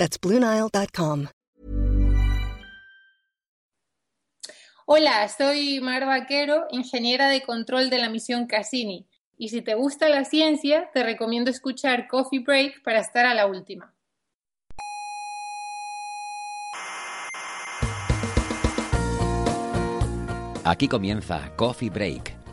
That's BlueNile.com. Hola, soy Mar Vaquero, ingeniera de control de la misión Cassini. Y si te gusta la ciencia, te recomiendo escuchar Coffee Break para estar a la última. Aquí comienza Coffee Break,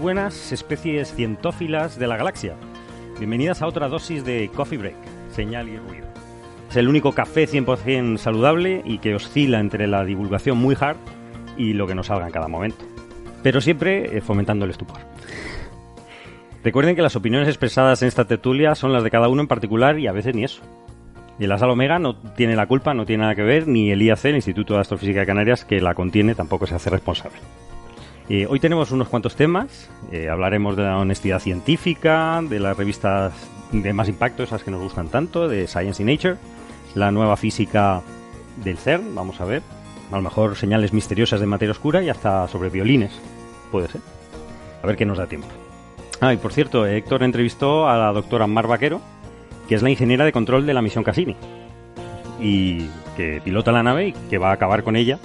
Buenas especies cientófilas de la galaxia. Bienvenidas a otra dosis de Coffee Break, señal y ruido. Es el único café 100% saludable y que oscila entre la divulgación muy hard y lo que nos salga en cada momento. Pero siempre eh, fomentando el estupor. Recuerden que las opiniones expresadas en esta tertulia son las de cada uno en particular y a veces ni eso. Y la sal omega no tiene la culpa, no tiene nada que ver, ni el IAC, el Instituto de Astrofísica de Canarias, que la contiene, tampoco se hace responsable. Eh, hoy tenemos unos cuantos temas. Eh, hablaremos de la honestidad científica, de las revistas de más impacto, esas que nos gustan tanto, de Science y Nature, la nueva física del CERN, vamos a ver. A lo mejor señales misteriosas de materia oscura y hasta sobre violines. Puede ser. A ver qué nos da tiempo. Ah, y por cierto, Héctor entrevistó a la doctora Mar Vaquero, que es la ingeniera de control de la misión Cassini. Y que pilota la nave y que va a acabar con ella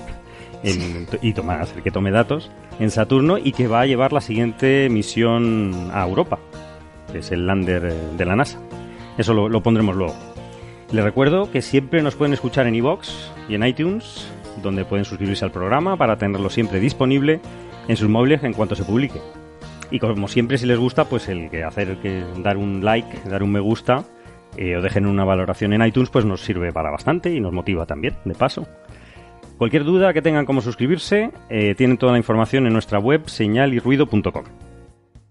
y tomar, hacer que tome datos en Saturno y que va a llevar la siguiente misión a Europa, que es el lander eh, de la NASA. Eso lo, pondremos luego. Les recuerdo que siempre nos pueden escuchar en iVoox y en iTunes, donde pueden suscribirse al programa para tenerlo siempre disponible en sus móviles en cuanto se publique. Y como siempre, si les gusta, pues el que hacer que dar un like, dar un me gusta eh, o dejen una valoración en iTunes, pues nos sirve para bastante y nos motiva también, de paso. Cualquier duda que tengan cómo suscribirse, eh, tienen toda la información en nuestra web señalirruido.com.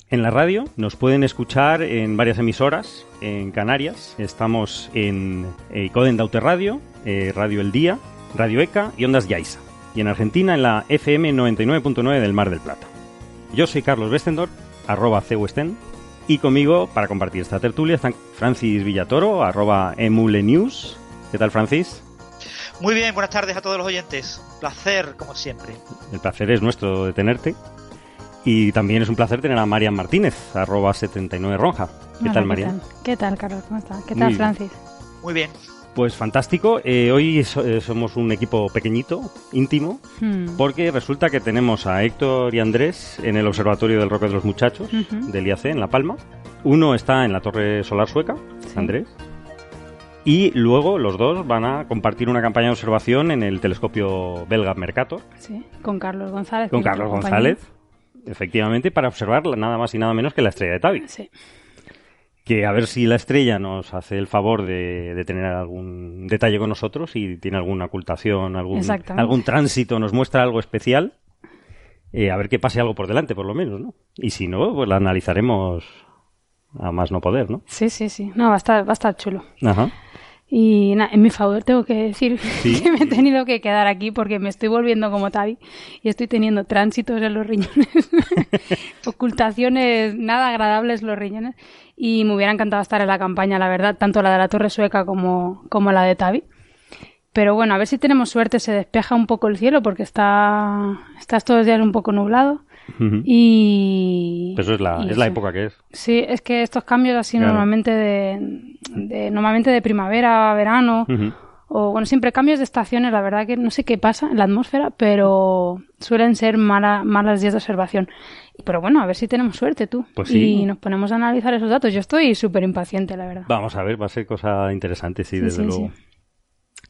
En la radio nos pueden escuchar en varias emisoras en Canarias. Estamos en eh, Coden Daute Radio, eh, Radio El Día, Radio ECA y Ondas Yaiza. Y en Argentina en la FM 99.9 del Mar del Plata. Yo soy Carlos Westendor, arroba cwesten, y conmigo para compartir esta tertulia están Francis Villatoro, arroba emulenews. ¿Qué tal, Francis? Muy bien, buenas tardes a todos los oyentes. Placer, como siempre. El placer es nuestro de tenerte. Y también es un placer tener a Marian Martínez, arroba 79ronja. ¿Qué Hola, tal, Marian? ¿Qué tal, Carlos? ¿Cómo estás? ¿Qué Muy tal, bien. Francis? Muy bien. Pues fantástico. Eh, hoy so- eh, somos un equipo pequeñito, íntimo, Hmm. porque resulta que tenemos a Héctor y Andrés en el Observatorio del Roque de los Muchachos, Ujú. del IAC, en La Palma. Uno está en la Torre Solar Sueca, Sí. Andrés. Y luego los dos van a compartir una campaña de observación en el telescopio belga Mercator, Sí, con Carlos González. con Carlos. González, efectivamente, para observar nada más y nada menos que la estrella de Tabi. Sí. Que a ver si la estrella nos hace el favor de, de tener algún detalle con nosotros y tiene alguna ocultación, algún, algún tránsito, nos muestra algo especial. Eh, a ver que pase algo por delante, por lo menos, ¿no? Y si no, pues la analizaremos a más no poder, ¿no? sí, sí, sí. No, va a estar, va a estar chulo. Ajá. Y na, en mi favor tengo que decir Sí. que me he tenido que quedar aquí porque me estoy volviendo como Tavi y estoy teniendo tránsitos en los riñones, ocultaciones nada agradables los riñones y me hubiera encantado estar en la campaña, la verdad, tanto la de la Torre Sueca como, como la de Tavi. Pero bueno, a ver si tenemos suerte, se despeja un poco el cielo porque está, está estos los días un poco nublado Y... Pero eso es la, y es la sí. época que es. Sí, es que estos cambios así Claro. normalmente de, de- normalmente de primavera a verano o bueno, siempre cambios de estaciones, la verdad que no sé qué pasa en la atmósfera, pero suelen ser mala- malas días de observación. Pero bueno, a ver si tenemos suerte tú. Pues sí. Y nos ponemos a analizar esos datos. Yo estoy súper impaciente, la verdad. Vamos a ver, va a ser cosa interesante, sí, Sí, desde sí, luego.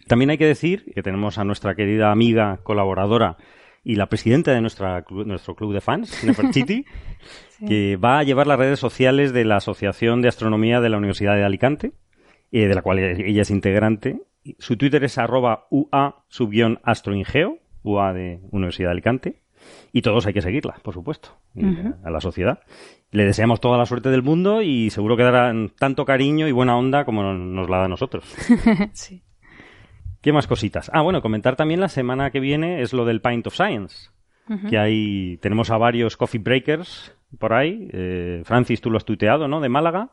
También hay que decir que tenemos a nuestra querida amiga, colaboradora y la presidenta de nuestra nuestro club de fans, Nefertiti, que va a llevar las redes sociales de la Asociación de Astronomía de la Universidad de Alicante, eh, de la cual ella es integrante. Su Twitter es arroba UA astroingeo, UA de Universidad de Alicante. Y todos hay que seguirla, por supuesto, Ujú. a la sociedad. Le deseamos toda la suerte del mundo y seguro que darán tanto cariño y buena onda como nos la da a nosotros. sí. ¿Qué más cositas? Ah, bueno, comentar también la semana que viene es lo del Pint of Science. Que hay, tenemos a varios coffee breakers por ahí. Eh, Francis, tú lo has tuiteado, ¿no? De Málaga.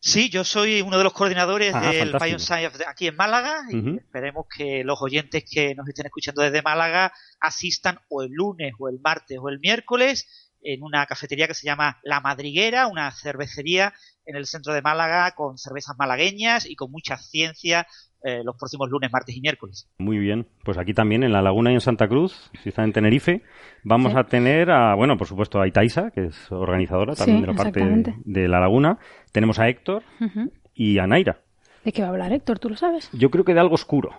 Sí, yo soy uno de los coordinadores Ah, del fantástico. Pion Science de- aquí en Málaga y esperemos que los oyentes que nos estén escuchando desde Málaga asistan o el lunes o el martes o el miércoles en una cafetería que se llama La Madriguera, una cervecería en el centro de Málaga con cervezas malagueñas y con mucha ciencia eh, los próximos lunes, martes y miércoles. Muy bien. Pues aquí también, en La Laguna y en Santa Cruz, si están en Tenerife, vamos Sí. a tener a, bueno, por supuesto, a Itaisa, que es organizadora también Sí, de la parte de La Laguna. Tenemos a Héctor y a Naira. ¿De qué va a hablar Héctor? ¿Tú lo sabes? Yo creo que de algo oscuro.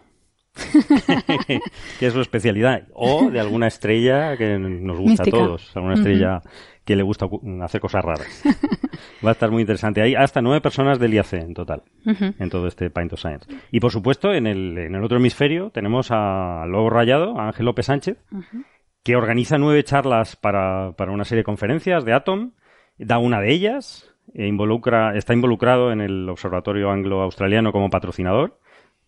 que es su especialidad. O de alguna estrella que nos gusta Mística. a todos. Alguna estrella que le gusta cu- hacer cosas raras. Va a estar muy interesante. Hay hasta nueve personas del IAC en total, en todo este Pint of Science. Y por supuesto, en el, en el otro hemisferio tenemos a- al Lobo Rayado, a Ángel López Sánchez, que organiza nueve charlas para, para una serie de conferencias de Atom. Da una de ellas, e involucra, está involucrado en el Observatorio Anglo-Australiano como patrocinador.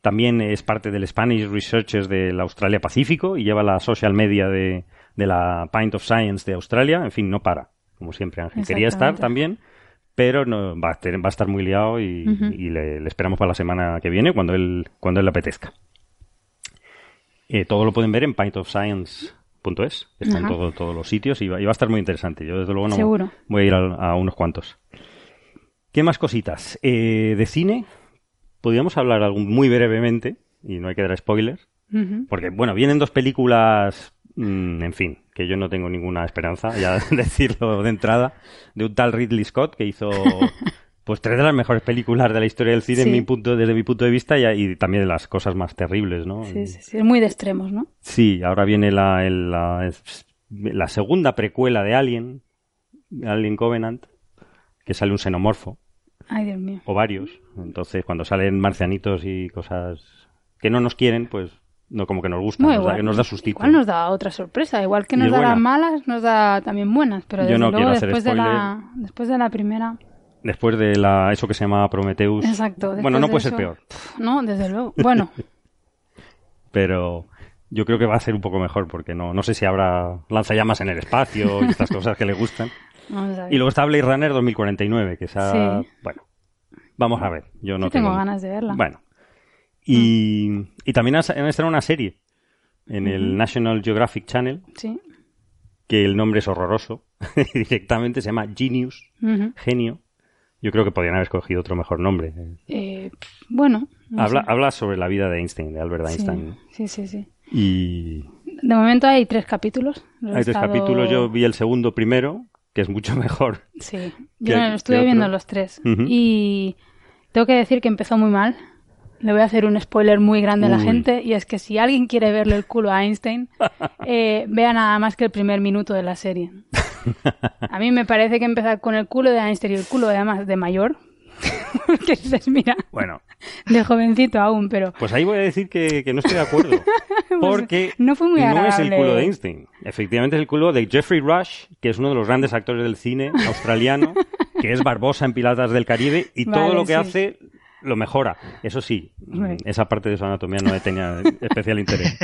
También es parte del Spanish Researchers del Australia Pacífico y lleva la social media de, de la Pint of Science de Australia. En fin, no para, como siempre, Ángel. Quería estar también, pero no, va, a tener- va a estar muy liado y, y le, le esperamos para la semana que viene, cuando él, cuando él le apetezca. Eh, todo lo pueden ver en pintofscience.es. Está en Ajá. todo- todos los sitios y va, y va a estar muy interesante. Yo, desde luego, no Seguro. voy a ir a, a unos cuantos. ¿Qué más cositas? Eh, de cine, podríamos hablar algún, muy brevemente, y no hay que dar spoilers, porque, bueno, vienen dos películas, mm, en fin, que yo no tengo ninguna esperanza, ya decirlo de entrada, de un tal Ridley Scott que hizo pues tres de las mejores películas de la historia del cine en mi punto, desde mi punto de vista y, y también de las cosas más terribles, ¿no? Sí, sí, sí. Es muy de extremos, ¿no? Sí, ahora viene la, el- la, la segunda precuela de Alien, Alien Covenant, que sale un xenomorfo, Ay, Dios mío. o varios. Entonces, cuando salen marcianitos y cosas que no nos quieren, pues no como que nos gustan, No, nos, da, que nos da sustito. igual nos da otra sorpresa. Igual que nos da las malas, nos da también buenas. Pero Yo desde no luego, después, de la, después de la primera... Después de la, eso que se llama Prometheus. Exacto. Bueno, no de puede ser peor, No, desde luego. Bueno, pero yo creo que va a ser un poco mejor porque no, no sé si habrá lanzallamas en el espacio y estas cosas que le gustan. vamos a ver. Y luego está Blade Runner 2049, que esa, Sí. bueno, vamos a ver. Yo no tengo ganas de verla. Bueno. Y, y también han han estrenado una serie en el National Geographic Channel, Sí. que el nombre es horroroso. Directamente se llama Genius, genio. Yo creo que podrían haber escogido otro mejor nombre. Eh, bueno. no Habla, habla sobre la vida de Einstein, de Albert Sí, Einstein. Sí, sí, sí. Y De momento hay tres capítulos. Lo hay tres estado- capítulos. Yo vi el segundo primero, que es mucho mejor. Sí, ¿Qué- yo qué estuve viendo los tres. Y tengo que decir que empezó muy mal. Le voy a hacer un spoiler muy grande a la gente. Y es que si alguien quiere verle el culo a Einstein, eh, vea nada más que el primer minuto de la serie. A mí me parece que empezar con el culo de Einstein y el culo además de mayor. Porque dices, mira, Bueno, de jovencito aún, pero pues ahí voy a decir que, que no estoy de acuerdo. Porque no fue muy no es el culo de Einstein. Efectivamente es el culo de Jeffrey Rush, que es uno de los grandes actores del cine australiano, que es Barbosa en Piratas del Caribe y todo lo que sí. hace lo mejora. Eso sí, Right. esa parte de su anatomía no le tenía especial interés.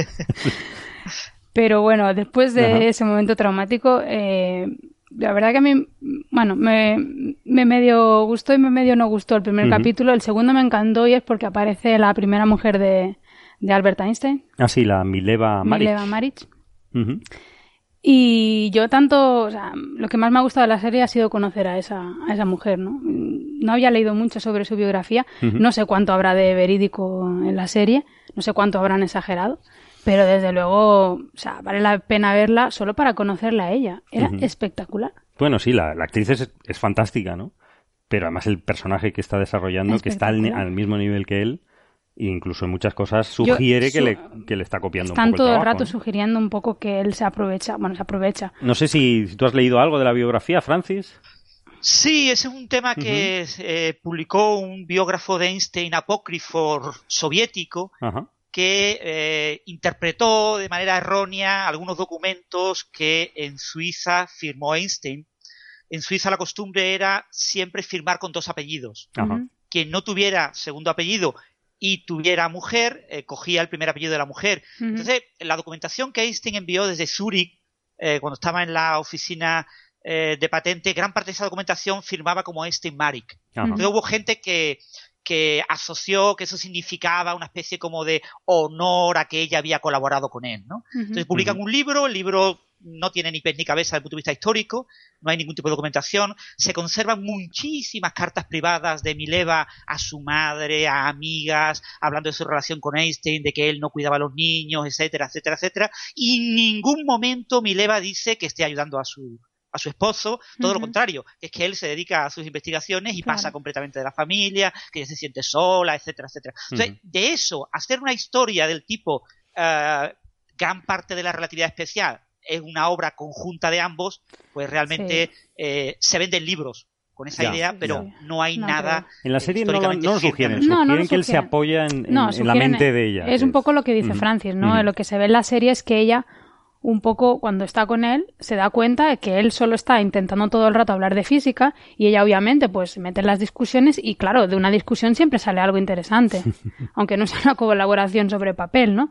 Pero bueno, después de Ajá. ese momento traumático, eh, la verdad que a mí, bueno, me, me medio gustó y me medio no gustó el primer capítulo. El segundo me encantó y es porque aparece la primera mujer de, de Albert Einstein, Ah, sí, la Mileva Maric. Mileva Maric. Y yo tanto, o sea, lo que más me ha gustado de la serie ha sido conocer a esa, a esa mujer, ¿no? No había leído mucho sobre su biografía, no sé cuánto habrá de verídico en la serie, no sé cuánto habrán exagerado, Pero desde luego, o sea, vale la pena verla solo para conocerla a ella. Era espectacular. Bueno, sí, la, actriz es, es, fantástica, ¿no? Pero además el personaje que está desarrollando, que está al, al, mismo nivel que él, incluso en muchas cosas sugiere que, le, que, le, está copiando Están un poco todo el, rato sugiriendo un poco que él se aprovecha, bueno, se aprovecha. No sé si, si tú has leído algo de la biografía, Francis. Sí, ese es un tema que eh, publicó un biógrafo de Einstein apócrifo soviético que eh, interpretó de manera errónea algunos documentos que en Suiza firmó Einstein. En Suiza la costumbre era siempre firmar con dos apellidos. Quien no tuviera segundo apellido y tuviera mujer, eh, cogía el primer apellido de la mujer. Entonces, la documentación que Einstein envió desde Zurich, cuando estaba en la oficina eh, de patente, gran parte de esa documentación firmaba como Einstein Marik. Entonces hubo gente que, que asoció que eso significaba una especie como de honor a que ella había colaborado con él, ¿no? Entonces publican un libro, el libro no tiene ni pez ni cabeza desde el punto de vista histórico, no hay ningún tipo de documentación, se conservan muchísimas cartas privadas de Mileva a su madre, a amigas, hablando de su relación con Einstein, de que él no cuidaba a los niños, etcétera, etcétera, etcétera, y en ningún momento Mileva dice que esté ayudando a su, a su esposo, todo lo contrario, es que él se dedica a sus investigaciones y pasa completamente de la familia, que ella se siente sola, etcétera, etcétera. Entonces, de eso, hacer una historia del tipo uh, gran parte de la relatividad especial es una obra conjunta de ambos, pues realmente eh, se venden libros con esa idea, pero no hay nada. En la serie no, lo, no sugieren, sugieren que él se apoya en, la mente de ella. Es un poco lo que dice Francis, ¿no? Lo que se ve en la serie es que ella un poco cuando está con él se da cuenta de que él solo está intentando todo el rato hablar de física y ella obviamente pues mete en las discusiones y claro, de una discusión siempre sale algo interesante, aunque no sea una colaboración sobre papel, ¿no?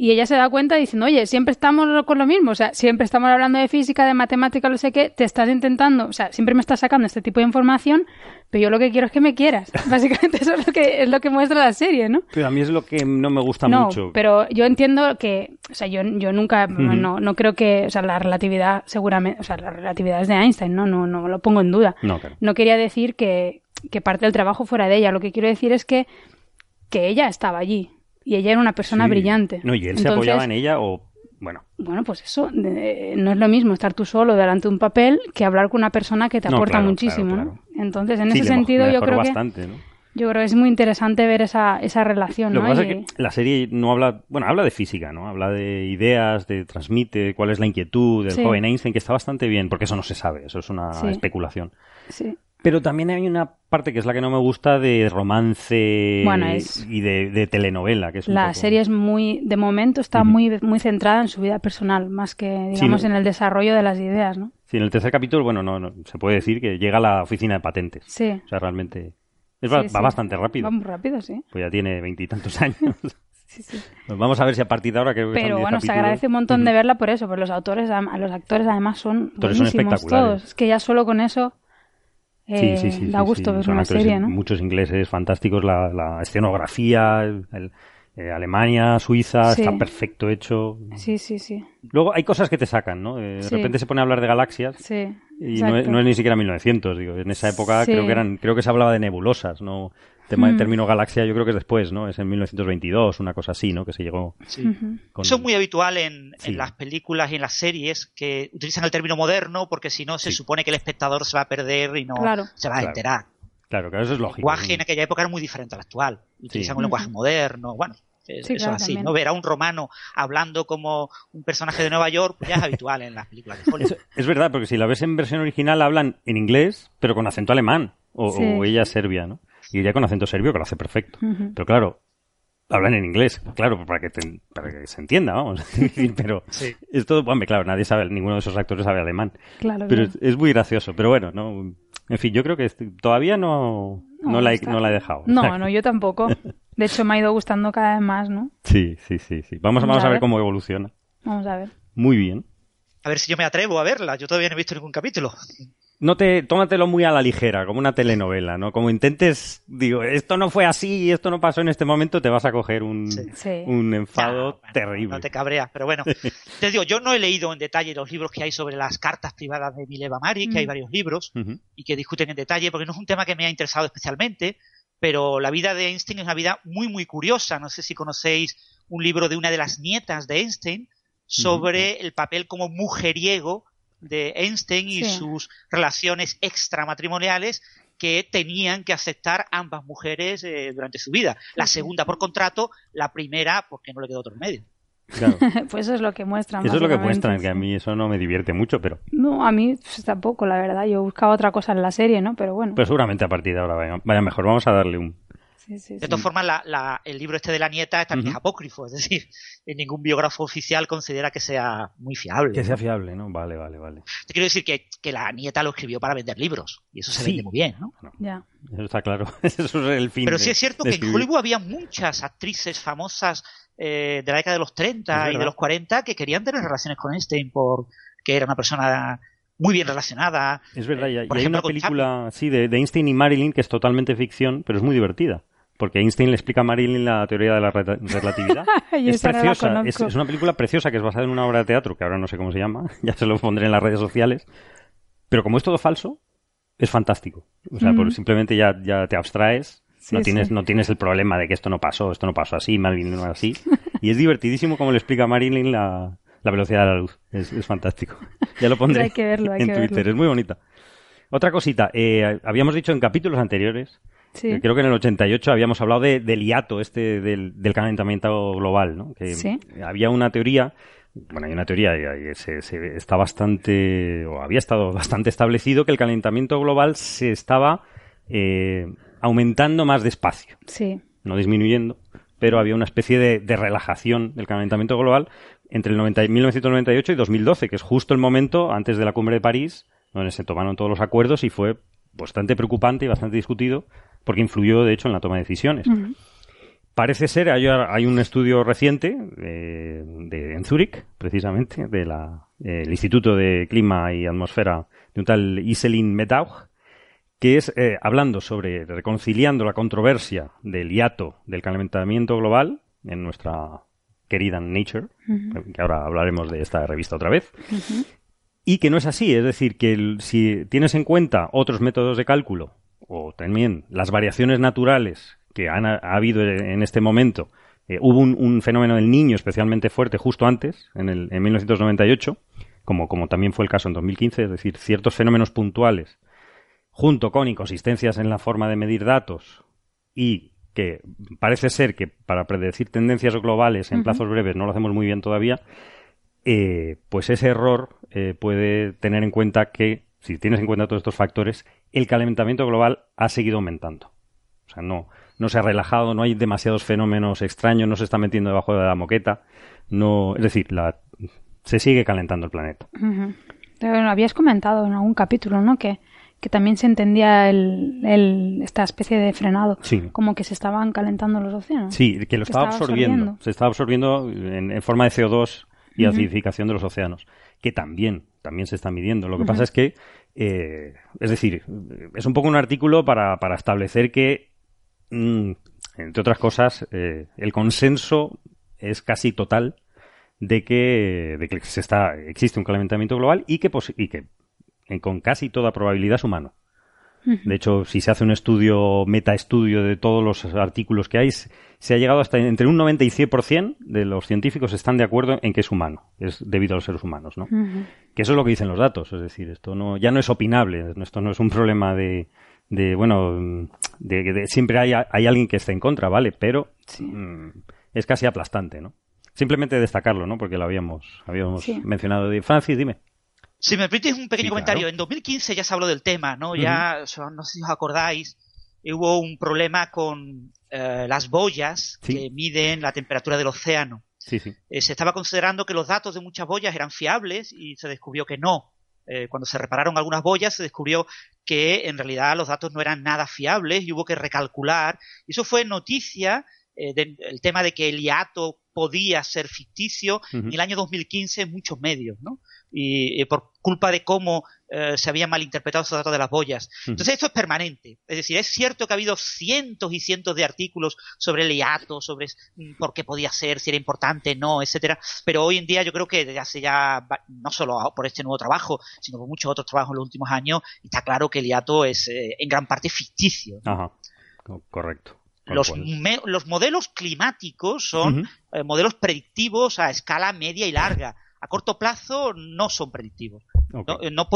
Y ella se da cuenta diciendo, oye, siempre estamos con lo mismo, o sea, siempre estamos hablando de física, de matemática, no sé qué, te estás intentando, o sea, siempre me estás sacando este tipo de información, pero yo lo que quiero es que me quieras. Básicamente eso es lo que, es lo que muestra la serie, ¿no? Pero a mí es lo que no me gusta mucho. pero yo entiendo que, o sea, yo, yo nunca, no, no creo que, o sea, la relatividad seguramente, o sea, la relatividad es de Einstein, ¿no? No, no lo pongo en duda. No, no quería decir que, que parte del trabajo fuera de ella, lo que quiero decir es que, que ella estaba allí y ella era una persona brillante. No, y él se apoyaba en ella o bueno. Bueno, pues eso, no es lo mismo estar tú solo delante de un papel que hablar con una persona que te aporta muchísimo, ¿no? Entonces, en ese sentido, yo creo bastante, que ¿no? yo creo que es muy interesante ver esa, esa relación, Lo ¿no? que pasa es que la serie no habla, bueno, habla de física, ¿no? Habla de ideas, de transmite cuál es la inquietud del joven Einstein, que está bastante bien, porque eso no se sabe, eso es una especulación. Sí. Pero también hay una parte que es la que no me gusta de romance y de, telenovela. Que es la serie es muy, de momento está muy, muy centrada en su vida personal, más que, digamos, en el desarrollo de las ideas, ¿no? Sí, en el tercer capítulo, bueno, no, se puede decir que llega a la oficina de patentes. Sí. O sea, realmente va, bastante rápido. Va muy rápido, sí. Pues ya tiene veintitantos años. Sí, sí. Pues vamos a ver si a partir de ahora que Pero bueno, se agradece un montón de verla por eso, porque los autores, los actores además son buenísimos todos. Es que ya solo con eso sí, sí, sí, da gusto ver una serie, ¿no? Muchos ingleses fantásticos, la, escenografía, eh, Alemania, Suiza, está perfecto hecho. Sí, sí, sí. Luego hay cosas que te sacan, ¿no? Eh, de repente se pone a hablar de galaxias. Sí. Y no es, ni siquiera 1900, digo. En esa época creo que eran, creo que se hablaba de nebulosas, ¿no? Tema del mm. término galaxia yo creo que es después, ¿no? Es en 1922, una cosa así, ¿no? Que se llegó. Sí. Eso es muy habitual en, las películas y en las series que utilizan el término moderno porque si no se supone que el espectador se va a perder y no se va a enterar. Claro, claro, eso es lógico. El lenguaje en aquella época era muy diferente al actual. Utilizan un lenguaje moderno, bueno. eso es así, ¿no? Ver a un romano hablando como un personaje de Nueva York pues ya es habitual en las películas de Hollywood. Es, verdad, porque si la ves en versión original hablan en inglés, pero con acento alemán. O, o ella serbia, ¿no? Y ella con acento serbio que lo hace perfecto. Pero claro, hablan en inglés, claro, para que, para que se entienda, vamos. pero esto, hombre, claro, nadie sabe, ninguno de esos actores sabe alemán. Claro, pero es, muy gracioso, pero bueno, no, en fin, yo creo que todavía no, no, la, he, no la he dejado. No, no, yo tampoco. De hecho, me ha ido gustando cada vez más, ¿no? Sí, sí, sí, sí. Vamos, vamos, a, ver. cómo evoluciona. Vamos a ver. Muy bien. A ver si yo me atrevo a verla. Yo todavía no he visto ningún capítulo no te, tómatelo muy a la ligera, como una telenovela, ¿no? Como intentes, digo, esto no fue así, esto no pasó en este momento, te vas a coger un, un enfado terrible. No te cabreas, pero bueno. te digo, yo no he leído en detalle los libros que hay sobre las cartas privadas de Mileva Mari, que hay mm. varios libros, y que discuten en detalle, porque no es un tema que me ha interesado especialmente, pero la vida de Einstein es una vida muy, muy curiosa. No sé si conocéis un libro de una de las nietas de Einstein sobre el papel como mujeriego de Einstein y sus relaciones extramatrimoniales que tenían que aceptar ambas mujeres eh, durante su vida. La segunda por contrato, la primera porque no le quedó otro medio. pues eso es lo que muestran. Eso es lo que muestran, que a mí eso no me divierte mucho, pero... No, a mí pues, tampoco, la verdad. Yo buscaba otra cosa en la serie, ¿no? Pero bueno. Pero seguramente a partir de ahora vaya, mejor. Vamos a darle un... de todas formas, el libro este de la nieta también es apócrifo, es decir, ningún biógrafo oficial considera que sea muy fiable. Que sea fiable, ¿no? Vale, vale, vale. Te quiero decir que, la nieta lo escribió para vender libros, y eso se vende muy bien, ¿no? ya. Eso está claro, eso es el fin. Pero sí es cierto que en Hollywood había muchas actrices famosas eh, de la década de los 30 y de los 40 que querían tener relaciones con Einstein porque era una persona muy bien relacionada. Es verdad, y, hay una película sí, de, Einstein y Marilyn que es totalmente ficción, pero es muy divertida. Porque Einstein le explica a Marilyn la teoría de la relatividad. es preciosa, es, una película preciosa que es basada en una obra de teatro, que ahora no sé cómo se llama, ya se lo pondré en las redes sociales. Pero como es todo falso, es fantástico. O sea, simplemente ya, ya te abstraes no, tienes, no tienes el problema de que esto no pasó, esto no pasó así, Marilyn no así. Y es divertidísimo como le explica a Marilyn la, velocidad de la luz. Es, fantástico. Ya lo pondré en Twitter, es muy bonita. Otra cosita, eh, habíamos dicho en capítulos anteriores, eh, creo que en el 88 habíamos hablado de, del hiato este del, calentamiento global, ¿no? Que había una teoría bueno, hay una teoría y se, está bastante, o había estado bastante establecido que el calentamiento global se estaba eh, aumentando más despacio. Sí. No disminuyendo, pero había una especie de, relajación del calentamiento global entre el 1998 y 2012, que es justo el momento antes de la cumbre de París, donde se tomaron todos los acuerdos y fue bastante preocupante y bastante discutido, porque influyó, de hecho, en la toma de decisiones. Parece ser, hay, un estudio reciente eh, de, en Zúrich, precisamente, del de Instituto de Clima y Atmósfera de un tal Iselin Metaug, que es eh, hablando sobre reconciliando la controversia del hiato del calentamiento global en nuestra querida Nature, que ahora hablaremos de esta revista otra vez, y que no es así, es decir, que si tienes en cuenta otros métodos de cálculo o también las variaciones naturales que han, ha habido en este momento, eh, hubo un, fenómeno del niño especialmente fuerte justo antes, en, el, en 1998, como, como también fue el caso en 2015, es decir, ciertos fenómenos puntuales junto con inconsistencias en la forma de medir datos y que parece ser que para predecir tendencias globales en plazos breves no lo hacemos muy bien todavía, eh, pues ese error eh, puede tener en cuenta que, si tienes en cuenta todos estos factores, el calentamiento global ha seguido aumentando. O sea, no, no se ha relajado, no hay demasiados fenómenos extraños, no se está metiendo debajo de la moqueta, no, es decir, la, se sigue calentando el planeta. habías comentado en algún capítulo, ¿no? Que que también se entendía el, esta especie de frenado, como que se estaban calentando los océanos. Sí, que lo estaba, absorbiendo, se estaba absorbiendo en, forma de CO2 y acidificación de los océanos, que también, también se está midiendo. Lo que pasa es que, eh, es decir, es un poco un artículo para, para establecer que, mm, entre otras cosas, eh, el consenso es casi total de que, de que se está, existe un calentamiento global y que, y que con casi toda probabilidad es humano. De hecho, si se hace un estudio, metaestudio de todos los artículos que hay, se ha llegado hasta entre un 90 y 100% de los científicos están de acuerdo en que es humano, es debido a los seres humanos, ¿no? Que eso es lo que dicen los datos, es decir, esto no ya no es opinable, esto no es un problema de, de bueno, de, siempre hay, hay, alguien que esté en contra, ¿vale? Pero mm, es casi aplastante, ¿no? Simplemente destacarlo, ¿no? Porque lo habíamos, habíamos mencionado. De Francis, dime. Si me permites un pequeño comentario, en 2015 ya se habló del tema, ¿no? Ya, no sé si os acordáis, hubo un problema con eh, las boyas que miden la temperatura del océano. Eh, se estaba considerando que los datos de muchas boyas eran fiables y se descubrió que no. Eh, cuando se repararon algunas boyas se descubrió que en realidad los datos no eran nada fiables y hubo que recalcular. Y eso fue noticia del tema de que el hiato podía ser ficticio en el año 2015 en muchos medios, ¿no? y, por culpa de cómo eh, se habían malinterpretado esos datos de las boyas. Entonces esto es permanente. Es decir, es cierto que ha habido cientos y cientos de artículos sobre el hiato, sobre mm, por qué podía ser, si era importante, no, etcétera. Pero hoy en día yo creo que desde hace ya, no solo por este nuevo trabajo, sino por muchos otros trabajos en los últimos años, está claro que el hiato es eh, en gran parte ficticio. Ajá, correcto. Los, los, modelos climáticos son eh, modelos predictivos a escala media y larga. A corto plazo no son predictivos. No,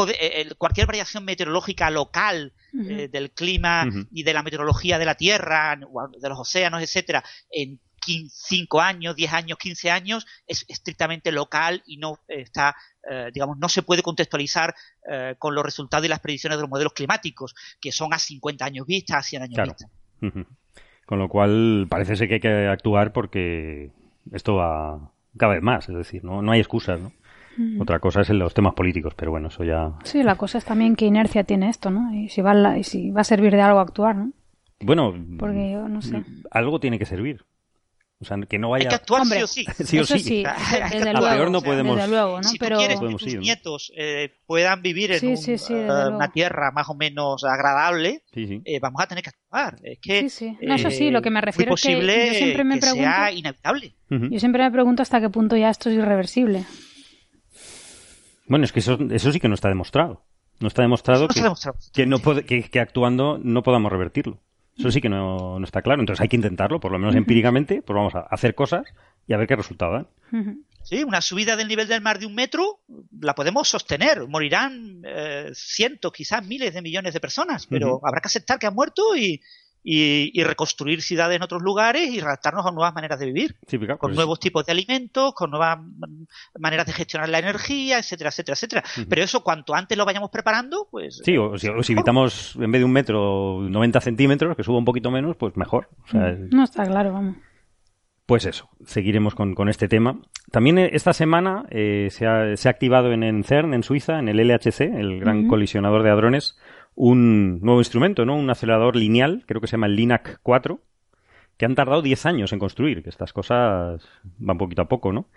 eh, cualquier variación meteorológica local del clima y de la meteorología de la Tierra, de los océanos, etcétera, en 5 años, 10 años, 15 años, es estrictamente local y no está, eh, digamos, no se puede contextualizar eh, con los resultados y las predicciones de los modelos climáticos, que son a 50 años vista, a 100 años vista. Con lo cual, parece ser que hay que actuar porque esto va cada vez más, es decir, no, no hay excusas, ¿no? Otra cosa es en los temas políticos, pero bueno, eso ya. Sí, la cosa es también qué inercia tiene esto, ¿no? Y si va, y si va a servir de algo actuar, ¿no? Bueno, porque yo no sé. Algo tiene que servir. O sea, que no vaya... Hay que actuar sí o sí. sí o sí. desde luego, peor no podemos... Desde luego, ¿no? Si Pero... tú quieres que tus nietos eh, puedan vivir en un, uh, una tierra más o menos agradable, eh, vamos a tener que actuar. Es que, sí, sí. No, eso sí, lo que me refiero es que yo siempre me que pregunto... sea inevitable. Yo siempre me pregunto hasta qué punto ya esto es irreversible. Bueno, es que eso, eso sí que no está demostrado. No está demostrado, no que, está demostrado. que, no que, que actuando no podamos revertirlo. Eso sí que no, no, está claro. Entonces hay que intentarlo, por lo menos empíricamente, pues vamos a hacer cosas y a ver qué resultado dan. Sí, una subida del nivel del mar de un metro la podemos sostener. Morirán eh, cientos, quizás miles de millones de personas, pero habrá que aceptar que han muerto y, y, reconstruir ciudades en otros lugares y adaptarnos a nuevas maneras de vivir, con pues nuevos tipos de alimentos, con nuevas maneras de gestionar la energía, etcétera, etcétera, etcétera. Pero eso cuanto antes lo vayamos preparando, pues... Sí, o si, evitamos en vez de un metro 90 centímetros, que suba un poquito menos, pues mejor. No está claro, vamos. Pues eso, seguiremos con, con este tema. También eh, esta semana eh, se, ha, se, ha, activado en, en, CERN, en Suiza, en el LHC, el gran colisionador de hadrones, un nuevo instrumento, ¿no? Un acelerador lineal, creo que se llama el LINAC 4, que han tardado 10 años en construir, que estas cosas van poquito a poco, ¿no?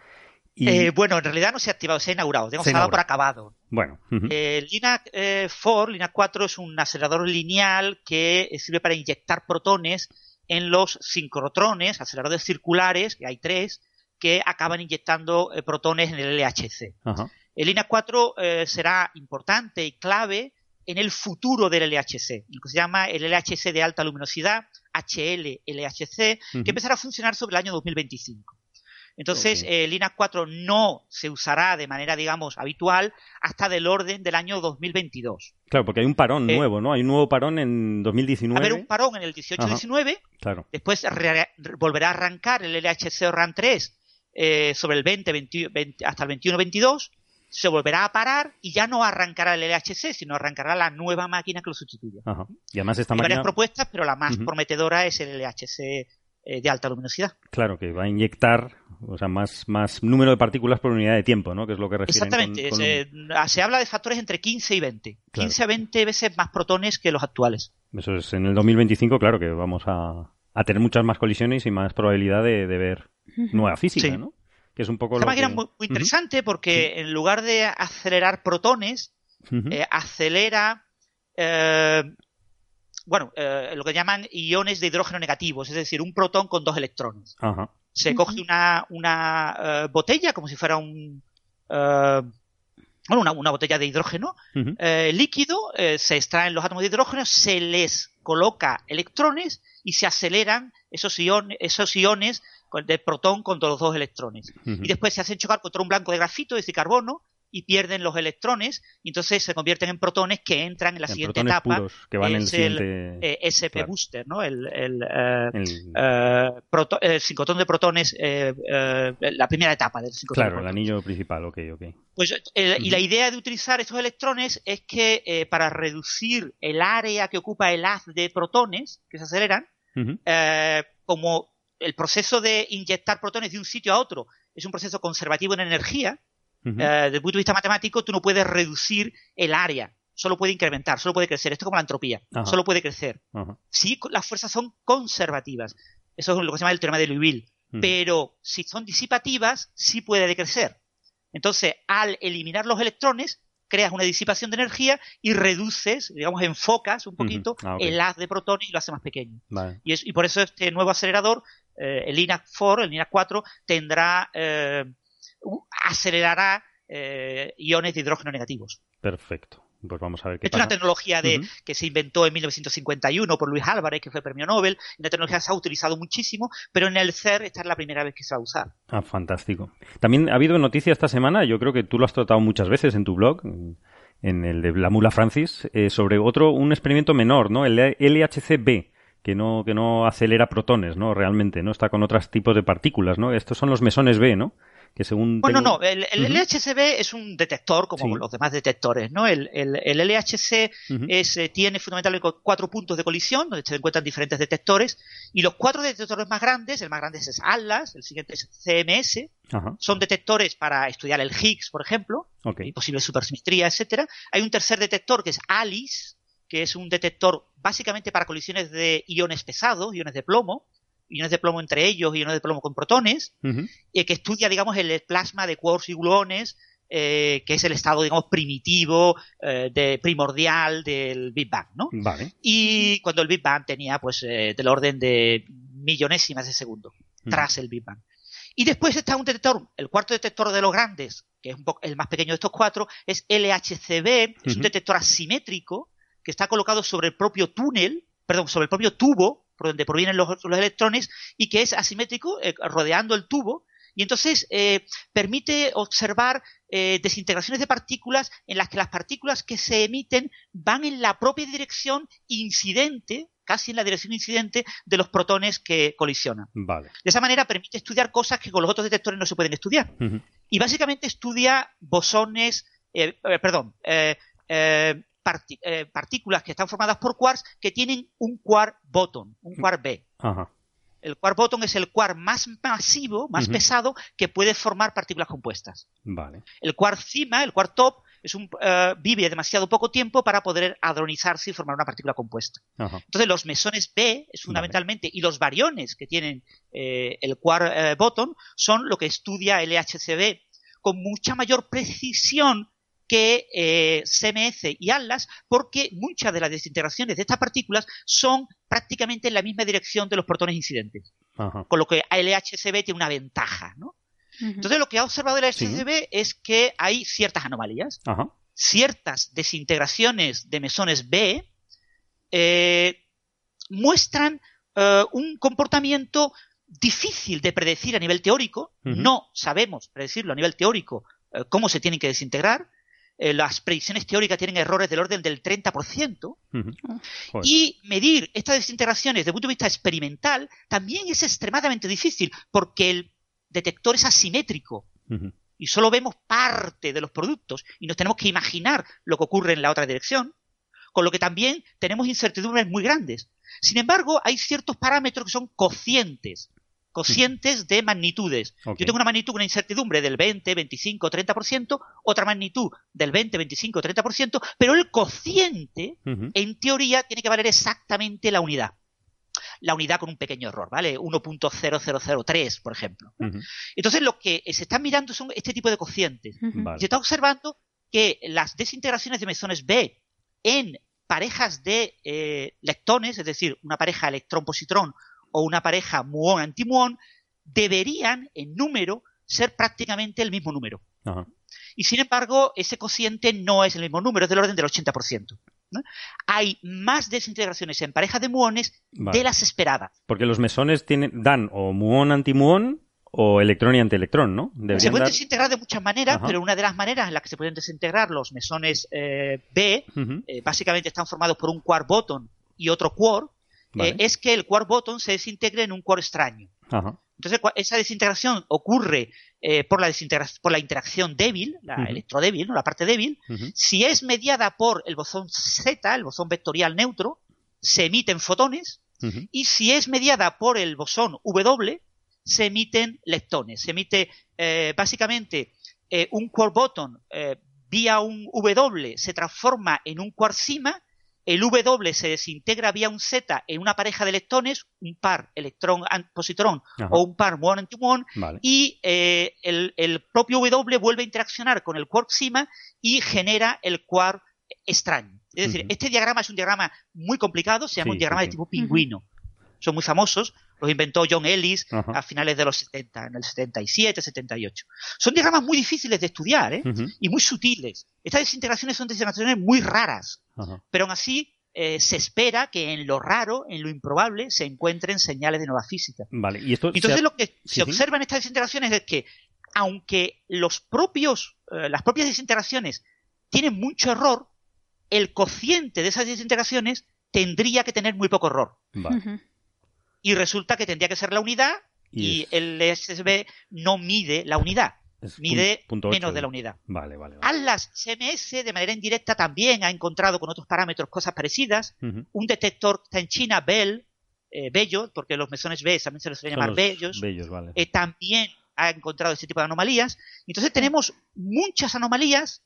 Y... Eh, bueno, en realidad no se ha activado, se ha inaugurado, hemos dado por acabado. Bueno. El LINAC 4, LINAC 4 es un acelerador lineal que sirve para inyectar protones en los sincrotrones, aceleradores circulares, que hay tres, que acaban inyectando eh, protones en el LHC. El LINAC 4 eh, será importante y clave en el futuro del LHC, lo que se llama el LHC de alta luminosidad, HL-LHC, que empezará a funcionar sobre el año 2025. Entonces, el eh, LINAC 4 no se usará de manera, digamos, habitual hasta del orden del año 2022. Claro, porque hay un parón eh, nuevo, ¿no? Hay un nuevo parón en 2019. Va a haber un parón en el 18-19. Claro. Después volverá a arrancar el LHC RAN 3 eh, sobre el 20, 20 hasta el 21-22 se volverá a parar y ya no arrancará el LHC, sino arrancará la nueva máquina que lo sustituya. Y además esta Hay máquina... varias propuestas, pero la más prometedora es el LHC eh, de alta luminosidad. Claro, que va a inyectar o sea, más, más número de partículas por unidad de tiempo, ¿no? Que es lo que refieren Exactamente. Con, Se, se, habla de factores entre 15 y 20. 15 a 20 veces más protones que los actuales. Eso es, en el 2025, claro que vamos a, a tener muchas más colisiones y más probabilidad de, de ver nueva física, ¿no? Que es un poco Esta lo máquina que... es muy, muy interesante porque en lugar de acelerar protones, eh, acelera, eh, bueno, eh, lo que llaman iones de hidrógeno negativos, es decir, un protón con dos electrones. Ajá. Se coge una, una botella como si fuera un... Bueno, una, una, botella de hidrógeno líquido, se extraen los átomos de hidrógeno, se les coloca electrones y se aceleran esos iones, esos iones de protón contra los dos electrones. Y después se hacen chocar contra un blanco de grafito, es decir, carbono, y pierden los electrones, y entonces se convierten en protones que entran en la en siguiente etapa. Puros, que van en el es siguiente... el eh, SP claro. booster, ¿no? El, el, eh, El- eh, proto- el de protones, eh, eh, la primera etapa del sincrotrón de Claro, el protones. anillo principal, ok, ok. Pues, el- y la idea de utilizar estos electrones es que eh, para reducir el área que ocupa el haz de protones que se aceleran, Ujú. eh, como el proceso de inyectar protones de un sitio a otro es un proceso conservativo en energía, eh, desde el punto de vista matemático, tú no puedes reducir el área, solo puede incrementar, solo puede crecer. Esto es como la entropía, Ajá. solo puede crecer. Ajá. Si las fuerzas son conservativas, eso es lo que se llama el teorema de Liouville, pero si son disipativas, sí puede decrecer. Entonces, al eliminar los electrones, creas una disipación de energía y reduces, digamos, enfocas un poquito Ah, el haz de protones y lo hace más pequeño. Vale. Y, es- y por eso este nuevo acelerador, eh, el LINAC 4, el LINAC 4, tendrá, eh, acelerará eh, iones de hidrógeno negativos. Perfecto. Pues vamos a ver qué es una tecnología de, que se inventó en 1951 por Luis Álvarez, que fue premio Nobel. Una tecnología que se ha utilizado muchísimo, pero en el CER esta es la primera vez que se va a usar. Ah, fantástico. También ha habido noticia esta semana, yo creo que tú lo has tratado muchas veces en tu blog, en el de la mula Francis, eh, sobre otro, un experimento menor, ¿no? El LHCb que no, que no acelera protones, ¿no? Realmente, ¿no? Está con otros tipos de partículas, ¿no? Estos son los mesones B, ¿no? Que según bueno, no, el, LHCb es un detector como los demás detectores, ¿no? El, LHC es, eh, tiene fundamentalmente cuatro puntos de colisión donde se encuentran diferentes detectores y los cuatro detectores más grandes, el más grande es ATLAS, el siguiente es CMS, son detectores para estudiar el Higgs, por ejemplo, y posible supersimetría, etcétera. Hay un tercer detector que es ALICE, que es un detector básicamente para colisiones de iones pesados, iones de plomo, iones de plomo entre ellos iones de plomo con protones, y que estudia, digamos, el plasma de quarks y gluones, eh, que es el estado, digamos, primitivo, eh, de, primordial del Big Bang, ¿no? Y cuando el Big Bang tenía, pues, eh, del orden de millonésimas de segundo, tras el Big Bang. Y después está un detector, el cuarto detector de los grandes, que es un poco el más pequeño de estos cuatro, es LHCb, es un detector asimétrico, que está colocado sobre el propio túnel, perdón, sobre el propio tubo por donde provienen los, electrones y que es asimétrico eh, rodeando el tubo y entonces eh, permite observar eh, desintegraciones de partículas en las que las partículas que se emiten van en la propia dirección incidente, casi en la dirección incidente de los protones que colisionan. Vale. De esa manera permite estudiar cosas que con los otros detectores no se pueden estudiar. Y básicamente estudia bosones, perdón, eh, partículas que están formadas por quarks que tienen un quark bottom, un quark B. El quark bottom es el quark más masivo, más pesado, que puede formar partículas compuestas. Vale. El quark cima, el quark top, es un, uh, vive demasiado poco tiempo para poder hadronizarse y formar una partícula compuesta. Entonces, los mesones B, es fundamentalmente, y los variones que tienen eh, el quark eh, bottom, son lo que estudia el LHCb con mucha mayor precisión que eh, CMS y ATLAS porque muchas de las desintegraciones de estas partículas son prácticamente en la misma dirección de los protones incidentes. Con lo que LHCb tiene una ventaja, ¿no? Entonces lo que ha observado el LHCb es que hay ciertas anomalías, ciertas desintegraciones de mesones B eh, muestran eh, un comportamiento difícil de predecir a nivel teórico. No sabemos predecirlo a nivel teórico cómo se tienen que desintegrar. Eh, las predicciones teóricas tienen errores del orden del 30%, y medir estas desintegraciones desde el punto de vista experimental también es extremadamente difícil, porque el detector es asimétrico. Y solo vemos parte de los productos y nos tenemos que imaginar lo que ocurre en la otra dirección, con lo que también tenemos incertidumbres muy grandes. Sin embargo, hay ciertos parámetros que son cocientes cocientes de magnitudes. Yo tengo una magnitud, una incertidumbre del 20, 25, 30%, otra magnitud del 20, 25, 30%, pero el cociente, en teoría, tiene que valer exactamente la unidad. La unidad con un pequeño error, ¿vale? 1.0003, por ejemplo. Entonces, lo que se está mirando son este tipo de cocientes. Se está observando que las desintegraciones de mesones B en parejas de eh, lectones, es decir, una pareja electrón-positrón o una pareja muón-antimuón deberían, en número, ser prácticamente el mismo número. Y sin embargo, ese cociente no es el mismo número, es del orden del 80%. Hay más desintegraciones en parejas de muones de las esperadas. Porque los mesones tienen, dan o muón-antimuón o electrón y antielectrón, ¿no? se pueden desintegrar de muchas maneras, pero una de las maneras en las que se pueden desintegrar los mesones eh, B, eh, básicamente están formados por un quark bottom y otro quark, eh, es que el quark bottom se desintegre en un quark extraño. Entonces, esa desintegración ocurre eh, por, la por la interacción débil, la electrodébil, la parte débil. Si es mediada por el bosón Z, el bosón vectorial neutro, se emiten fotones. Y si es mediada por el bosón W, se emiten leptones. Se emite eh, básicamente un quark bottom vía un W se transforma en un quark cima el W se desintegra vía un Z en una pareja de electrones, un par electrón-positrón o un par muón-antimuón, y eh, el, propio W vuelve a interaccionar con el quark cima y genera el quark extraño. Es decir, este diagrama es un diagrama muy complicado, se llama un diagrama de tipo pingüino. Son muy famosos Los inventó John Ellis Ajá. a finales de los 70, en el 77, 78. Son diagramas muy difíciles de estudiar ¿eh? Y muy sutiles. Estas desintegraciones son desintegraciones muy raras, Ajá. pero aún así eh, se espera que en lo raro, en lo improbable, se encuentren señales de nueva física. Vale, y esto... Entonces ha- lo que Sí, se sí. observa en estas desintegraciones es que aunque los propios, eh, las propias desintegraciones tienen mucho error, el cociente de esas desintegraciones tendría que tener muy poco error. Vale. Y resulta que tendría que ser la unidad Y el SSB no mide la unidad, Es mide punto menos de la unidad. Vale, vale. vale. Atlas CMS de manera indirecta también ha encontrado con otros parámetros cosas parecidas. Un detector está en China, Bell, eh, Bello, porque los mesones B también se les suele llamar los bellos, Bellos, vale. eh, también ha encontrado este tipo de anomalías. Entonces tenemos muchas anomalías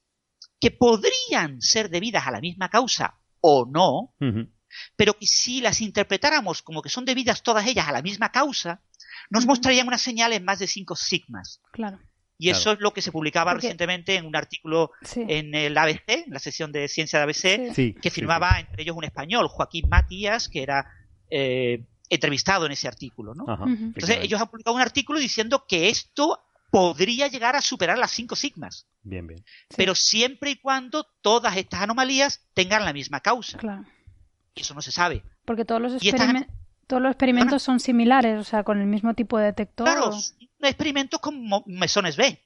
que podrían ser debidas a la misma causa o no. Pero que si las interpretáramos como que son debidas todas ellas a la misma causa, nos mostrarían unas señales más de 5 sigmas. Claro. Y Claro. eso es lo que se publicaba Porque- recientemente en un artículo Sí. en el ABC, en la sección de ciencia de ABC, Sí. Que sí, firmaba entre ellos un español, Joaquín Matías, que era eh, entrevistado en ese artículo. ¿no? Ajá. Entonces ellos han publicado un artículo diciendo que esto podría llegar a superar las 5 sigmas, Bien, bien. Sí. pero siempre y cuando todas estas anomalías tengan la misma causa. Claro. Y eso no se sabe. Porque todos los, Y estas- experimen- todos los experimentos son similares, o sea, con el mismo tipo de detector. Claro, o- experimentos con mesones B,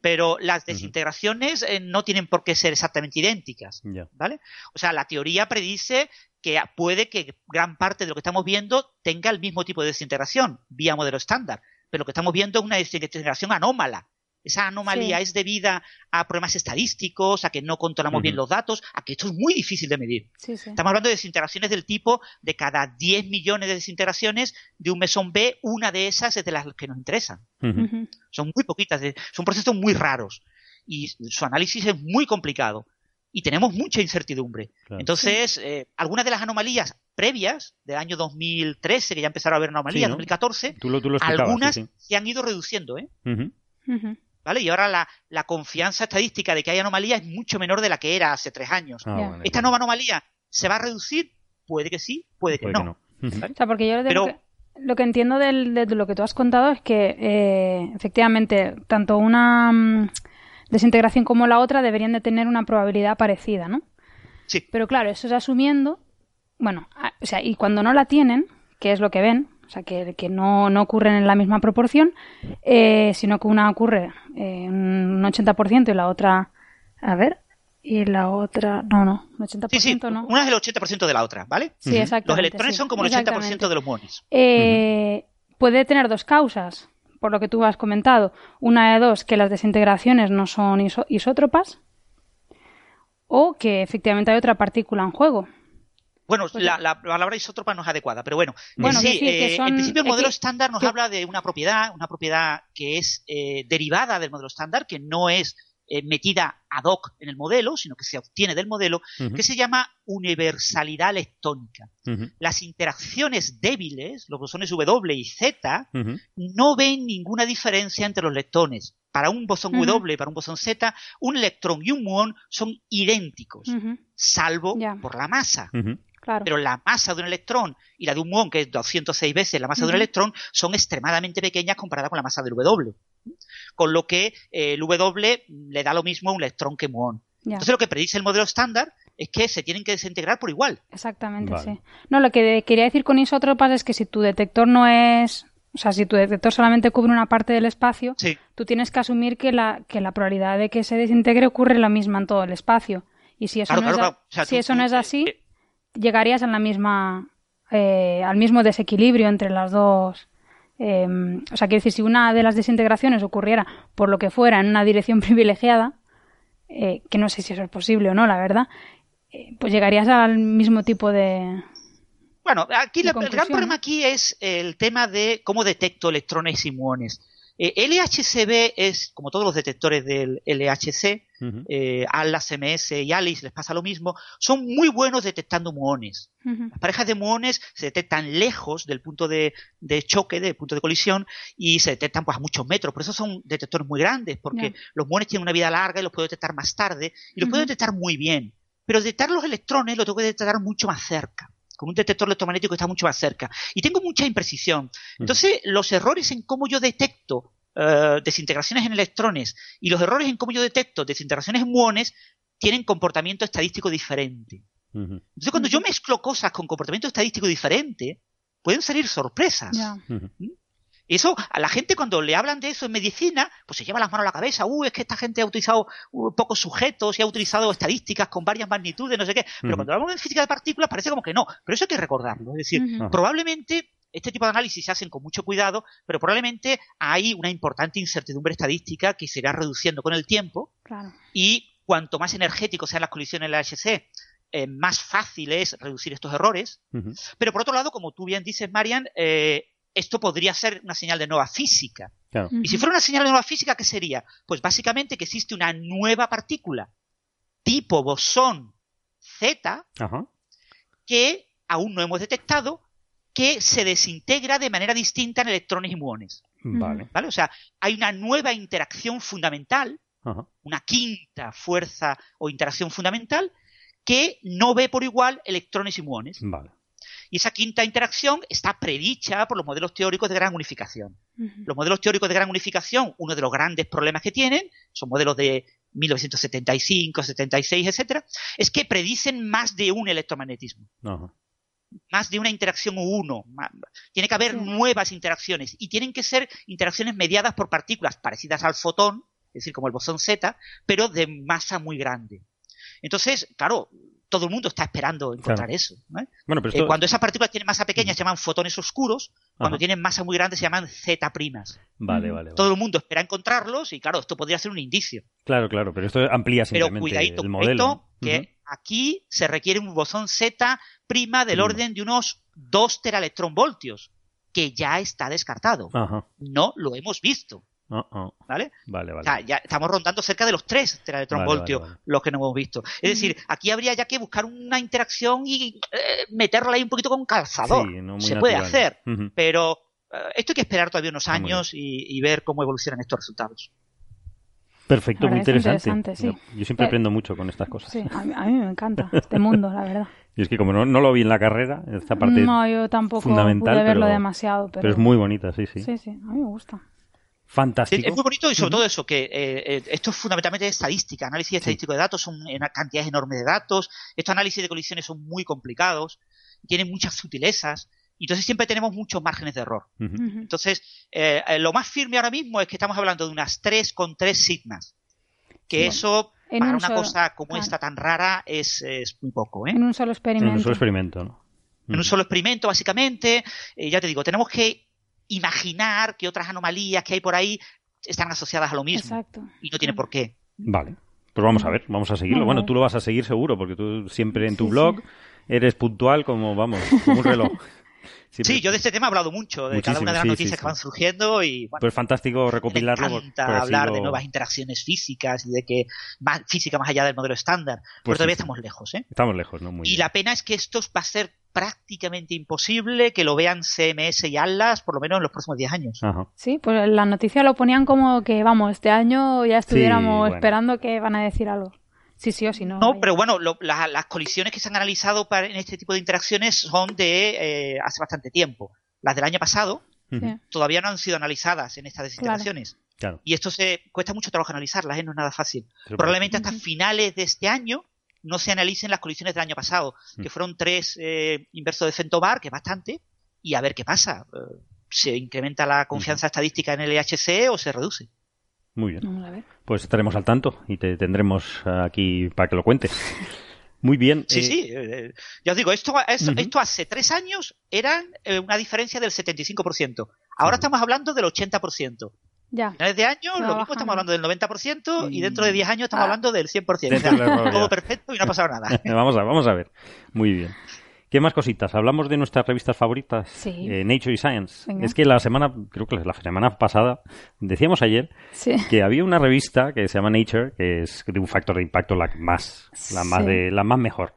pero las desintegraciones eh, no tienen por qué ser exactamente idénticas. Ya. ¿Vale? O sea, la teoría predice que puede que gran parte de lo que estamos viendo tenga el mismo tipo de desintegración vía modelo estándar, pero lo que estamos viendo es una desintegración anómala. Esa anomalía Sí. es debida a problemas estadísticos, a que no controlamos bien los datos, a que esto es muy difícil de medir. Sí, sí. Estamos hablando de desintegraciones del tipo de cada 10 millones de desintegraciones de un mesón B, una de esas es de las que nos interesan. Son muy poquitas, son procesos muy raros y su análisis es muy complicado y tenemos mucha incertidumbre. Claro. Entonces, eh, algunas de las anomalías previas del año 2013, que ya empezaron a haber anomalías, Sí, ¿no? 2014, Tú lo, tú lo explicabas, algunas sí, se han ido reduciendo, ¿eh? ¿Vale? Y ahora la, la confianza estadística de que hay anomalías es mucho menor de la que era hace tres años. Ah, ¿Esta nueva anomalía se va a reducir? Puede que sí, puede que Puede no. que no. Ujú. O sea, porque yo Pero- lo, que, lo que entiendo del- de, lo que tú has contado es que eh, efectivamente tanto una mm, desintegración como la otra deberían de tener una probabilidad parecida, ¿no? Sí. Pero claro, eso es asumiendo, bueno, a- o sea, y cuando no la tienen, que es lo que ven, o sea, que, que no, no ocurren en la misma proporción, eh, sino que una ocurre eh, un 80% y la otra, a ver, y la otra, no, no, un 80% Sí, sí, no. una es el 80% de la otra, ¿vale? Sí, exactamente. Los electrones sí, son como el exactamente. 80% de los muones. Eh, Puede tener dos causas, por lo que tú has comentado. Una de dos, que las desintegraciones no son iso- isótropas, o que efectivamente hay otra partícula en juego. Bueno, Pues la, la palabra isótropa no es adecuada, pero bueno. Bueno, sí, decir que eh, son- en principio el es modelo que- estándar nos que- habla de una propiedad, una propiedad que es eh, derivada del modelo estándar, que no es eh, metida ad hoc en el modelo, sino que se obtiene del modelo, que se llama universalidad leptónica. Ujú. Las interacciones débiles, los bosones W y Z, no ven ninguna diferencia entre los leptones. Para un bosón. W y para un bosón Z, un electrón y un muón son idénticos, salvo por la masa. Claro. Pero la masa de un electrón y la de un muón, que es 206 veces la masa de un electrón, son extremadamente pequeñas comparadas con la masa del W. Con lo que eh, el W le da lo mismo a un electrón que muón. ya. Entonces lo que predice el modelo estándar es que se tienen que desintegrar por igual. Exactamente, Vale. sí. No, lo que de- quería decir con isótropas es que si tu detector no es. O sea, si tu detector solamente cubre una parte del espacio, Sí. tú tienes que asumir que la, que la probabilidad de que se desintegre ocurre la misma en todo el espacio. Y si eso Claro, no, es, claro, a- claro. O sea, si tú- eso tú, no es eh, así, eh, llegarías a la misma, eh, al mismo desequilibrio entre las dos. eh, o sea, quiero decir, si una de las desintegraciones ocurriera por lo que fuera en una dirección privilegiada, eh, que no sé si eso es posible o no, la verdad, eh, pues llegarías al mismo tipo de. Bueno, aquí la- el gran problema aquí es el tema de cómo detecto electrones y muones. Eh, LHCb es, como todos los detectores del LHC, Ujú. eh, ALAS, MS y ALICE les pasa lo mismo, son muy buenos detectando muones. Las parejas de muones se detectan lejos del punto de, de choque, del punto de colisión, y se detectan pues, a muchos metros. Por eso son detectores muy grandes, porque los muones tienen una vida larga y los puedo detectar más tarde, y los puedo detectar muy bien. Pero detectar los electrones lo tengo que detectar mucho más cerca. con un detector electromagnético que está mucho más cerca. Y tengo mucha imprecisión. Entonces, los errores en cómo yo detecto eh, desintegraciones en electrones y los errores en cómo yo detecto desintegraciones en muones tienen comportamiento estadístico diferente. Entonces, cuando yo mezclo cosas con comportamiento estadístico diferente, pueden salir sorpresas. ¿Mm? Eso, a la gente cuando le hablan de eso en medicina, pues se lleva las manos a la cabeza, uh, es que esta gente ha utilizado uh, pocos sujetos y ha utilizado estadísticas con varias magnitudes, no sé qué. Pero cuando hablamos de física de partículas parece como que no. Pero eso hay que recordarlo. Es decir, probablemente este tipo de análisis se hacen con mucho cuidado, pero probablemente hay una importante incertidumbre estadística que se irá reduciendo con el tiempo. Y cuanto más energéticos sean las colisiones en la HC, eh, más fácil es reducir estos errores. Pero por otro lado, como tú bien dices, Marian, eh, esto podría ser una señal de nueva física. Y si fuera una señal de nueva física, ¿qué sería? Pues básicamente que existe una nueva partícula tipo bosón Z que aún no hemos detectado que se desintegra de manera distinta en electrones y muones. Vale. ¿Vale? O sea, hay una nueva interacción fundamental, una quinta fuerza o interacción fundamental que no ve por igual electrones y muones. Vale. Y esa quinta interacción está predicha por los modelos teóricos de gran unificación. Los modelos teóricos de gran unificación, uno de los grandes problemas que tienen, son modelos de 1975, 76, etcétera, es que predicen más de un electromagnetismo. Más de una interacción uno. Tiene que haber nuevas interacciones y tienen que ser interacciones mediadas por partículas parecidas al fotón, es decir, como el bosón Z, pero de masa muy grande. Entonces, claro, todo el mundo está esperando encontrar eso. Eh, cuando esas partículas tienen masa pequeña se llaman fotones oscuros, cuando tienen masa muy grande se llaman Z primas. Vale, vale, Todo el mundo espera encontrarlos y claro, esto podría ser un indicio. Claro, claro, pero esto amplía simplemente pero cuidadito, el modelo. que aquí se requiere un bosón Z prima del orden de unos 2 voltios, que ya está descartado. No lo hemos visto. ¿Vale? Vale, O sea, ya estamos rondando cerca de los 3 teraelectronvoltios, los que no hemos visto. Es decir, aquí habría ya que buscar una interacción y eh, meterla ahí un poquito con calzador. Se puede hacer, pero eh, esto hay que esperar todavía unos años y, ver cómo evolucionan estos resultados. Perfecto, muy interesante. Yo siempre eh, aprendo mucho con estas cosas. Sí, a mí, me encanta este mundo, la verdad. Y es que como no, lo vi en la carrera, esta parte No, yo tampoco fundamental, pude verlo demasiado. Pero... pero... es muy bonita, sí, sí. Sí, sí, a mí me gusta. Fantástico. Es, muy bonito y sobre todo eso, que eh, eh, esto es fundamentalmente estadística, análisis estadístico de datos, son cantidades enormes de datos, estos análisis de colisiones son muy complicados, tienen muchas sutilezas, y entonces siempre tenemos muchos márgenes de error. Entonces, eh, lo más firme ahora mismo es que estamos hablando de unas 3 con 3 sigmas, que eso para una cosa como esta tan rara es, muy poco. En un solo experimento. En un solo experimento, ¿no? En un solo experimento, básicamente, ya te digo, tenemos que imaginar que otras anomalías que hay por ahí están asociadas a lo mismo. Exacto. Y no tiene por qué. Vale. Pues vamos a ver, vamos a seguirlo. Bueno, tú lo vas a seguir seguro, porque tú siempre en tu blog eres puntual como, vamos, como un reloj. Sí, yo de este tema he hablado mucho, de cada una de las noticias que van surgiendo y bueno, pues es fantástico recopilarlo. Me encanta hablar de nuevas interacciones físicas y de que más, física más allá del modelo estándar. Pues pero todavía estamos lejos, ¿eh? Estamos lejos, ¿no? Muy y la pena es que esto va a ser prácticamente imposible que lo vean CMS y Atlas por lo menos en los próximos 10 años. Sí, pues la noticia lo ponían como que, vamos, este año ya estuviéramos esperando que van a decir algo. Sí, sí o sí no. No, pero bueno, las colisiones que se han analizado para, en este tipo de interacciones son de eh, hace bastante tiempo. Las del año pasado todavía no han sido analizadas en estas desintegraciones. Y esto se cuesta mucho trabajo analizarlas, ¿eh? no es nada fácil. Probablemente hasta finales de este año no se analicen las colisiones del año pasado, que fueron tres eh, inversos de Fentobar, que es bastante, y a ver qué pasa. ¿Se incrementa la confianza estadística en el EHC o se reduce? Muy bien. Pues estaremos al tanto y te tendremos aquí para que lo cuentes. Muy bien. Sí, eh, sí. Eh, ya os digo, esto, esto hace tres años eran eh, una diferencia del 75%. Ahora estamos hablando del 80%. Ya. Finales de año, lo mismo estamos hablando del 90% y dentro de 10 años estamos ah. hablando del 100%. todo perfecto y no ha pasado nada. vamos, a, vamos a ver. Muy bien. ¿Qué más cositas? Hablamos de nuestras revistas favoritas, sí. Nature y Science. Es que la semana, creo que la semana pasada, decíamos ayer que había una revista que se llama Nature, que es de un factor de impacto la más, la más de, la más mejor.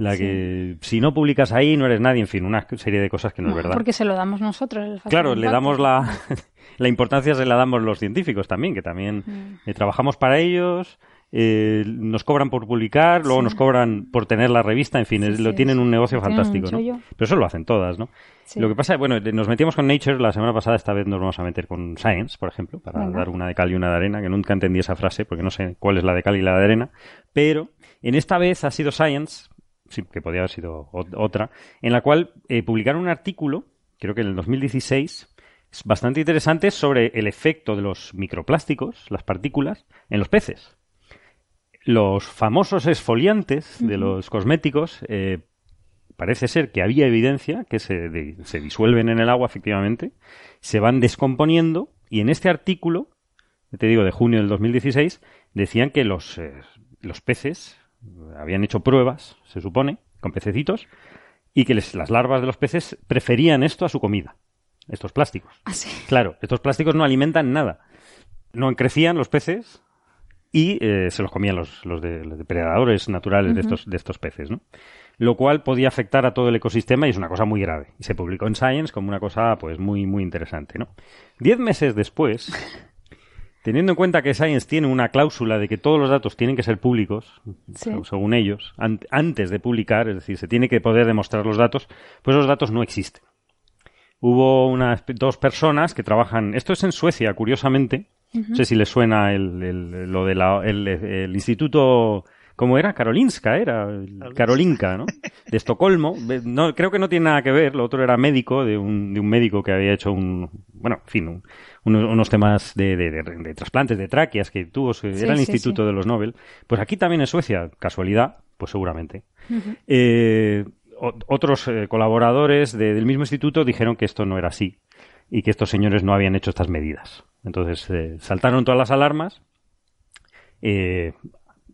La que si no publicas ahí no eres nadie, en fin, una serie de cosas que no, es verdad. Porque se lo damos nosotros. claro, le damos la, la importancia se la damos los científicos también, que también mm. eh, trabajamos para ellos eh, nos cobran por publicar, luego nos cobran por tener la revista, en fin, Sí, es- lo tienen es- un negocio un fantástico, ¿no? Pero eso lo hacen todas, ¿no? Lo que pasa, bueno, nos metíamos con Nature la semana pasada, esta vez nos vamos a meter con Science, por ejemplo, para Venga. dar una de cal y una de arena, que nunca entendí esa frase porque no sé cuál es la de cal y la de arena, pero en esta vez ha sido Science, sí, que podría haber sido otra, en la cual eh, publicaron un artículo, creo que en el 2016, es bastante interesante sobre el efecto de los microplásticos, las partículas, en los peces. Los famosos esfoliantes de los cosméticos eh, parece ser que había evidencia que se, de- se disuelven en el agua, efectivamente, se van descomponiendo y en este artículo, te digo, de junio del 2016, decían que los, eh, los peces habían hecho pruebas, se supone, con pececitos, y que les- las larvas de los peces preferían esto a su comida, estos plásticos. Ah, sí. Claro, estos plásticos no alimentan nada. No crecían los peces y eh, se los comían los, los, de- los depredadores naturales de, estos, de estos peces, ¿no? Lo cual podía afectar a todo el ecosistema y es una cosa muy grave. Y se publicó en Science como una cosa pues muy, muy interesante, ¿no? Diez meses después, teniendo en cuenta que Science tiene una cláusula de que todos los datos tienen que ser públicos, Sí. según ellos, an- antes de publicar, es decir, se tiene que poder demostrar los datos, pues los datos no existen hubo unas dos personas que trabajan. Esto es en Suecia, curiosamente. No sé si les suena el, el- lo de la, el, el instituto. ¿Cómo era? Karolinska, era. Karolinka, ¿no? De Estocolmo. No, creo que no tiene nada que ver. Lo otro era médico, de un, de un médico que había hecho un. Bueno, en fin, un- unos, unos temas de, de- de- de trasplantes de tráqueas que tuvo. Sí, era el sí, instituto sí. de los Nobel. Pues aquí también en Suecia, casualidad, pues seguramente. Eh, o- otros eh, colaboradores de- del mismo instituto dijeron que esto no era así y que estos señores no habían hecho estas medidas. Entonces eh, saltaron todas las alarmas, eh,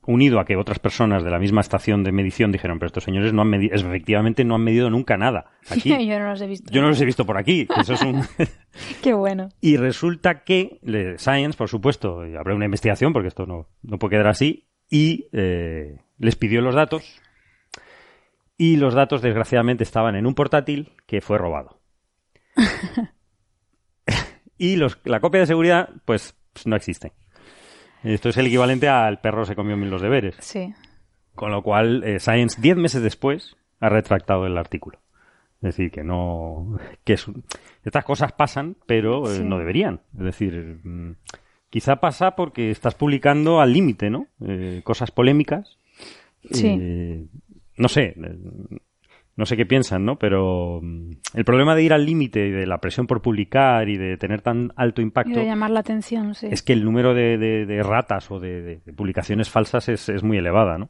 unido a que otras personas de la misma estación de medición dijeron, pero estos señores no han medido, efectivamente no han medido nunca nada. Aquí, Yo no los he visto. yo no los he visto por aquí. Eso es un... Qué bueno. Y resulta que Science, por supuesto, y habrá una investigación porque esto no, no puede quedar así, y eh, les pidió los datos. Y los datos, desgraciadamente, estaban en un portátil que fue robado. y los, la copia de seguridad, pues, pues, no existe. Esto es el equivalente al perro se comió mil los deberes. Sí. Con lo cual, eh, Science, diez meses después, ha retractado el artículo. Es decir, que no. que es- estas cosas pasan, pero eh, Sí. no deberían. Es decir, mm, quizá pasa porque estás publicando al límite, ¿no? Eh, cosas polémicas. Sí. No sé. No sé qué piensan, ¿no? Pero mm, el problema de ir al límite y de la presión por publicar y de tener tan alto Y impacto de llamar la atención, sí. es que el número de, de- de ratas o de, publicaciones falsas es, es muy elevada, ¿no?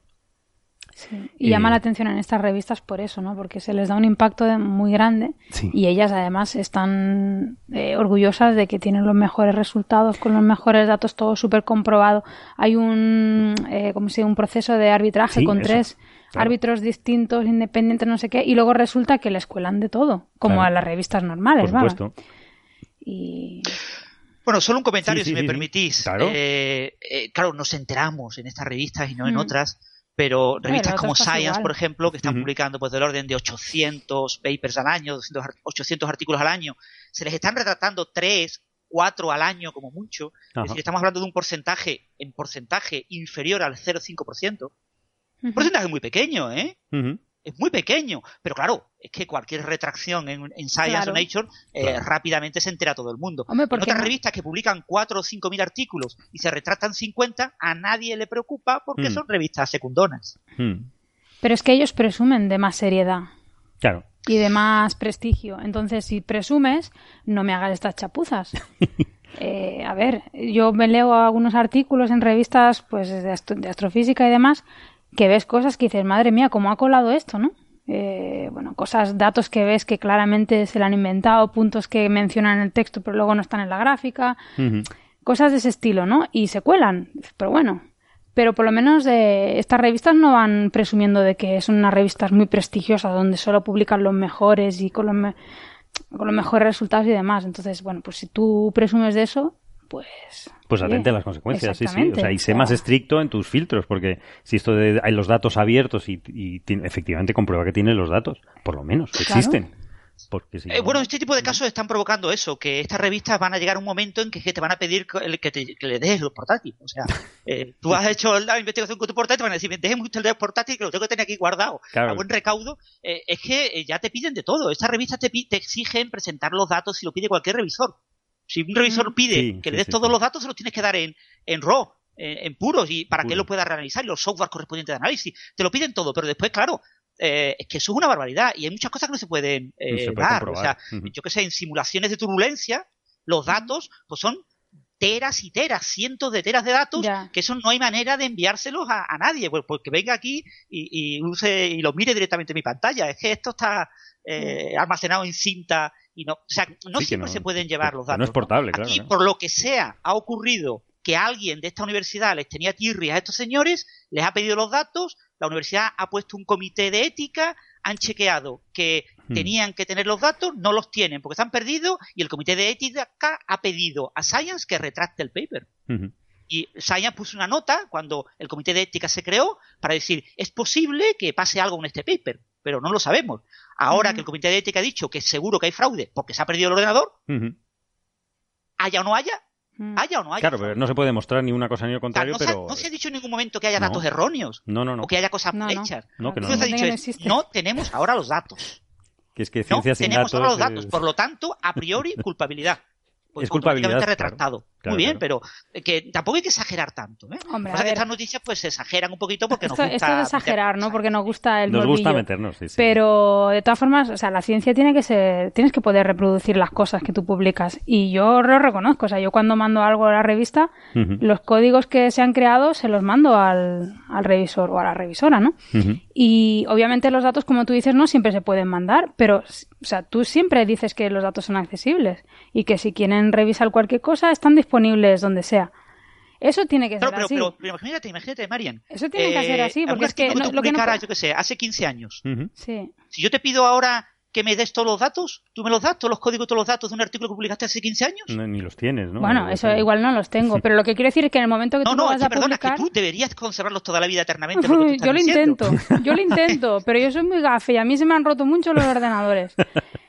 Sí. Y llama Eh, la atención en estas revistas por eso, ¿no? Porque se les da un impacto muy grande Sí. y ellas además están eh, orgullosas de que tienen los mejores resultados con los mejores datos, todo súper comprobado. Hay un, eh, un proceso de arbitraje Sí, con eso, tres claro. árbitros distintos, independientes, no sé qué, y luego resulta que les cuelan de todo, como Claro. a las revistas normales, Por supuesto. Y Bueno, solo un comentario, Sí, sí, si me sí, permitís. Claro. Eh, eh, claro, nos enteramos en estas revistas y no en Mm. otras, pero revistas como Science, igual. por ejemplo, que están publicando pues del orden de 800 papers al año, 200 ar- 800 artículos al año, se les están retratando 3, 4 al año como mucho. Ajá. Es decir, estamos hablando de un porcentaje, en porcentaje inferior al 0,5%. Un porcentaje muy pequeño, ¿eh? Es muy pequeño, pero claro, es que cualquier retracción en, en Science Claro. o Nature eh, Claro. rápidamente se entera todo el mundo. Hombre, En ¿por qué otras no? revistas que publican 4 o 5 mil artículos y se retratan 50, a nadie le preocupa porque Mm. son revistas secundonas. Mm. Pero es que ellos presumen de más seriedad. Claro. y de más prestigio. Entonces, si presumes, no me hagas estas chapuzas. Eh, a ver, yo me leo algunos artículos en revistas pues de, astro- de astrofísica y demás que ves cosas que dices, madre mía, ¿cómo ha colado esto, no? Eh, bueno, cosas, datos que ves que claramente se le han inventado, puntos que mencionan en el texto pero luego no están en la gráfica, cosas de ese estilo, ¿no? Y se cuelan, pero bueno. Pero por lo menos eh, estas revistas no van presumiendo de que son unas revistas muy prestigiosas donde solo publican los mejores y con los, me- con los mejores resultados y demás. Entonces, bueno, pues si tú presumes de eso, pues... Pues oye, atente a las consecuencias, sí, sí. O sea, y sé más estricto en tus filtros, porque si esto de hay los datos abiertos y, y ti- efectivamente comprueba que tiene los datos, por lo menos, que Claro. existen. Porque si Eh, no- bueno, este tipo de casos están provocando eso, que estas revistas van a llegar a un momento en que, te van a pedir que, te- que le dejes los portátiles. O sea, eh, tú has hecho la investigación con tu portátil, te van a decir, déjeme usted el portátil que lo tengo que tener aquí guardado Claro. a buen recaudo. Eh, es que eh, ya te piden de todo. Estas revistas te, te exigen presentar los datos si lo pide cualquier revisor. Si un revisor pide Sí, que le des sí, todos sí. los datos, se los tienes que dar en, en RAW, en, en puros, y para que él lo pueda reanalizar y los software correspondientes de análisis. Te lo piden todo, pero después, claro, eh, es que eso es una barbaridad y hay muchas cosas que no se pueden eh, No se puede dar. O sea, yo que sé, en simulaciones de turbulencia, los datos pues son teras y teras, cientos de teras de datos, Ya. que eso no hay manera de enviárselos a, a nadie, pues, pues que venga aquí y, y use y lo mire directamente en mi pantalla. Es que esto está eh, almacenado en cinta y no, o sea, no Sí, siempre no- se pueden llevar los datos. no es portable, claro, Aquí, ¿no? por lo que sea, ha ocurrido que alguien de esta universidad les tenía tirrias a estos señores, les ha pedido los datos, la universidad ha puesto un comité de ética, han chequeado que Hmm. tenían que tener los datos, no los tienen porque están perdidos y el comité de ética ha pedido a Science que retracte el paper. Y Science puso una nota cuando el comité de ética se creó para decir, es posible que pase algo con este paper, pero no lo sabemos. Ahora que el comité de ética ha dicho que seguro que hay fraude porque se ha perdido el ordenador, haya o no haya, Mm. haya o no haya. Claro, pero no se puede demostrar ni una cosa ni lo O sea, contrario, no, se, pero... no se ha dicho en ningún momento que haya No. datos erróneos No, no, no. o que haya cosas No, no. hechas. No, que no, no. se ha dicho Que no es, no tenemos ahora los datos. Que es que No ciencia sin tenemos datos... ahora los datos. es- Por lo tanto, a priori, culpabilidad. Pues Es culpabilidad, automáticamente claro. retractado. Claro, Muy bien, claro. pero eh, que tampoco hay que exagerar tanto. ¿eh? Hombre, Pasa a que estas noticias pues se exageran un poquito porque Esto, nos gusta esto es exagerar, ¿no? Porque nos gusta el Nos gusta meternos, sí, sí. Pero de todas formas, o sea, la ciencia tiene que ser, tienes que poder reproducir las cosas que tú publicas. Y yo lo reconozco, o sea, yo cuando mando algo a la revista, los códigos que se han creado se los mando al, al revisor o a la revisora, ¿no? Y obviamente los datos, como tú dices, no siempre se pueden mandar, pero, o sea, tú siempre dices que los datos son accesibles y que si quieren revisar cualquier cosa están disponibles donde sea. Eso tiene que ser pero, así. pero, pero imagínate, imagínate, Marian. Eso tiene que ser así, algún porque es que no- lo que no yo qué sé, hace 15 años. Sí. Si yo te pido ahora que me des todos los datos, tú me los das, todos los códigos, todos los datos de un artículo que publicaste hace 15 años. No, ni los tienes, ¿no? Bueno, eso igual no los tengo, pero lo que quiero decir es que en el momento que No, tú no, vas que a perdona, publicar... que tú deberías conservarlos toda la vida eternamente. Lo que tú estás yo lo diciendo. intento, yo lo intento, pero yo soy muy gafe y a mí se me han roto mucho los ordenadores.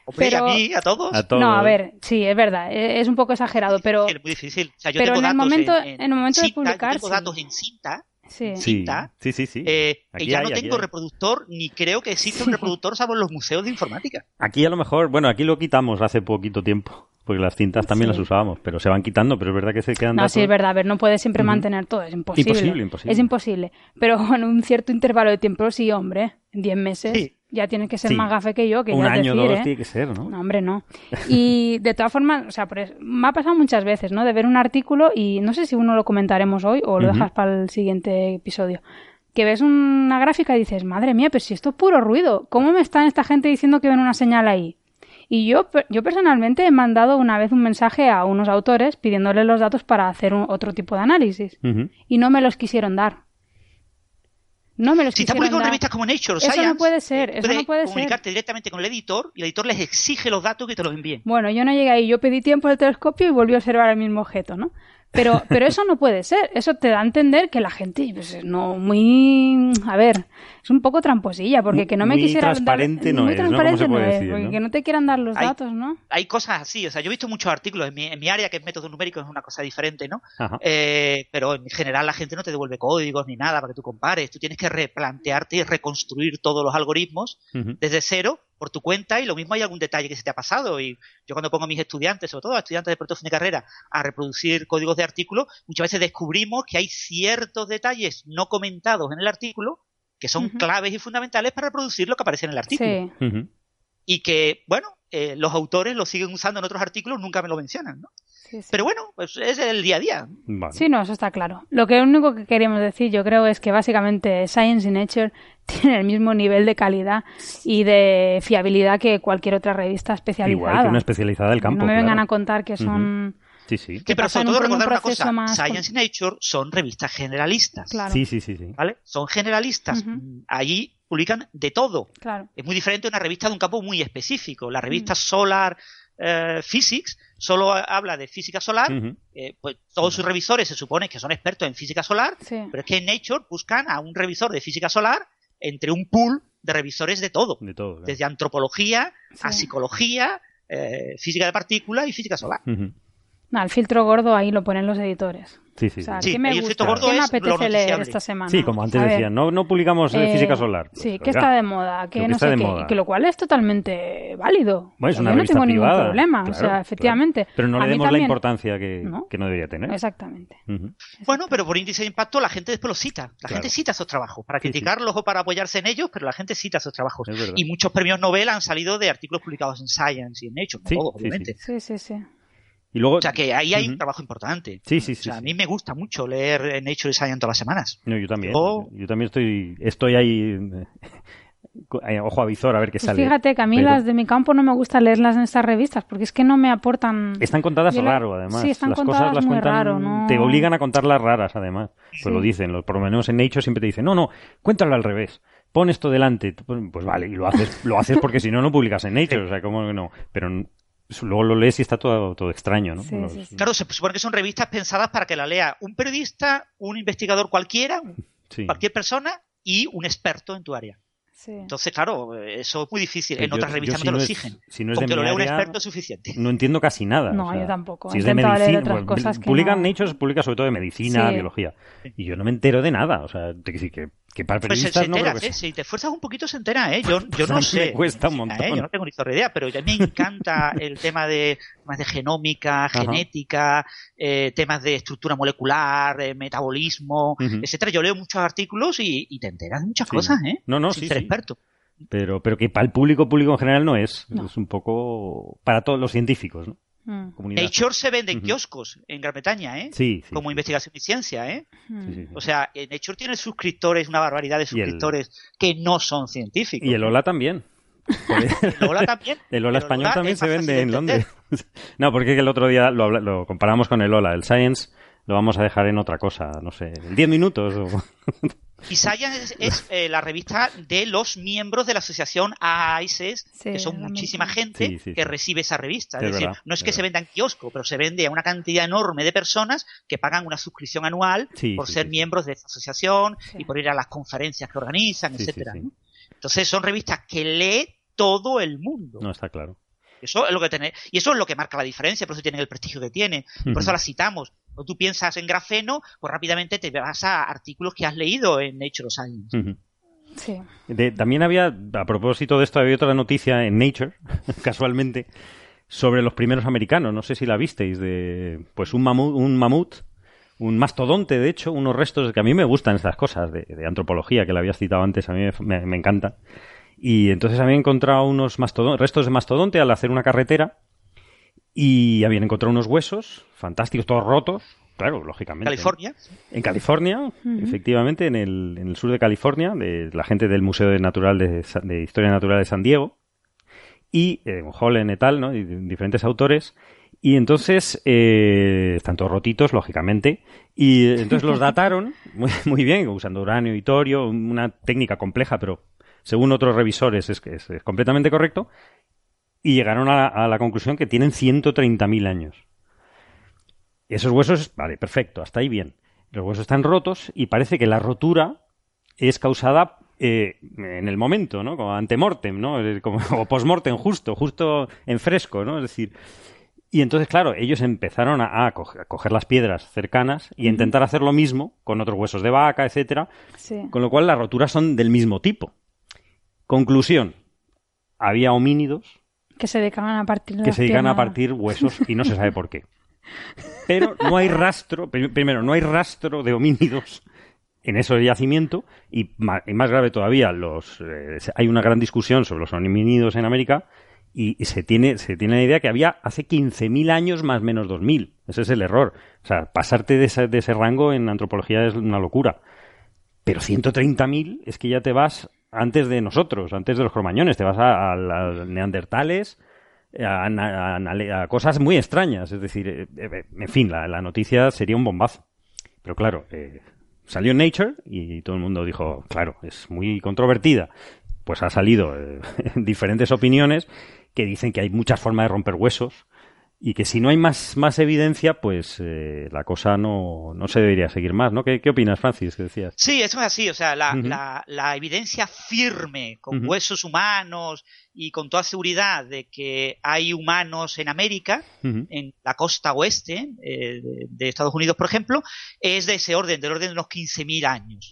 Hombre, pero- a mí, a todos. A todos. No, a ver, sí, es verdad, e- es un poco exagerado, pero Es muy difícil. O sea, yo pero tengo en el datos momento- en, en el momento de cinta, yo publicar, tengo sí. datos en cinta, sí. Sí, cinta, sí, sí. sí. eh, que ya hay, no tengo reproductor, ni creo que exista un reproductor salvo en los museos de informática. Aquí a lo mejor, bueno, aquí lo quitamos hace poquito tiempo, porque las cintas también Sí. las usábamos, pero se van quitando, pero es verdad que se quedan No, datos. sí, es verdad, a ver, no puedes siempre mantener todo, es imposible. Imposible, imposible. Es imposible. Pero en un cierto intervalo de tiempo, sí, hombre, en 10 meses Sí. Ya tienes que ser Sí. más gafe que yo, que Un ya año o decir, dos ¿eh? tiene que ser, ¿no? No, hombre, no. Y de todas formas, o sea, me ha pasado muchas veces, ¿no? De ver un artículo y no sé si uno lo comentaremos hoy o lo dejas para el siguiente episodio. Que ves una gráfica y dices, madre mía, pero si esto es puro ruido, ¿cómo me está esta gente diciendo que ven una señal ahí? Y yo, yo personalmente he mandado una vez un mensaje a unos autores pidiéndoles los datos para hacer un- otro tipo de análisis y no me los quisieron dar. No me los Si está publicado en revistas como Nature o Eso no Science, puede ser, eso puedes no puede ser. comunicarte directamente con el editor y el editor les exige los datos que te los envíen. Bueno, yo no llegué ahí, yo pedí tiempo del telescopio y volví a observar el mismo objeto, ¿no? Pero, pero eso no puede ser, eso te da a entender que la gente, pues, no, muy, a ver, es un poco tramposilla, porque que no me Muy quisieran dar- transparente no muy es, ¿no? ¿Cómo transparente se puede no es, decir, porque no? que no te quieran dar los Hay- datos, ¿no? Hay cosas así, o sea, yo he visto muchos artículos en mi, en mi área, que es método numérico, es una cosa diferente, ¿no? Eh, pero en general la gente no te devuelve códigos ni nada para que tú compares. Tú tienes que replantearte y reconstruir todos los algoritmos desde cero por tu cuenta y lo mismo hay algún detalle que se te ha pasado y yo cuando pongo a mis estudiantes, sobre todo a estudiantes de proto fin de carrera, a reproducir códigos de artículos, muchas veces descubrimos que hay ciertos detalles no comentados en el artículo que son claves y fundamentales para reproducir lo que aparece en el artículo Sí. Y que, bueno, eh, los autores lo siguen usando en otros artículos, nunca me lo mencionan, ¿no? Sí, sí. Pero bueno, pues es el día a día. Vale. Sí, no, eso está claro. Lo que único que queríamos decir, yo creo, es que básicamente Science y Nature tienen el mismo nivel de calidad y de fiabilidad que cualquier otra revista especializada. Igual que una especializada del campo. no me vengan a contar que son... Sí, sí. Sí, pero sobre todo un recordar una cosa, más- Science y Nature son revistas generalistas, Claro, Sí, sí, sí, sí. ¿vale? Son generalistas. Allí publican de todo. claro. Es muy diferente a una revista de un campo muy específico. La revista Mm. Solar eh, Physics solo habla de física solar. Eh, pues todos sus revisores se supone que son expertos en física solar, Sí. pero es que en Nature buscan a un revisor de física solar entre un pool de revisores de todo. De todo. claro. Desde antropología a psicología, eh, física de partículas y física solar. No, el filtro gordo ahí lo ponen los editores. Sí, sí, O sea, sí. Sí, ¿qué me el gusta? filtro gordo ¿Qué me lo apetece leer esta semana? Sí, como antes decían, no, no publicamos eh, eh, física solar. Sí, Pues, que está de moda, lo que no está sé de qué, moda. que lo cual es totalmente válido. Bueno, es una yo no tengo privada. ningún problema, o sea, claro. efectivamente. Pero no le demos la importancia que ¿No? que no debería tener. Exactamente. Bueno, pero por índice de impacto la gente después los cita. La Claro. gente cita esos trabajos para Sí, sí. criticarlos o para apoyarse en ellos, pero la gente cita esos trabajos. Y muchos premios Nobel han salido de artículos publicados en Science y en Nature, obviamente. Sí, sí, sí. Y luego, O sea que ahí hay Ujú. un trabajo importante. Sí, sí, O sí. sea, a sí. mí me gusta mucho leer Nature y Science todas las semanas. No, yo también. Yo- Yo también estoy, estoy ahí, eh, ojo a visor, a ver qué Pues sale. fíjate que a mí Pero las de mi campo no me gusta leerlas en estas revistas porque es que no me aportan. Están contadas la- raro, además. Sí, están las contadas cosas las muy cuentan, raro, ¿no? te obligan a contarlas raras, además. Pues Sí. lo dicen, los, por lo menos en Nature siempre te dicen, no, no, cuéntalo al revés. Pon esto delante. Pues pues vale, y lo haces, lo haces porque si no, no publicas en Nature. O sea, ¿cómo que no? Pero luego lo lees y está todo, todo extraño, ¿no? Sí, Los- sí, sí. Claro, se supone que son revistas pensadas para que la lea un periodista, un investigador cualquiera, sí. cualquier persona y un experto en tu área. Sí. Entonces, claro, eso es muy difícil. Pero En yo- otras yo revistas si no te lo es- exigen. si no es Con de que lo lea un experto es suficiente. No entiendo casi nada. No, o sea, yo tampoco. Si es de medicina, otras pues, cosas publican no- Nature, publica sobre todo de medicina, Sí. biología. Y yo no me entero de nada. O sea, te, que, que, que para Pues se, periodistas se no creo que ¿eh? sea. Si te esfuerzas un poquito se entera, ¿eh? Yo, yo Pues a no sé. me cuesta un ¿eh? montón. Yo no tengo ni zorra idea, pero a mí me encanta el tema de temas de genómica, genética, eh, temas de estructura molecular, eh, metabolismo, Ujú. etcétera. Yo leo muchos artículos y, y te enteras de muchas Sí. cosas, ¿eh? No, no, Sin sí, ser sí. experto. Pero, pero que para el público, público en general no es. No. Es un poco para todos los científicos, ¿no? Mm, Comunidad. Nature se vende en kioscos en Gran Bretaña, ¿eh? Sí, sí. Como investigación y ciencia, ¿eh? mm. sí, sí, sí. O sea, Nature tiene suscriptores, una barbaridad de el- suscriptores que no son científicos. Y el Ola también. El Ola también. El Ola español también es se vende en. Londres. no, porque el otro día lo, habla- lo comparamos con el Ola. El Science lo vamos a dejar en otra cosa, no sé, en 10 minutos. o- Y Science es, es, eh, la revista de los miembros de la asociación AISES, Sí, que son muchísima misma. gente Sí, sí, que recibe esa revista. Es Es, decir, verdad, no es es que se venda en kiosco, pero se vende a una cantidad enorme de personas que pagan una suscripción anual Sí, por sí, ser sí, sí. miembros de esta asociación Sí. y por ir a las conferencias que organizan, etcétera. Entonces son revistas que lee todo el mundo. No, está claro. Eso es lo que tiene, y eso es lo que marca la diferencia, por eso tienen el prestigio que tienen, por eso las citamos. Cuando tú piensas en grafeno, pues rápidamente te vas a artículos que has leído en Nature Science. Sí. De- también había, a propósito de esto, había otra noticia en Nature, casualmente, sobre los primeros americanos. No sé si la visteis, de pues un mamut, un mamut, un mastodonte, de hecho, unos restos que a mí me gustan estas cosas de, de antropología, que la habías citado antes, a mí me, me, me encantan. Y entonces habían encontrado unos restos de mastodonte al hacer una carretera y habían encontrado unos huesos fantásticos, todos rotos, claro, lógicamente. California, En California, efectivamente, en el, en el sur de California, de la gente del Museo de, Natural de, Sa- de Historia Natural de San Diego, y eh, Hollen et al, ¿no? Y diferentes autores. Y entonces, eh, están todos rotitos, lógicamente, y entonces los dataron muy, muy bien, usando uranio y torio, una técnica compleja, pero según otros revisores es, es, es completamente correcto, y llegaron a la, a la conclusión que tienen 130.000 años. Esos huesos, vale, perfecto, hasta ahí bien. Los huesos están rotos y parece que la rotura es causada eh, en el momento, ¿no? Como antemortem, ¿no? Como, o postmortem, justo, justo en fresco, ¿no? Es decir, y entonces, claro, ellos empezaron a, a coger, a coger las piedras cercanas y a intentar hacer lo mismo con otros huesos de vaca, etcétera, Sí. con lo cual las roturas son del mismo tipo. Conclusión, había homínidos Que se dedicaban a partir que se dedican a partir huesos y no se sabe por qué. Pero no hay rastro, pri- primero, no hay rastro de homínidos en ese yacimiento y, ma- y más grave todavía, los eh, hay una gran discusión sobre los homínidos en América y, y se tiene se tiene la idea que había hace 15.000 años más menos 2.000. Ese es el error. O sea, pasarte de ese, de ese rango en antropología es una locura. Pero 130.000 es que ya te vas antes de nosotros, antes de los cromañones, te vas a, neandertales, a, a- cosas muy extrañas. Es decir, eh, eh, en fin, la, la noticia sería un bombazo. Pero claro, eh, salió Nature y todo el mundo dijo, claro, es muy controvertida. Pues ha salido eh, diferentes opiniones que dicen que hay muchas formas de romper huesos, y que si no hay más, más evidencia, pues eh, la cosa no, no se debería seguir más, ¿no? ¿Qué, qué opinas, Francis, que decías? Sí, eso es así, o sea, la, la, la evidencia firme, con huesos humanos y con toda seguridad de que hay humanos en América, en la costa oeste eh, de, de Estados Unidos, por ejemplo, es de ese orden, del orden de unos 15.000 años.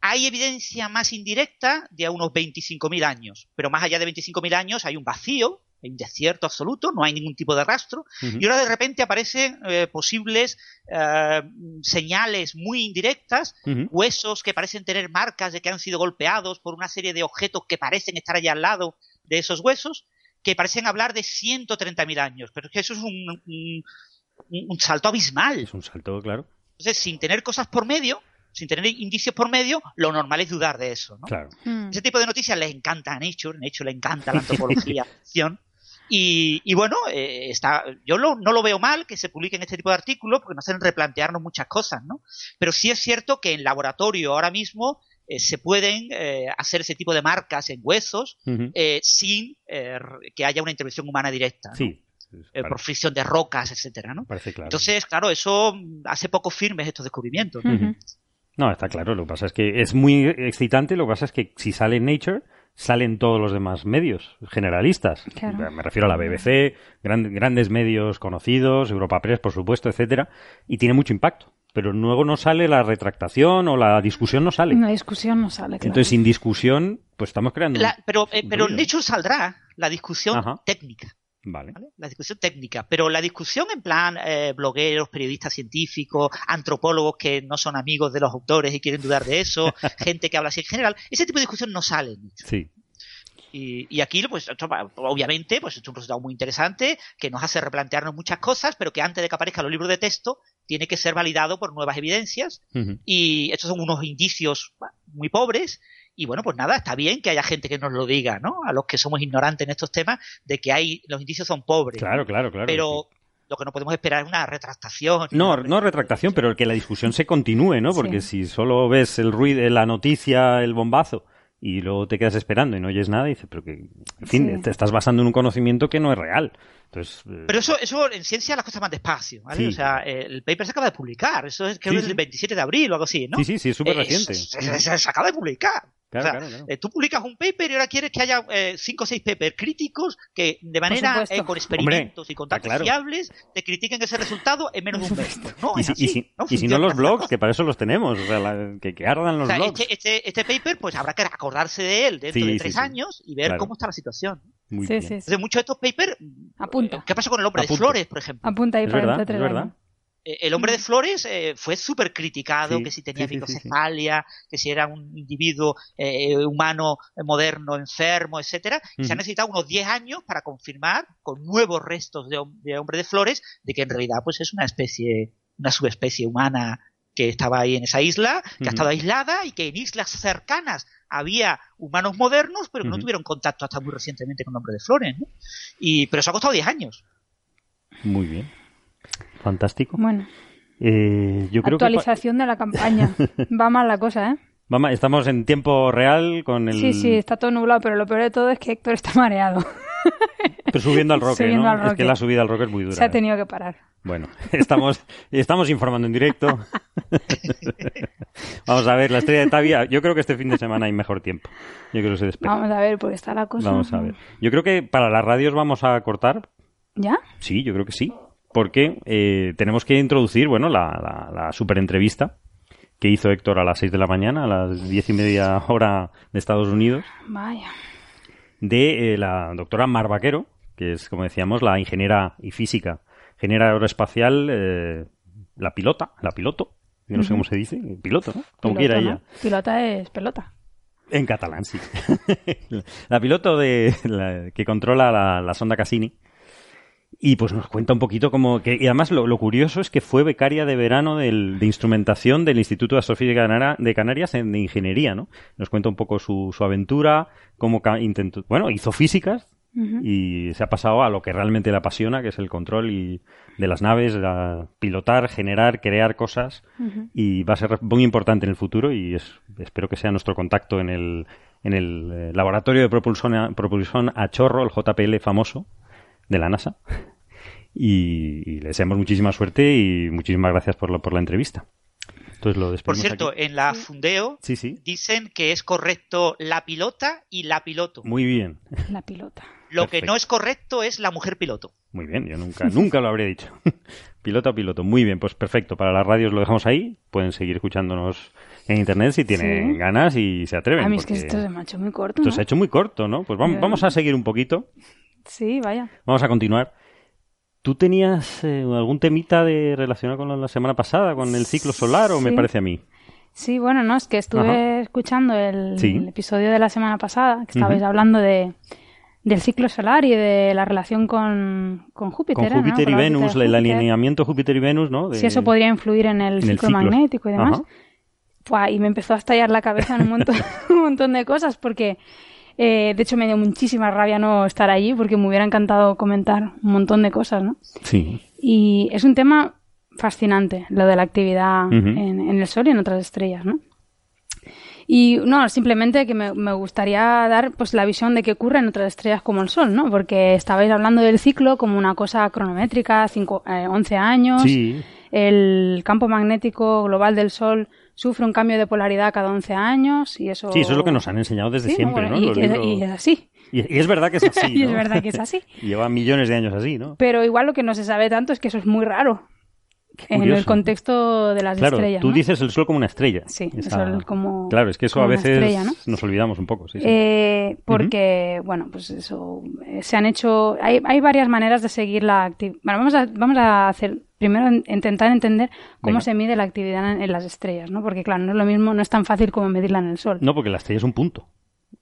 Hay evidencia más indirecta de a unos 25.000 años, pero más allá de 25.000 años hay un vacío, hay un desierto absoluto, no hay ningún tipo de rastro, y ahora de repente aparecen eh, posibles eh, señales muy indirectas, huesos que parecen tener marcas de que han sido golpeados por una serie de objetos que parecen estar allá al lado de esos huesos, que parecen hablar de 130.000 años, pero es que eso es un, un- un salto abismal. Es un salto, claro. Entonces, sin tener cosas por medio, sin tener indicios por medio, lo normal es dudar de eso. ¿no? Claro. Mm. Ese tipo de noticias les encanta a Nature, Nature le encanta la antropología. Y, y bueno, eh, está, yo lo- no lo veo mal que se publiquen este tipo de artículos porque nos hacen replantearnos muchas cosas, ¿no? Pero sí es cierto que en laboratorio ahora mismo eh, se pueden eh, hacer ese tipo de marcas en huesos eh, sin eh, que haya una intervención humana directa, ¿no? Sí. Eh, por fricción de rocas, etcétera, ¿no? parece claro. Entonces, claro, eso hace poco firmes estos descubrimientos. No, está claro. Lo que pasa es que es muy excitante. Lo que pasa es que si sale en Nature, salen todos los demás medios generalistas. Claro. Me refiero a la BBC, gran- grandes medios conocidos, Europa Press, por supuesto, etcétera, y tiene mucho impacto. Pero luego no sale la retractación o la discusión no sale. Una discusión no sale, claro. Entonces, sin discusión, pues estamos creando. La- pero eh, pero. Nature saldrá la discusión Ajá. técnica. Vale. ¿vale? La discusión técnica, pero la discusión en plan eh, blogueros, periodistas científicos, antropólogos que no son amigos de los autores y quieren dudar de eso, gente que habla así en general, ese tipo de discusión no sale. Nature. Sí. Y, y aquí, pues, esto obviamente, pues es un resultado muy interesante que nos hace replantearnos muchas cosas, pero que antes de que aparezcan los libros de texto, tiene que ser validado por nuevas evidencias. Y estos son unos indicios muy pobres. Y bueno, pues nada, está bien que haya gente que nos lo diga, ¿no? A los que somos ignorantes en estos temas, de que hay, los indicios son pobres. Claro, claro, claro. pero lo que no podemos esperar es una retractación. No, no retractación, pero que la discusión se continúe, ¿no? Porque si solo ves el ruido, la noticia, el bombazo, y luego te quedas esperando y no oyes nada, y dices, pero que, en fin, Sí. te estás basando en un conocimiento que no es real. Entonces, eh, Pero eso, eso en ciencia las cosas más despacio, ¿vale? Sí. O sea, el paper se acaba de publicar, eso es creo Sí, que es el 27 de abril o algo así, ¿no? Sí, sí, sí, es súper Eh, reciente. Se, se- se acaba de publicar. Claro, O sea, claro, claro. eh, tú publicas un paper y ahora quieres que haya eh, cinco o seis papers críticos que de manera eh, con experimentos y con datos claro. fiables te critiquen ese resultado en menos de un mes. No, y, es si, y así, si- no y si no los blogs, que para eso los tenemos, o sea, la- que, que ardan los O sea, blogs. este, este, este paper, pues habrá que acordarse de él dentro Sí, de tres sí. años y ver Claro. cómo está la situación. Muy Sí, bien. sí, sí. Entonces, muchos de estos papers, Apunta. ¿qué pasó con el hombre de. Flores, por ejemplo? Apunta ahí Es para verdad, es verdad. Eh, El hombre de Flores eh, fue súper criticado, Sí, que si tenía sí, sí, sí, sí. microcefalia, que si era un individuo eh, humano eh, moderno, enfermo, etcétera. Y se han necesitado unos 10 años para confirmar, con nuevos restos de, hom- de hombre de Flores, de que en realidad pues es una especie, una subespecie humana que estaba ahí en esa isla, que ha estado aislada y que en islas cercanas había humanos modernos, pero que no tuvieron contacto hasta muy recientemente con el hombre de Flores. ¿no? Y, pero eso ha costado 10 años. Muy bien. Fantástico. Bueno, Eh, yo creo que pa- actualización de la campaña. Va mal la cosa, ¿eh? Vamos, estamos en tiempo real con el Sí, sí, está todo nublado, pero lo peor de todo es que Héctor está mareado. pero subiendo al roque, Subiendo ¿no? al Es que la subida al roque es muy dura. Se ha ¿eh? tenido que parar. Bueno, estamos, estamos informando en directo. Vamos a ver, la estrella de Tavia. Yo creo que este fin de semana hay mejor tiempo. Yo creo que se despega. Vamos a ver, porque está la cosa. Vamos a ver. Yo creo que para las radios vamos a cortar. ¿Ya? Sí, yo creo que sí. Porque eh, tenemos que introducir, bueno, la, la, la super entrevista que hizo Héctor a las 6 de la mañana, a las diez y media hora de Estados Unidos, Vaya. De eh, la doctora Mar Vaquero, que es, como decíamos, la ingeniera y física, ingeniera aeroespacial, eh, la pilota, la piloto, yo no sé cómo se dice, piloto, ¿no? Como Piloto, quiera ¿no? ella. Pilota es pelota. En catalán, sí. la piloto de la- que controla la, la sonda Cassini. Y pues nos cuenta un poquito como que... Y además lo, lo curioso es que fue becaria de verano del- de instrumentación del Instituto de Astrofísica de Canarias en, de Ingeniería, ¿no? Nos cuenta un poco su, su aventura, cómo intentó... Bueno, hizo físicas y se ha pasado a lo que realmente le apasiona, que es el control y de las naves, la- pilotar, generar, crear cosas y va a ser muy importante en el futuro y es, espero que sea nuestro contacto en el, en el eh, laboratorio de propulsión a, propulsión a chorro, el JPL famoso de la NASA. y, y le deseamos muchísima suerte y muchísimas gracias por, la- por la entrevista. Entonces lo Por cierto, aquí. en la Fundeo Sí, sí. dicen que es correcto la pilota y la piloto. Muy bien, La pilota. Lo que no es correcto es la mujer piloto. muy bien. Yo nunca, nunca lo habría dicho. piloto a piloto. Muy bien, pues perfecto. Para las radios lo dejamos ahí. Pueden seguir escuchándonos en internet si tienen Sí. ganas y se atreven. A mí es que esto se me ha hecho muy corto. esto ¿no? se ha hecho muy corto, ¿no? Pues vamos, vamos a seguir un poquito. Sí, vaya. Vamos a continuar. ¿Tú tenías eh, algún temita de relacionado con la, semana pasada, con el ciclo solar, o me parece a mí? Sí, bueno, no, es que estuve Ajá. escuchando el, Sí. el episodio de la semana pasada, que estabais hablando de, del ciclo solar y de la relación con, con Júpiter. Con ¿era, no? Júpiter Con y Venus, el alineamiento Júpiter y Venus, ¿no? De- Si eso podría influir en el en el ciclo magnético y demás. Y me empezó a estallar la cabeza en un montón, un montón de cosas porque, eh, de hecho, me dio muchísima rabia no estar allí porque me hubiera encantado comentar un montón de cosas, ¿no? Sí. Y es un tema fascinante, lo de la actividad en, en el Sol y en otras estrellas, ¿no? Y no, simplemente que me, me gustaría dar pues la visión de qué ocurre en otras estrellas como el Sol, ¿no? Porque estabais hablando del ciclo como una cosa cronométrica, cinco, eh, 11 años. Sí. El campo magnético global del Sol sufre un cambio de polaridad cada 11 años y eso... Sí, eso es lo que nos han enseñado desde Sí, siempre, bueno, ¿no? y, es- libros- y es así. Y, es verdad que es así, Y es verdad que es así. Lleva millones de años así, ¿no? Pero igual lo que no se sabe tanto es que eso es muy raro en el contexto de las Claro, estrellas. tú ¿no? dices el Sol como una estrella. Sí, el Sol como- Claro, es que eso a veces estrella, ¿no? nos olvidamos un poco, sí, sí. Eh, porque, bueno, pues eso, eh, se han hecho, hay, hay varias maneras de seguir la actividad. Bueno, vamos a, vamos a hacer, primero en- intentar entender cómo Venga. se mide la actividad en, en las estrellas, ¿no? Porque claro, no es lo mismo, no es tan fácil como medirla en el Sol. No, porque la estrella es un punto.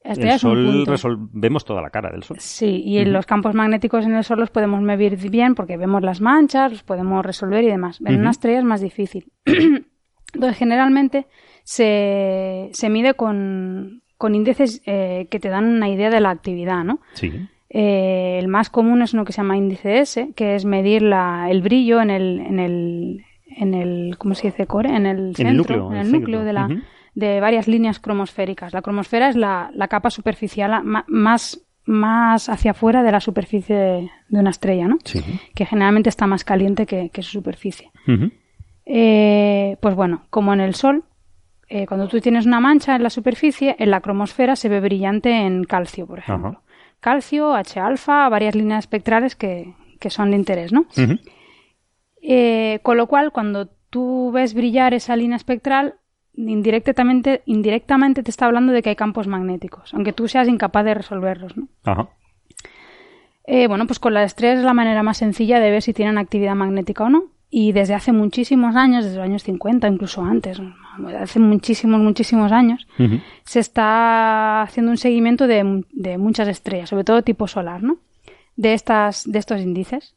El Sol resolvemos toda la cara del Sol. Sí, y en los campos magnéticos en el Sol los podemos medir bien porque vemos las manchas, los podemos resolver y demás. En una estrella es más difícil. Entonces, generalmente se, se mide con, con índices eh, que te dan una idea de la actividad, ¿no? Sí. Eh, el más común es uno que se llama índice S, que es medir la, el brillo en el, en el, en el, ¿cómo se dice? Core, en el centro, núcleo, en el núcleo de la. De varias líneas cromosféricas. La cromosfera es la, la capa superficial más, más hacia afuera de la superficie de, de una estrella, ¿no? Sí. Que generalmente está más caliente que, que su superficie. Eh, pues bueno, como en el Sol, eh, cuando tú tienes una mancha en la superficie, en la cromosfera se ve brillante en calcio, por ejemplo. Calcio, H-alfa, varias líneas espectrales que, que son de interés, ¿no? Eh, con lo cual, cuando tú ves brillar esa línea espectral, indirectamente, indirectamente te está hablando de que hay campos magnéticos, aunque tú seas incapaz de resolverlos, ¿no? Ajá. Eh, bueno, pues con las estrellas es la manera más sencilla de ver si tienen actividad magnética o no. Y desde hace muchísimos años, desde los años 50, incluso antes, hace muchísimos, muchísimos años, se está haciendo un seguimiento de, de muchas estrellas, sobre todo tipo solar, ¿no? De, estas, de estos índices,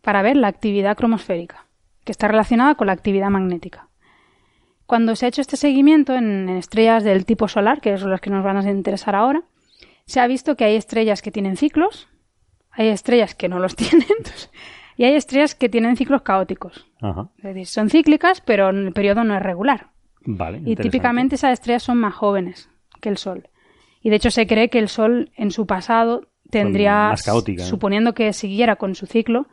para ver la actividad cromosférica, que está relacionada con la actividad magnética. Cuando se ha hecho este seguimiento en, en estrellas del tipo solar, que son las que nos van a interesar ahora, se ha visto que hay estrellas que tienen ciclos, hay estrellas que no los tienen, y hay estrellas que tienen ciclos caóticos. Ajá. Es decir, son cíclicas, pero el periodo no es regular. Vale. Y típicamente esas estrellas son más jóvenes que el Sol. Y de hecho se cree que el Sol en su pasado tendría, suponiendo que siguiera con su ciclo,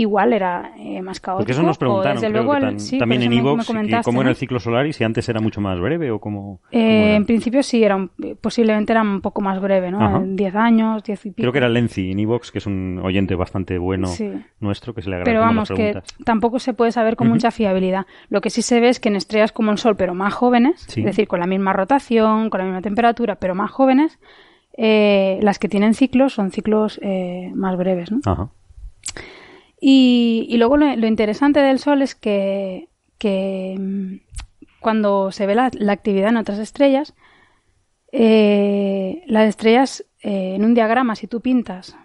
igual era eh, más caótico. Porque eso nos preguntaron, creo luego que el- tan- sí, también en Evox, cómo era el ciclo solar y si antes era mucho más breve o cómo... Eh, en principio sí, era un- posiblemente era un poco más breve, ¿no? Ajá. En 10 años, 10 y pico. Creo que era Lenzi en Evox, que es un oyente bastante bueno Sí. nuestro, que se le Pero agradecemos vamos, las que tampoco se puede saber con mucha fiabilidad. Lo que sí se ve es que en estrellas como el Sol, pero más jóvenes, Sí. es decir, con la misma rotación, con la misma temperatura, pero más jóvenes, eh, las que tienen ciclos son ciclos eh, más breves. ¿no? Ajá. Y, y luego lo, lo interesante del Sol es que, que, mm, cuando se ve la, la actividad en otras estrellas, eh, las estrellas eh, en un diagrama, si tú pintas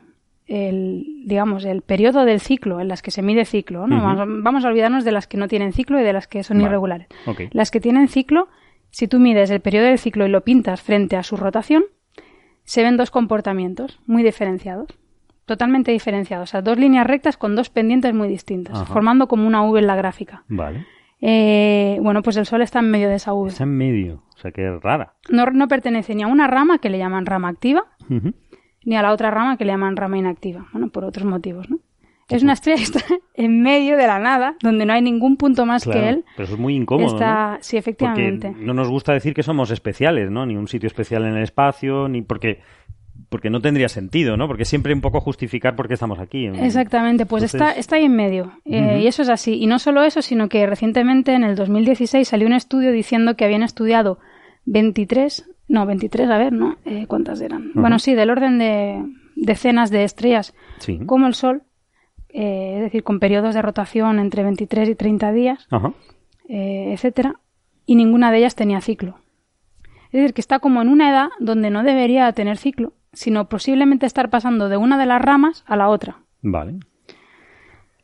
el, digamos, el periodo del ciclo en las que se mide ciclo, ¿no? Vamos, a- vamos a olvidarnos de las que no tienen ciclo y de las que son Vale. irregulares. Las que tienen ciclo, si tú mides el periodo del ciclo y lo pintas frente a su rotación, se ven dos comportamientos muy diferenciados. Totalmente diferenciados. O sea, dos líneas rectas con dos pendientes muy distintas, Ajá. formando como una V en la gráfica. Vale. Eh, bueno, pues el Sol está en medio de esa V. Está en medio, o sea que es rara. No, no pertenece ni a una rama que le llaman rama activa, ni a la otra rama que le llaman rama inactiva. Bueno, por otros motivos, ¿no? Es una estrella que está en medio de la nada, donde no hay ningún punto más Claro, que él. Pero eso es muy incómodo, Está, ¿no? sí, efectivamente. Porque no nos gusta decir que somos especiales, ¿no? Ni un sitio especial en el espacio, ni porque porque no tendría sentido, ¿no? Porque siempre un poco justificar por qué estamos aquí. Exactamente, pues Entonces- está, está ahí en medio. Eh. Y eso es así. Y no solo eso, sino que recientemente, en el 2016, salió un estudio diciendo que habían estudiado 23, no, 23, a ver, ¿no? Eh, ¿Cuántas eran? Bueno, sí, del orden de decenas de estrellas Sí. como el Sol, eh, es decir, con periodos de rotación entre 23 y 30 días, eh, etcétera, y ninguna de ellas tenía ciclo. Es decir, que está como en una edad donde no debería tener ciclo, sino posiblemente estar pasando de una de las ramas a la otra. Vale.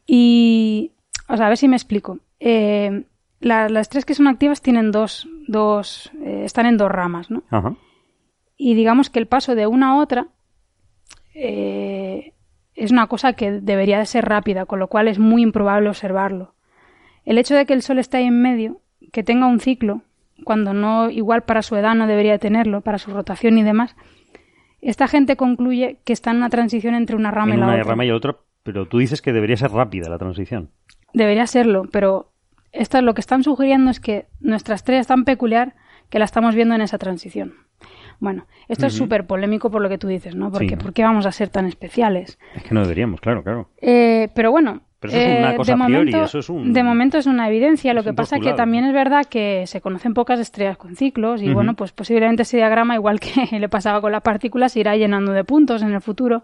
Y, o sea, a ver si me explico. Eh, la- las tres que son activas tienen dos, dos eh, están en dos ramas, ¿no? Ajá. Y digamos que el paso de una a otra eh, es una cosa que debería de ser rápida, con lo cual es muy improbable observarlo. El hecho de que el Sol esté ahí en medio, que tenga un ciclo, cuando no, igual para su edad no debería tenerlo, para su rotación y demás, esta gente concluye que está en una transición entre una rama En y la una otra. rama y otra, pero tú dices que debería ser rápida la transición. Debería serlo, pero esto lo que están sugiriendo es que nuestra estrella es tan peculiar que la estamos viendo en esa transición. Bueno, esto es súper polémico por lo que tú dices, ¿no? Porque Sí. ¿por qué vamos a ser tan especiales? Es que no deberíamos, claro, claro. Eh, pero bueno, Pero eso es una eh, de, a priori, momento, eso es un- de momento es una evidencia. Lo es que pasa es que también es verdad que se conocen pocas estrellas con ciclos y bueno, pues posiblemente ese diagrama, igual que le pasaba con las partículas, se irá llenando de puntos en el futuro.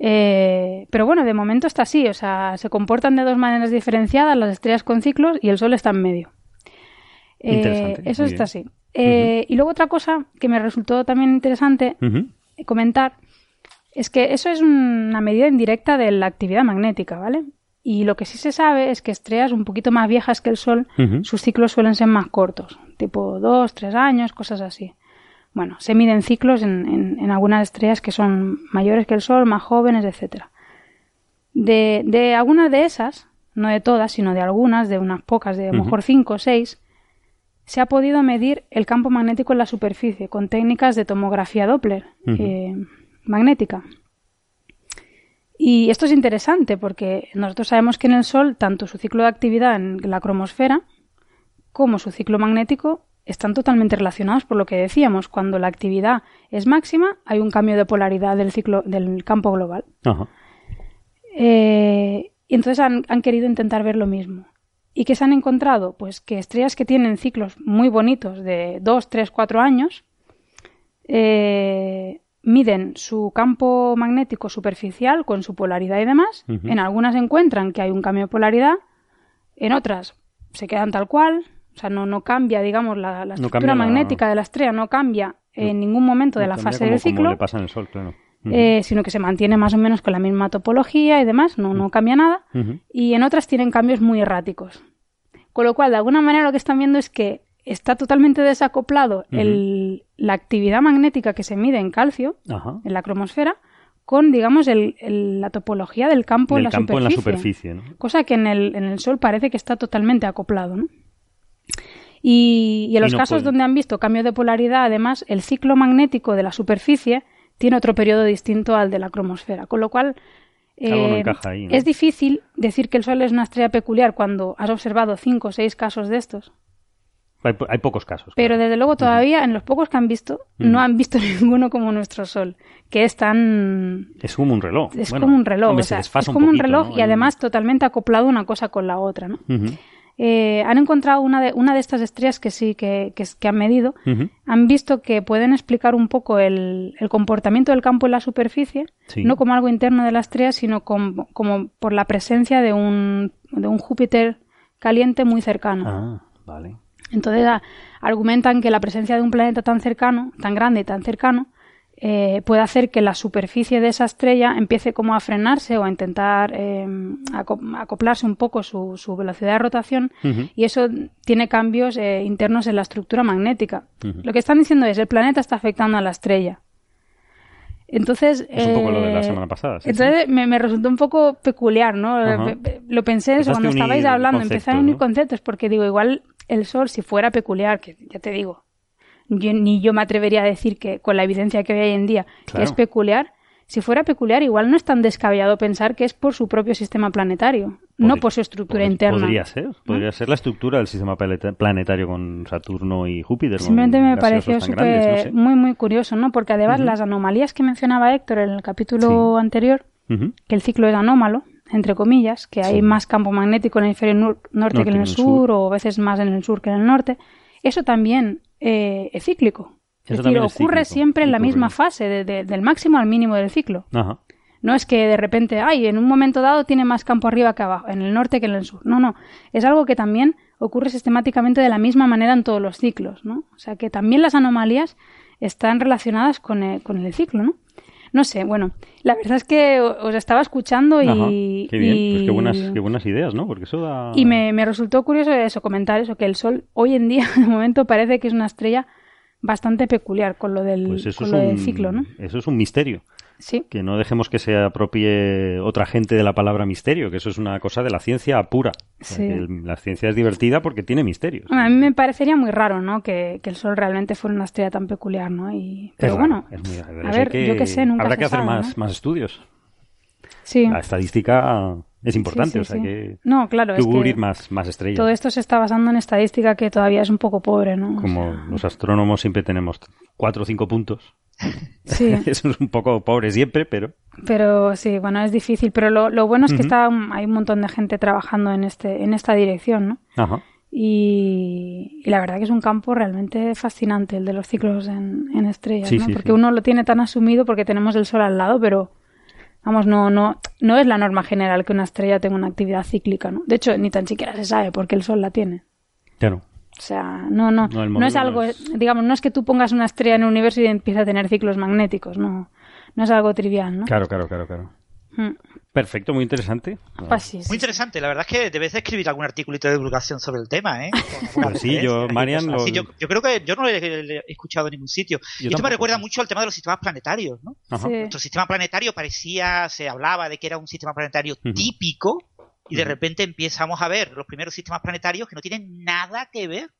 Eh, pero bueno, de momento está así, o sea, se comportan de dos maneras diferenciadas las estrellas con ciclos y el Sol está en medio. Eh, Interesante, eso está así. Eh, Y luego otra cosa que me resultó también interesante Ujú. comentar es que eso es una medida indirecta de la actividad magnética, ¿vale? Y lo que sí se sabe es que estrellas un poquito más viejas que el Sol, sus ciclos suelen ser más cortos, tipo dos, tres años, cosas así. Bueno, se miden ciclos en, en- en algunas estrellas que son mayores que el Sol, más jóvenes, etcétera. De, de algunas de esas, no de todas, sino de algunas, de unas pocas, de a lo mejor cinco o seis, se ha podido medir el campo magnético en la superficie con técnicas de tomografía Doppler eh, magnética. Y esto es interesante porque nosotros sabemos que en el Sol tanto su ciclo de actividad en la cromosfera como su ciclo magnético están totalmente relacionados por lo que decíamos. Cuando la actividad es máxima hay un cambio de polaridad del ciclo del campo global. Ajá. Eh, y entonces han, han querido intentar ver lo mismo. ¿Y qué se han encontrado? Pues que estrellas que tienen ciclos muy bonitos de 2, 3, 4 años eh, miden su campo magnético superficial con su polaridad y demás. En algunas encuentran que hay un cambio de polaridad, en otras se quedan tal cual, o sea, no, no cambia, digamos, la, la No estructura la- magnética de la estrella, no cambia en ningún momento de la fase como- del como ciclo le pasa en el sol, claro. Eh, sino que se mantiene más o menos con la misma topología y demás, no, no cambia nada, y en otras tienen cambios muy erráticos. Con lo cual, de alguna manera lo que están viendo es que está totalmente desacoplado el- la actividad magnética que se mide en calcio, en la cromosfera, con, digamos, el- el- la topología del campo, en, la campo en la superficie. ¿no? Cosa que en el, en el Sol parece que está totalmente acoplado, ¿no? Y, y en Y los no casos puede. donde han visto cambio de polaridad, además, el ciclo magnético de la superficie tiene otro periodo distinto al de la cromosfera. Con lo cual, no eh, encaja ahí, ¿no? es difícil decir que el Sol es una estrella peculiar cuando has observado cinco o seis casos de estos. Hay, po- hay pocos casos. Pero claro. desde luego todavía, en los pocos que han visto, no han visto ninguno como nuestro Sol, que es tan... Es como un reloj. Es Bueno, como un reloj, hombre, o se sea, desfasa es como un poquito, reloj ¿no? y además totalmente acoplado una cosa con la otra, ¿no? Eh, han encontrado una de, una de estas estrellas que sí, que, que, que han medido. Han visto que pueden explicar un poco el, el comportamiento del campo en la superficie, Sí. no como algo interno de la estrella, sino como, como por la presencia de un, de un Júpiter caliente muy cercano. Ah, vale. Entonces a- argumentan que la presencia de un planeta tan cercano, tan grande y tan cercano, eh, puede hacer que la superficie de esa estrella empiece como a frenarse o a intentar eh, aco- acoplarse un poco su, su velocidad de rotación y eso tiene cambios eh, internos en la estructura magnética. Lo que están diciendo es el planeta está afectando a la estrella. Entonces, Es un poco lo de la eh, semana pasada, sí, entonces Me, me resultó un poco peculiar, ¿no? Lo pensé eso cuando estabais hablando, empecé a unir ¿no? conceptos porque digo, igual el Sol, si fuera peculiar, que ya te digo, yo- ni yo me atrevería a decir que con la evidencia que hay hoy en día que es peculiar, si fuera peculiar, igual no es tan descabellado pensar que es por su propio sistema planetario, no por su estructura interna. Podría ser, podría ser la estructura del sistema planetario con Saturno y Júpiter. Simplemente me pareció muy, muy curioso, ¿no? Porque además las anomalías que mencionaba Héctor en el capítulo anterior, que el ciclo es anómalo, entre comillas, que hay más campo magnético en el hemisferio norte, que en el, sur, o a veces más en el sur que en el norte, eso también eh, es cíclico. Es decir, ocurre siempre en la misma fase, del máximo al mínimo del ciclo. No es que de repente, ay, en un momento dado tiene más campo arriba que abajo, en el norte que en el sur. No, no. Es algo que también ocurre sistemáticamente de la misma manera en todos los ciclos, ¿no? O sea que también las anomalías están relacionadas con el, con el ciclo, ¿no? No sé, bueno, la verdad es que os estaba escuchando y... qué bien, pues qué buenas, qué buenas ideas, ¿no? Porque eso da... Y me, me resultó curioso eso, comentar eso, que el Sol hoy en día, de momento, parece que es una estrella bastante peculiar con lo del, pues ciclo, ¿no? Eso es un misterio. Sí. Que no dejemos que se apropie otra gente de la palabra misterio, que eso es una cosa de la ciencia pura. Sí. la ciencia es divertida porque tiene misterios. a mí me parecería muy raro, ¿no? Que, el Sol realmente fuera una estrella tan peculiar, ¿no? Y, pero bueno, a ver, yo qué sé, nunca Habrá que hacer más, más estudios. Sí. La estadística es importante, o sea que no, claro, cubrir más, más estrellas. Todo esto se está basando en estadística que todavía es un poco pobre, ¿no? Como los astrónomos siempre tenemos cuatro o cinco puntos. Sí. Eso es un poco pobre siempre, pero... Pero sí, bueno, es difícil. Pero lo, lo bueno es que está, hay un montón de gente trabajando en, este, en esta dirección, ¿no? Ajá. Y, la verdad que es un campo realmente fascinante el de los ciclos en, en estrellas, ¿no? porque uno lo tiene tan asumido porque tenemos el Sol al lado, pero Vamos, no, no, no es la norma general que una estrella tenga una actividad cíclica, ¿no? De hecho, ni tan siquiera se sabe porque el Sol la tiene. Claro. O sea, no, no, no, es algo, digamos, no es que tú pongas una estrella en el universo y empiece a tener ciclos magnéticos, no, no es algo trivial, ¿no? Claro, claro, claro, claro. Mm. Perfecto, muy interesante. Pues muy interesante. La verdad es que debes escribir algún articulito de divulgación sobre el tema, ¿eh? Pues sí, yo, Marian. yo, creo que yo no lo he, escuchado en ningún sitio. y esto me recuerda mucho al tema de los sistemas planetarios, ¿no? Nuestro sistema planetario parecía, se hablaba de que era un sistema planetario típico, y de repente empezamos a ver los primeros sistemas planetarios que no tienen nada que ver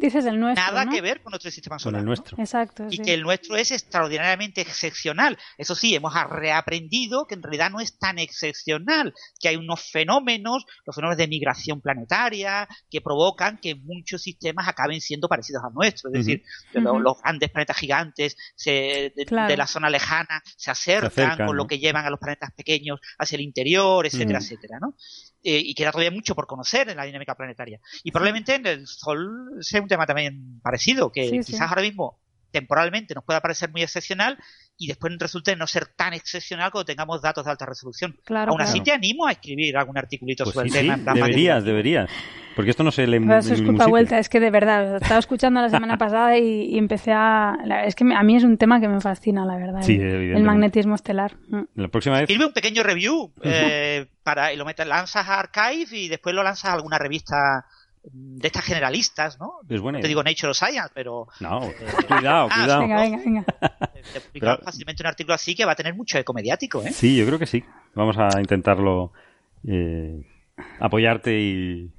Dices el nuestro. Nada que ver con nuestro sistema solar. Con el nuestro. Exacto. Y que el nuestro es extraordinariamente excepcional. Eso sí, hemos reaprendido que en realidad no es tan excepcional, que hay unos fenómenos, los fenómenos de migración planetaria, que provocan que muchos sistemas acaben siendo parecidos a nuestro. Es decir, los, grandes planetas gigantes de, la zona lejana se acercan, con lo que llevan a los planetas pequeños hacia el interior, etcétera, etcétera, ¿no? Eh, y queda todavía mucho por conocer en la dinámica planetaria. Y probablemente en el Sol sea un tema también parecido, que quizás ahora mismo temporalmente nos pueda parecer muy excepcional y después resulte no ser tan excepcional cuando tengamos datos de alta resolución. Claro, Aún así te animo a escribir algún articulito pues sobre el tema. deberías, deberías. Porque esto no se le Eso es culpa vuelta, es que de verdad, estaba escuchando la semana pasada y, empecé a... Es que a mí es un tema que me fascina, la verdad. el, magnetismo estelar. Mm. La próxima vez... Escribe un pequeño review eh, para, y lo metes, lanzas a Archive y después lo lanzas a alguna revista de estas generalistas, ¿no? Es te digo Nature o Science, pero... No, eh, cuidado, ah, cuidado. Venga, venga, venga. Te fácilmente un artículo así que va a tener mucho eco mediático, ¿eh? Sí, yo creo que sí. Vamos a intentarlo eh, apoyarte y...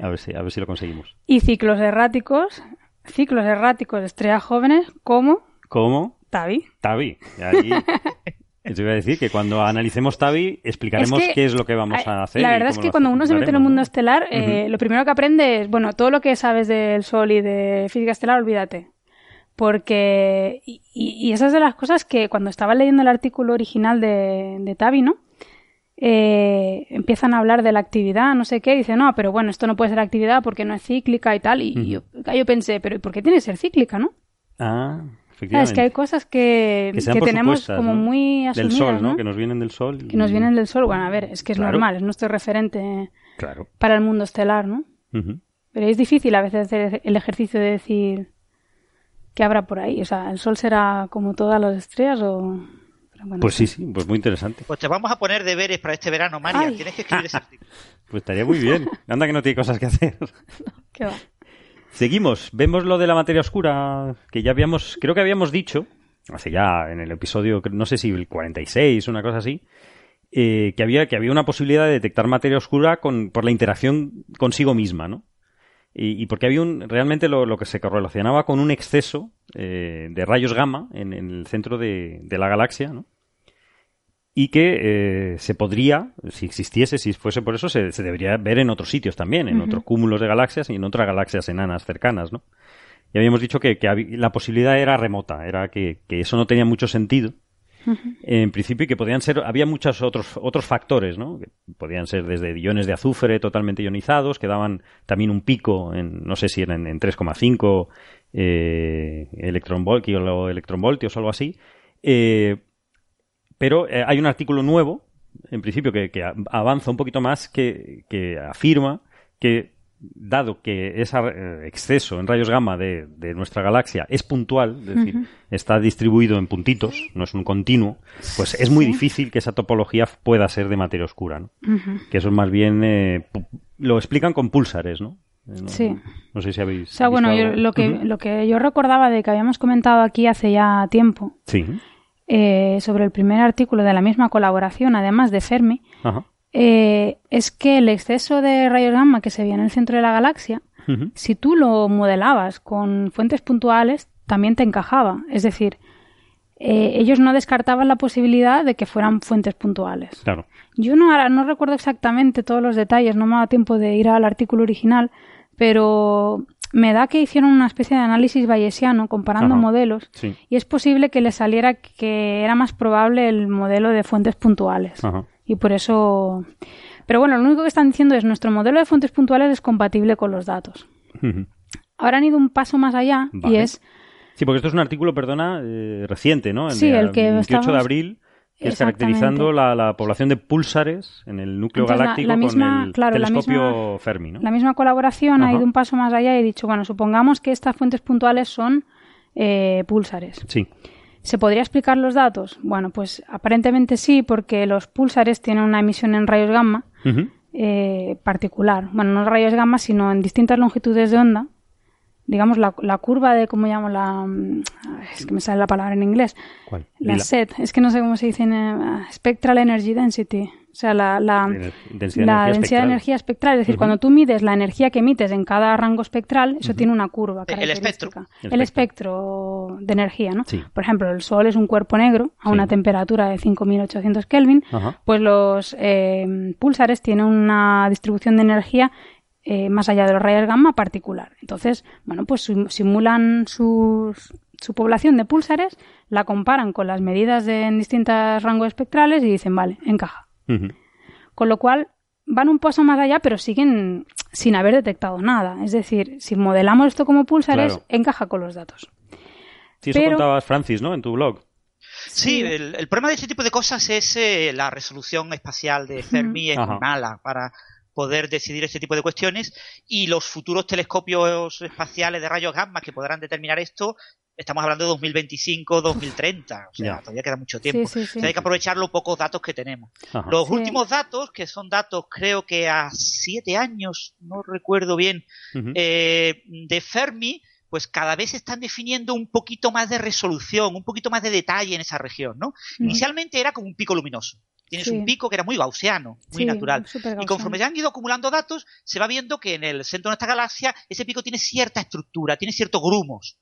A, ver si, a ver si lo conseguimos. Y ciclos erráticos, ciclos erráticos de estrellas jóvenes, ¿cómo? ¿Cómo? Tavi. Tavi. Ahí, Te iba a decir que cuando analicemos Tavi explicaremos qué es lo que vamos a hacer. La verdad es que cuando uno se mete en el mundo estelar, eh, lo primero que aprende es, bueno, todo lo que sabes del Sol y de física estelar, olvídate. Porque, y, esas de las cosas que cuando estaba leyendo el artículo original de, de Tavi, ¿no? Eh, empiezan a hablar de la actividad, no sé qué, dice, no, pero bueno, esto no puede ser actividad porque no es cíclica y tal. Y yo, yo pensé, pero ¿por qué tiene que ser cíclica, no? Ah, es que hay cosas que, que, tenemos como muy asumidas, Del sol, ¿no? Que nos vienen del sol. Que nos vienen del sol. Bueno, a ver, es que es normal, es nuestro referente para el mundo estelar, ¿no? Pero es difícil a veces hacer el ejercicio de decir qué habrá por ahí. O sea, ¿el sol será como todas las estrellas o...? pues sí, sí, pues muy interesante. Pues te vamos a poner deberes para este verano, María. Tienes que escribir ese artículo. Pues estaría muy bien. Anda que no tiene cosas que hacer. ¿Qué va? Seguimos, vemos lo de la materia oscura, que ya habíamos, creo que habíamos dicho, hace ya en el episodio, no sé si el 46, una cosa así, eh, que, había, que había una posibilidad de detectar materia oscura con, por la interacción consigo misma, ¿no? Y, porque había un, realmente lo, que se relacionaba con un exceso eh, de rayos gamma en, el centro de, la galaxia, ¿no? Y que eh, se podría, si existiese, si fuese por eso, se, debería ver en otros sitios también, en otros cúmulos de galaxias y en otras galaxias enanas cercanas, ¿no? Y habíamos dicho que, la posibilidad era remota, era que, eso no tenía mucho sentido. En principio, y que podían ser, había muchos otros, otros factores, ¿no? Que podían ser desde iones de azufre totalmente ionizados, que daban también un pico, en, no sé si eran en, 3,5 eh, electronvoltios o electronvoltios o algo así. Eh, pero eh, hay un artículo nuevo, en principio, que, avanza un poquito más, que, afirma que dado que ese eh, exceso en rayos gamma de, nuestra galaxia es puntual, es decir, está distribuido en puntitos, no es un continuo, pues es muy difícil que esa topología pueda ser de materia oscura, ¿no? Que eso es más bien eh, lo explican con púlsares, ¿no? sí. No sé si habéis. O sea, bueno, lo, que, lo que yo recordaba de que habíamos comentado aquí hace ya tiempo. Sí. Eh, sobre el primer artículo de la misma colaboración, además de Fermi, eh, es que el exceso de rayos gamma que se veía en el centro de la galaxia, si tú lo modelabas con fuentes puntuales, también te encajaba. Es decir, eh, ellos no descartaban la posibilidad de que fueran fuentes puntuales. Claro. Yo no, no recuerdo exactamente todos los detalles, no me ha dado tiempo de ir al artículo original, pero me da que hicieron una especie de análisis bayesiano comparando modelos y es posible que les saliera que era más probable el modelo de fuentes puntuales. Y por eso... Pero bueno, lo único que están diciendo es nuestro modelo de fuentes puntuales es compatible con los datos. Ahora han ido un paso más allá y es... Sí, porque esto es un artículo, perdona, eh, reciente, ¿no? sí, el que 28 de abril es caracterizando la, población de púlsares en el núcleo galáctico con el telescopio Fermi. ¿no? La misma colaboración ha ido un paso más allá y ha dicho, bueno, supongamos que estas fuentes puntuales son eh, púlsares. Sí. ¿Se podría explicar los datos? Bueno, pues aparentemente sí, porque los púlsares tienen una emisión en rayos gamma eh, particular. Bueno, no rayos gamma, sino en distintas longitudes de onda digamos, la, la curva de, ¿cómo llamo? La, mm, es que me sale la palabra en inglés. ¿Cuál? La SET, es que no sé cómo se dice en uh, Spectral Energy Density. O sea, la, la, densidad, de, energía espectral. Es decir, cuando tú mides la energía que emites en cada rango espectral, eso tiene una curva El espectro. El, espectro de energía, ¿no? Por ejemplo, el Sol es un cuerpo negro a una temperatura de 5.800 Kelvin, pues los eh, pulsares tienen una distribución de energía eh, más allá de los rayos gamma particular. Entonces, bueno, pues simulan su población de púlsares, la comparan con las medidas de, en distintos rangos espectrales y dicen, vale, encaja. Con lo cual, van un paso más allá, pero siguen sin haber detectado nada. Es decir, si modelamos esto como púlsares, encaja con los datos. Sí, eso contabas, Francis, ¿no? En tu blog. Sí, el, problema de este tipo de cosas es eh, la resolución espacial de Fermi es mala para poder decidir este tipo de cuestiones y los futuros telescopios espaciales de rayos gamma que podrán determinar esto estamos hablando de 2025, 2030, o sea, todavía queda mucho tiempo. hay que aprovechar los pocos datos que tenemos. Los últimos datos, que son datos creo que a siete años, no recuerdo bien, eh, de Fermi, pues cada vez están definiendo un poquito más de resolución, un poquito más de detalle en esa región, ¿no? Inicialmente era como un pico luminoso. Tienes un pico que era muy gaussiano, muy natural. Y conforme se han ido acumulando datos, se va viendo que en el centro de nuestra galaxia ese pico tiene cierta estructura, tiene ciertos grumos.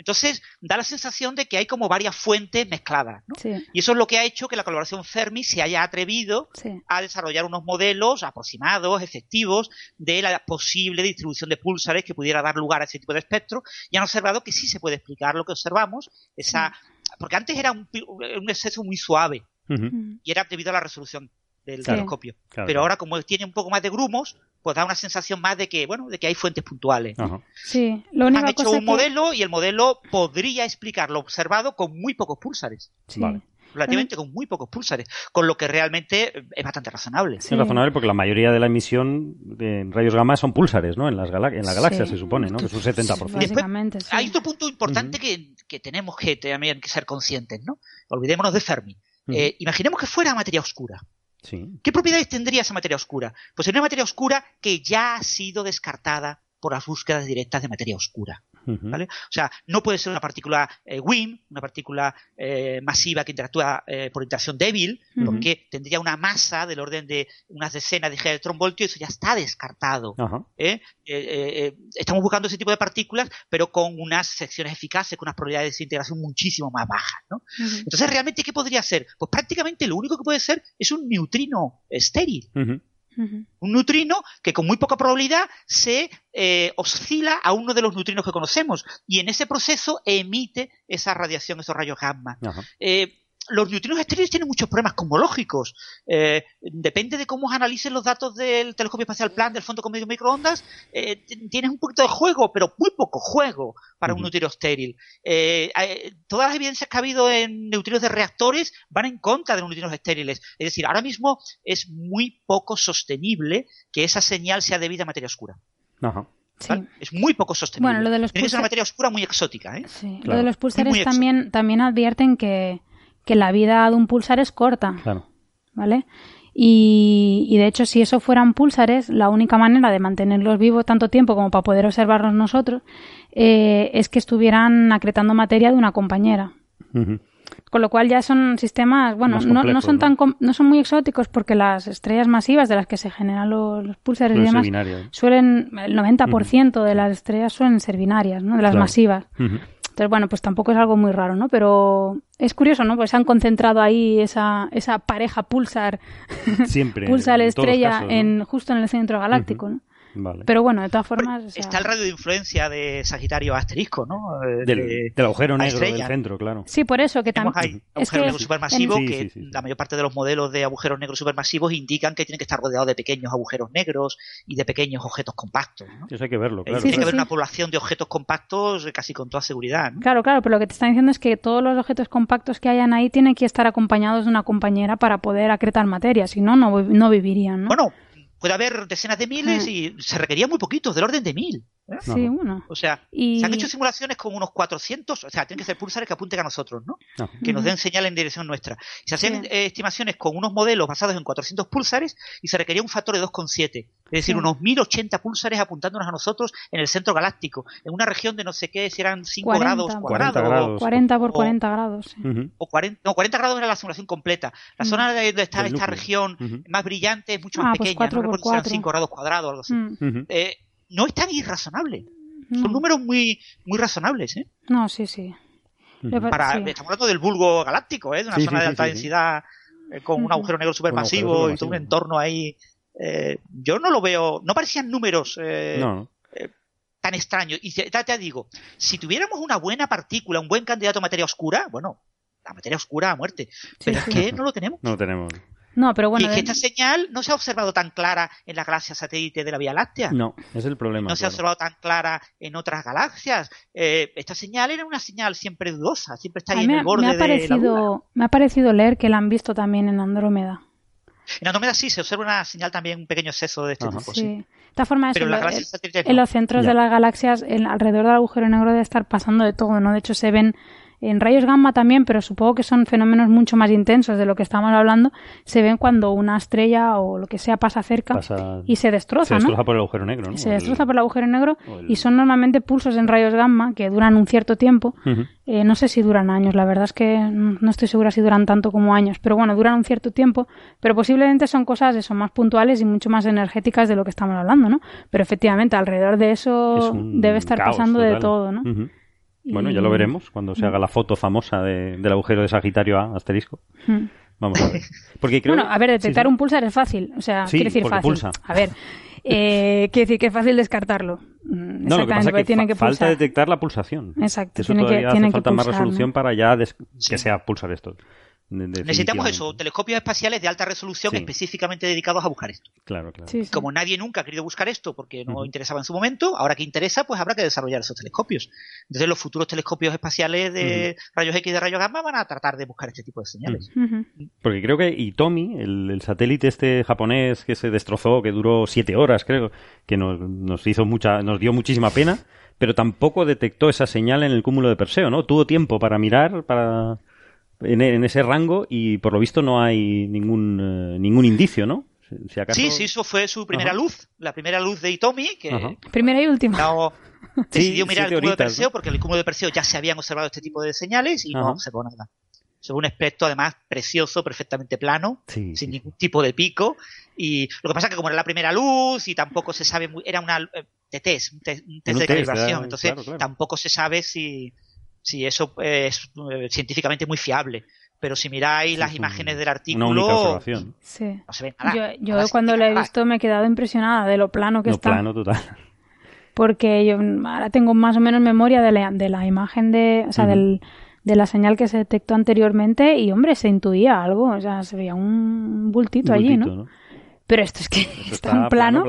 Entonces, da la sensación de que hay como varias fuentes mezcladas. Y eso es lo que ha hecho que la colaboración Fermi se haya atrevido a desarrollar unos modelos aproximados, efectivos, de la posible distribución de púlsares que pudiera dar lugar a ese tipo de espectro. Y han observado que sí se puede explicar lo que observamos, esa porque antes era un, un exceso muy suave y era debido a la resolución del telescopio. Pero ahora, como tiene un poco más de grumos, pues da una sensación más de que, bueno, de que hay fuentes puntuales. Sí, lo Han hecho un modelo y el modelo podría explicar lo observado con muy pocos púlsares. Relativamente con muy pocos púlsares, con lo que realmente es bastante razonable. Es razonable porque la mayoría de la emisión de rayos gamma son púlsares, ¿no? En, las en la galaxia se supone, ¿no? Que es un 70%. hay otro punto importante que, que, tenemos que también que ser conscientes, ¿no? Olvidémonos de Fermi. Eh, imaginemos que fuera materia oscura. ¿Qué propiedades tendría esa materia oscura? Pues sería una materia oscura que ya ha sido descartada por las búsquedas directas de materia oscura. ¿Vale? O sea, no puede ser una partícula eh, WIM, una partícula eh, masiva que interactúa eh, por interacción débil, porque tendría una masa del orden de unas decenas de electronvoltios y eso ya está descartado. estamos buscando ese tipo de partículas, pero con unas secciones eficaces, con unas probabilidades de integración muchísimo más bajas. ¿no? Entonces, ¿realmente qué podría ser? Pues prácticamente lo único que puede ser es un neutrino estéril. Un neutrino que con muy poca probabilidad se eh, oscila a uno de los neutrinos que conocemos y en ese proceso emite esa radiación, esos rayos gamma. Eh, los neutrinos estériles tienen muchos problemas cosmológicos. Eh, depende de cómo analicen los datos del telescopio espacial plan del fondo con medio microondas, eh, tienes un poquito de juego, pero muy poco juego para un neutrino estéril. Eh, todas las evidencias que ha habido en neutrinos de reactores van en contra de los neutrinos estériles. Es decir, ahora mismo es muy poco sostenible que esa señal sea debida a materia oscura. Es muy poco sostenible. Bueno, lo de los es una materia oscura muy exótica. Lo de los pulsares también, también advierten que que la vida de un pulsar es corta. Claro. ¿Vale? Y, de hecho, si eso fueran pulsares, la única manera de mantenerlos vivos tanto tiempo como para poder observarlos nosotros eh, es que estuvieran acretando materia de una compañera. Con lo cual ya son sistemas, bueno, no, son tan no son muy exóticos porque las estrellas masivas de las que se generan los, pulsares y demás suelen el 90% de las estrellas suelen ser binarias, ¿no? De las masivas. Entonces, bueno, pues tampoco es algo muy raro, ¿no? Pero es curioso, ¿no? Pues se han concentrado ahí esa, esa pareja pulsar, Siempre, pulsar estrella en, justo en el centro galáctico, ¿no? Pero bueno, de todas formas. Está el radio de influencia de Sagitario asterisco, ¿no? Eh, del, agujero negro del centro, claro. Sí, por eso que también. Hay agujeros negros supermasivos que la mayor parte de los modelos de agujeros negros supermasivos indican que tienen que estar rodeados de pequeños agujeros negros y de pequeños objetos compactos. ¿no? Eso hay que verlo, claro. tiene que haber una población de objetos compactos casi con toda seguridad. ¿no? Claro, claro, pero lo que te están diciendo es que todos los objetos compactos que hayan ahí tienen que estar acompañados de una compañera para poder acretar materia, si no, no vivirían. ¿no? Bueno, puede haber decenas de miles y se requería muy poquito, del orden de mil. ¿Eh? Sí, uno. O sea, se han hecho simulaciones con unos 400, o sea, tienen que ser pulsares que apunten a nosotros, ¿no? Que nos den señal en dirección nuestra. Se hacían eh, estimaciones con unos modelos basados en 400 pulsares y se requería un factor de 2,7. Es decir, unos 1080 pulsares apuntándonos a nosotros en el centro galáctico, en una región de no sé qué, si eran 5 grados cuadrados. 40 por 40 grados. O 40, no, 40 grados era la simulación completa. La zona donde está esta región más brillante es mucho más ah, pues pequeña. no recuerdo si eran 5 grados cuadrados o algo así. Eh, no es tan irrazonable. Son números muy, muy razonables, ¿eh? No, sí, sí. Para, Estamos hablando del vulgo galáctico, ¿eh? De una zona de alta densidad eh, con un agujero negro supermasivo y todo un entorno ahí eh, yo no lo veo, no parecían números eh, eh, tan extraños. Y te, te, digo, si tuviéramos una buena partícula, un buen candidato a materia oscura, bueno, la materia oscura a muerte. Pero es que no lo tenemos. No lo tenemos. No, pero bueno. Y que esta señal no se ha observado tan clara en la galaxia satélite de la Vía Láctea. No, es el problema. No se ha observado tan clara en otras galaxias. esta señal era una señal siempre dudosa, siempre está ahí en el borde me ha parecido, Me ha parecido leer que la han visto también en Andrómeda. En Andrómeda sí se observa una señal también, un pequeño exceso de este tipo. Sí. De esta forma, en, en los centros de las galaxias, alrededor del agujero negro debe estar pasando de todo, ¿no? De hecho, se ven en rayos gamma también, pero supongo que son fenómenos mucho más intensos de lo que estamos hablando. Se ven cuando una estrella o lo que sea pasa cerca y se destroza, Se destroza por el agujero negro, ¿no? Se destroza por el agujero negro y son normalmente pulsos en rayos gamma que duran un cierto tiempo. Eh, no sé si duran años, la verdad es que no estoy segura si duran tanto como años, pero bueno, duran un cierto tiempo, pero posiblemente son cosas eso, más puntuales y mucho más energéticas de lo que estamos hablando, ¿no? Pero efectivamente, alrededor de eso debe estar pasando de todo, ¿no? Bueno, ya lo veremos cuando se haga la foto famosa del agujero de Sagitario A, asterisco. Hmm. Vamos a ver. Porque bueno, a ver, detectar un pulsar es fácil. O sea, quiere decir fácil. A ver, eh, quiere decir que es fácil descartarlo. Mm, no, lo que pasa es que tiene que falta detectar la pulsación. Exacto. Eso tiene todavía que, hace falta más resolución para ya que sea pulsar esto. Necesitamos eso, telescopios espaciales de alta resolución específicamente dedicados a buscar esto. Claro, claro. Como nadie nunca ha querido buscar esto porque no interesaba en su momento, ahora que interesa, pues habrá que desarrollar esos telescopios. Entonces los futuros telescopios espaciales de rayos X y de rayos gamma van a tratar de buscar este tipo de señales. Porque creo que Itomi, el, el, satélite este japonés que se destrozó, que duró siete horas, creo, que nos, nos hizo mucha, nos dio muchísima pena, pero tampoco detectó esa señal en el cúmulo de Perseo, ¿no? Tuvo tiempo para mirar, para en, ese rango y por lo visto no hay ningún, eh, ningún indicio, ¿no? Si Sí, sí, eso fue su primera luz, la primera luz de Itomi. Que, Primera y última. decidió mirar el cúmulo de Perseo porque en el cúmulo de Perseo ya se habían observado este tipo de señales y no observó nada. Es un espectro además precioso, perfectamente plano, sin ningún tipo de pico. Y lo que pasa es que como era la primera luz y tampoco se sabe muy, era una eh, de test, un test, de calibración, entonces tampoco se sabe si, si eso es eh, científicamente muy fiable pero si miráis las imágenes del artículo, sí. no se ve nada. Yo, cuando lo he visto me he quedado impresionada de lo plano que está. plano total. Porque yo ahora tengo más o menos memoria de la, de la imagen de, o sea, del, de la señal que se detectó anteriormente y, hombre, se intuía algo, o sea, se veía un bultito, allí, ¿no? Pero esto es que está, en plano,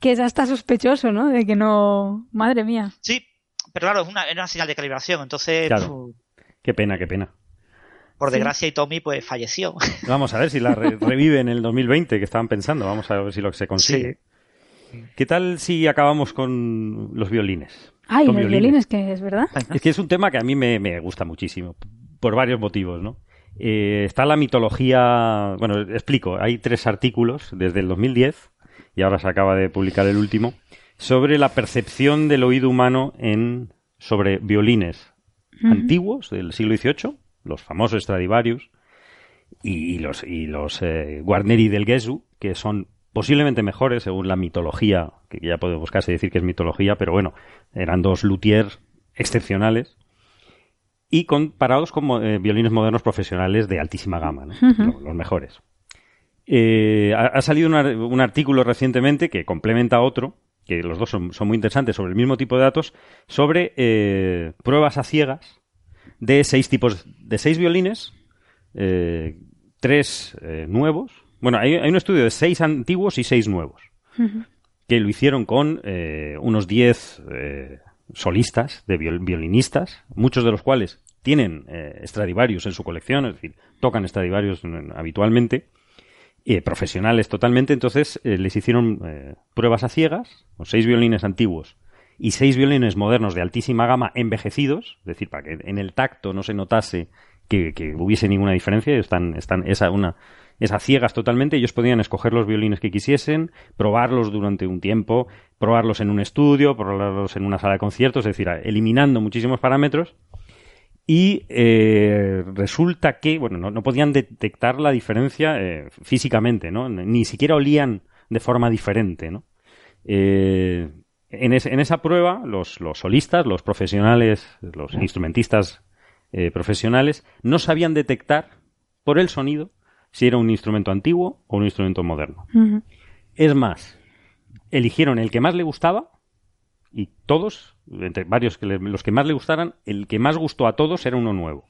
que es hasta sospechoso, ¿no? De que no... Madre mía. Sí, pero claro, es una, una señal de calibración, entonces... Qué pena, qué pena. Por desgracia, y Tommy pues falleció. Vamos a ver si la revive en el 2020, que estaban pensando. Vamos a ver si lo que se consigue. ¿Qué tal si acabamos con los violines? Ay, los violines. que es verdad. Es que es un tema que a mí me, gusta muchísimo, por varios motivos, ¿no? Eh, está la mitología, bueno, explico, hay tres artículos desde el 2010, y ahora se acaba de publicar el último, sobre la percepción del oído humano en sobre violines antiguos del siglo XVIII los famosos Stradivarius, y los, y los eh, Guarneri del Gesù, que son posiblemente mejores según la mitología, que ya podemos casi decir que es mitología, pero bueno, eran dos luthiers excepcionales y comparados con eh, violines modernos profesionales de altísima gama, los, mejores. Eh, ha, salido un artículo recientemente que complementa otro, que los dos son, muy interesantes, sobre el mismo tipo de datos, sobre pruebas a ciegas de seis tipos, de seis violines, eh, tres eh, nuevos. Bueno, hay, un estudio de seis antiguos y seis nuevos, que lo hicieron con eh, unos diez solistas, de violinistas, muchos de los cuales tienen Stradivarius en su colección, es decir, tocan Stradivarius habitualmente, profesionales totalmente, entonces les hicieron pruebas a ciegas, con seis violines antiguos y seis violines modernos de altísima gama envejecidos, es decir, para que en el tacto no se notase que, hubiese ninguna diferencia, están, están esa, una, esas ciegas totalmente, ellos podían escoger los violines que quisiesen, probarlos durante un tiempo, probarlos en un estudio, probarlos en una sala de conciertos, es decir, eliminando muchísimos parámetros. Y eh, resulta que, bueno, no, podían detectar la diferencia eh, físicamente, ¿no? Ni siquiera olían de forma diferente, ¿no? Eh, en, esa prueba, los, solistas, los profesionales, los instrumentistas profesionales, no sabían detectar por el sonido si era un instrumento antiguo o un instrumento moderno. Es más, eligieron el que más le gustaba y todos, entre varios que los que más le gustaran, el que más gustó a todos era uno nuevo.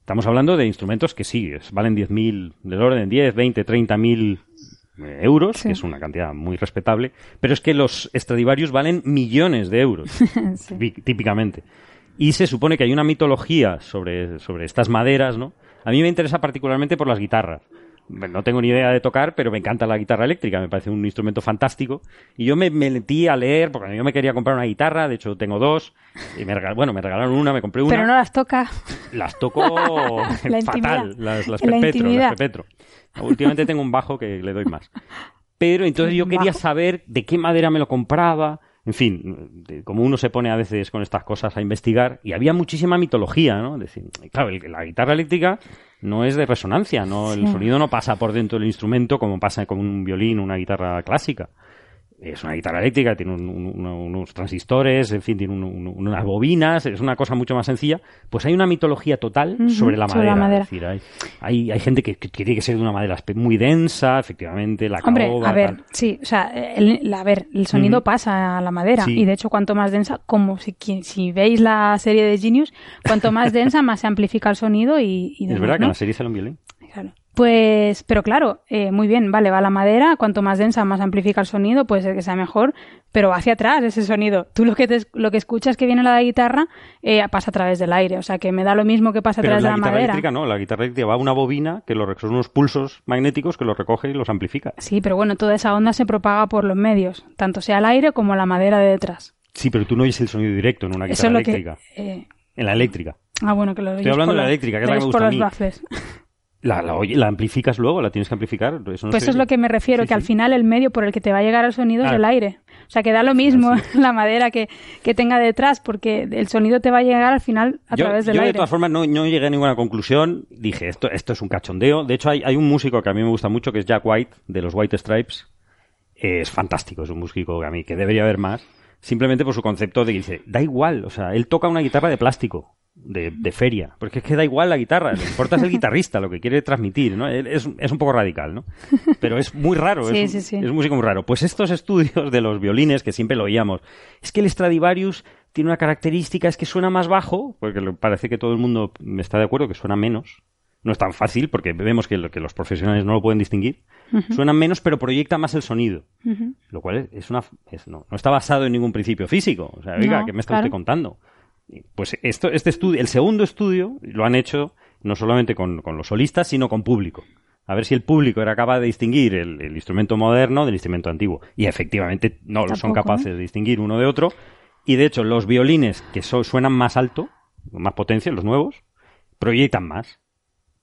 Estamos hablando de instrumentos que sí, valen 10.000, del orden 10, 20, 30.000 euros, que es una cantidad muy respetable, pero es que los Stradivarius valen millones de euros, típicamente. Y se supone que hay una mitología sobre, sobre estas maderas, ¿no? A mí me interesa particularmente por las guitarras. No tengo ni idea de tocar, pero me encanta la guitarra eléctrica, me parece un instrumento fantástico. Y yo me, metí a leer, porque yo me quería comprar una guitarra, de hecho tengo dos. Y me bueno, me regalaron una, me compré una. Pero no las toca. Las toco fatal, las, las perpetro, las perpetro. Últimamente tengo un bajo que le doy más. Pero entonces yo quería saber de qué madera me lo compraba. En fin, como uno se pone a veces con estas cosas a investigar, y había muchísima mitología, ¿no? Decir, claro, la guitarra eléctrica no es de resonancia, no, el sonido no pasa por dentro del instrumento como pasa con un violín o una guitarra clásica es una guitarra eléctrica, tiene unos transistores, en fin, tiene unas bobinas, es una cosa mucho más sencilla, pues hay una mitología total sobre la madera. hay, hay, gente que, tiene que ser de una madera muy densa, efectivamente, la Hombre, a ver, sí, o sea, el, a ver, el sonido pasa a la madera y de hecho cuanto más densa, como si, si veis la serie de Genius, cuanto más densa más se amplifica el sonido y... es verdad que en la serie sale un violín. Pues, pero claro, eh, muy bien, vale, va la madera, cuanto más densa, más amplifica el sonido, puede ser que sea mejor, pero va hacia atrás ese sonido. Tú lo que lo que escuchas que viene la guitarra eh, pasa a través del aire, o sea que me da lo mismo que pasa a través de la madera. La guitarra eléctrica no, la guitarra eléctrica va a una bobina que son unos pulsos magnéticos que los recoge y los amplifica. Sí, pero bueno, toda esa onda se propaga por los medios, tanto sea el aire como la madera de detrás. Sí, pero tú no oyes el sonido directo en una guitarra eléctrica. Eh, en la eléctrica. Ah, bueno, que lo Estoy hablando de la eléctrica, que es la que me gusta a mí. La, la, amplificas luego, la tienes que amplificar. Eso no Pues eso es lo que me refiero, Sí, que al final el medio por el que te va a llegar el sonido es Ah. el aire. O sea, que da lo mismo la madera que, que tenga detrás, porque el sonido te va a llegar al final a yo, través del yo, de aire. todas formas no, no llegué a ninguna conclusión. Dije, esto, esto es un cachondeo. De hecho, hay, hay un músico que a mí me gusta mucho, que es Jack White, de los White Stripes. Es fantástico, es un músico que a mí que debería haber más. Simplemente por su concepto de que dice, da igual, o sea, él toca una guitarra de plástico, de, de feria. Porque es que da igual la guitarra, lo que importa es el guitarrista, lo que quiere transmitir, ¿no? Es, es un poco radical, ¿no? Pero es muy raro, Sí, es, sí, sí. es un músico muy raro. Pues estos estudios de los violines, que siempre lo oíamos, es que el Stradivarius tiene una característica, es que suena más bajo, porque parece que todo el mundo está de acuerdo que suena menos. No es tan fácil, porque vemos que, lo- que los profesionales no lo pueden distinguir. Suenan menos, pero proyecta más el sonido. Lo cual es una no, no está basado en ningún principio físico. O sea, oiga, No, ¿qué me está claro. usted contando? Pues esto, este estudio, el segundo estudio, lo han hecho no solamente con, con los solistas, sino con público. A ver si el público era capaz de distinguir el, el instrumento moderno del instrumento antiguo. Y efectivamente no lo son Tampoco, capaces de distinguir uno de otro. Y de hecho, los violines que so- suenan más alto, con más potencia, los nuevos, proyectan más.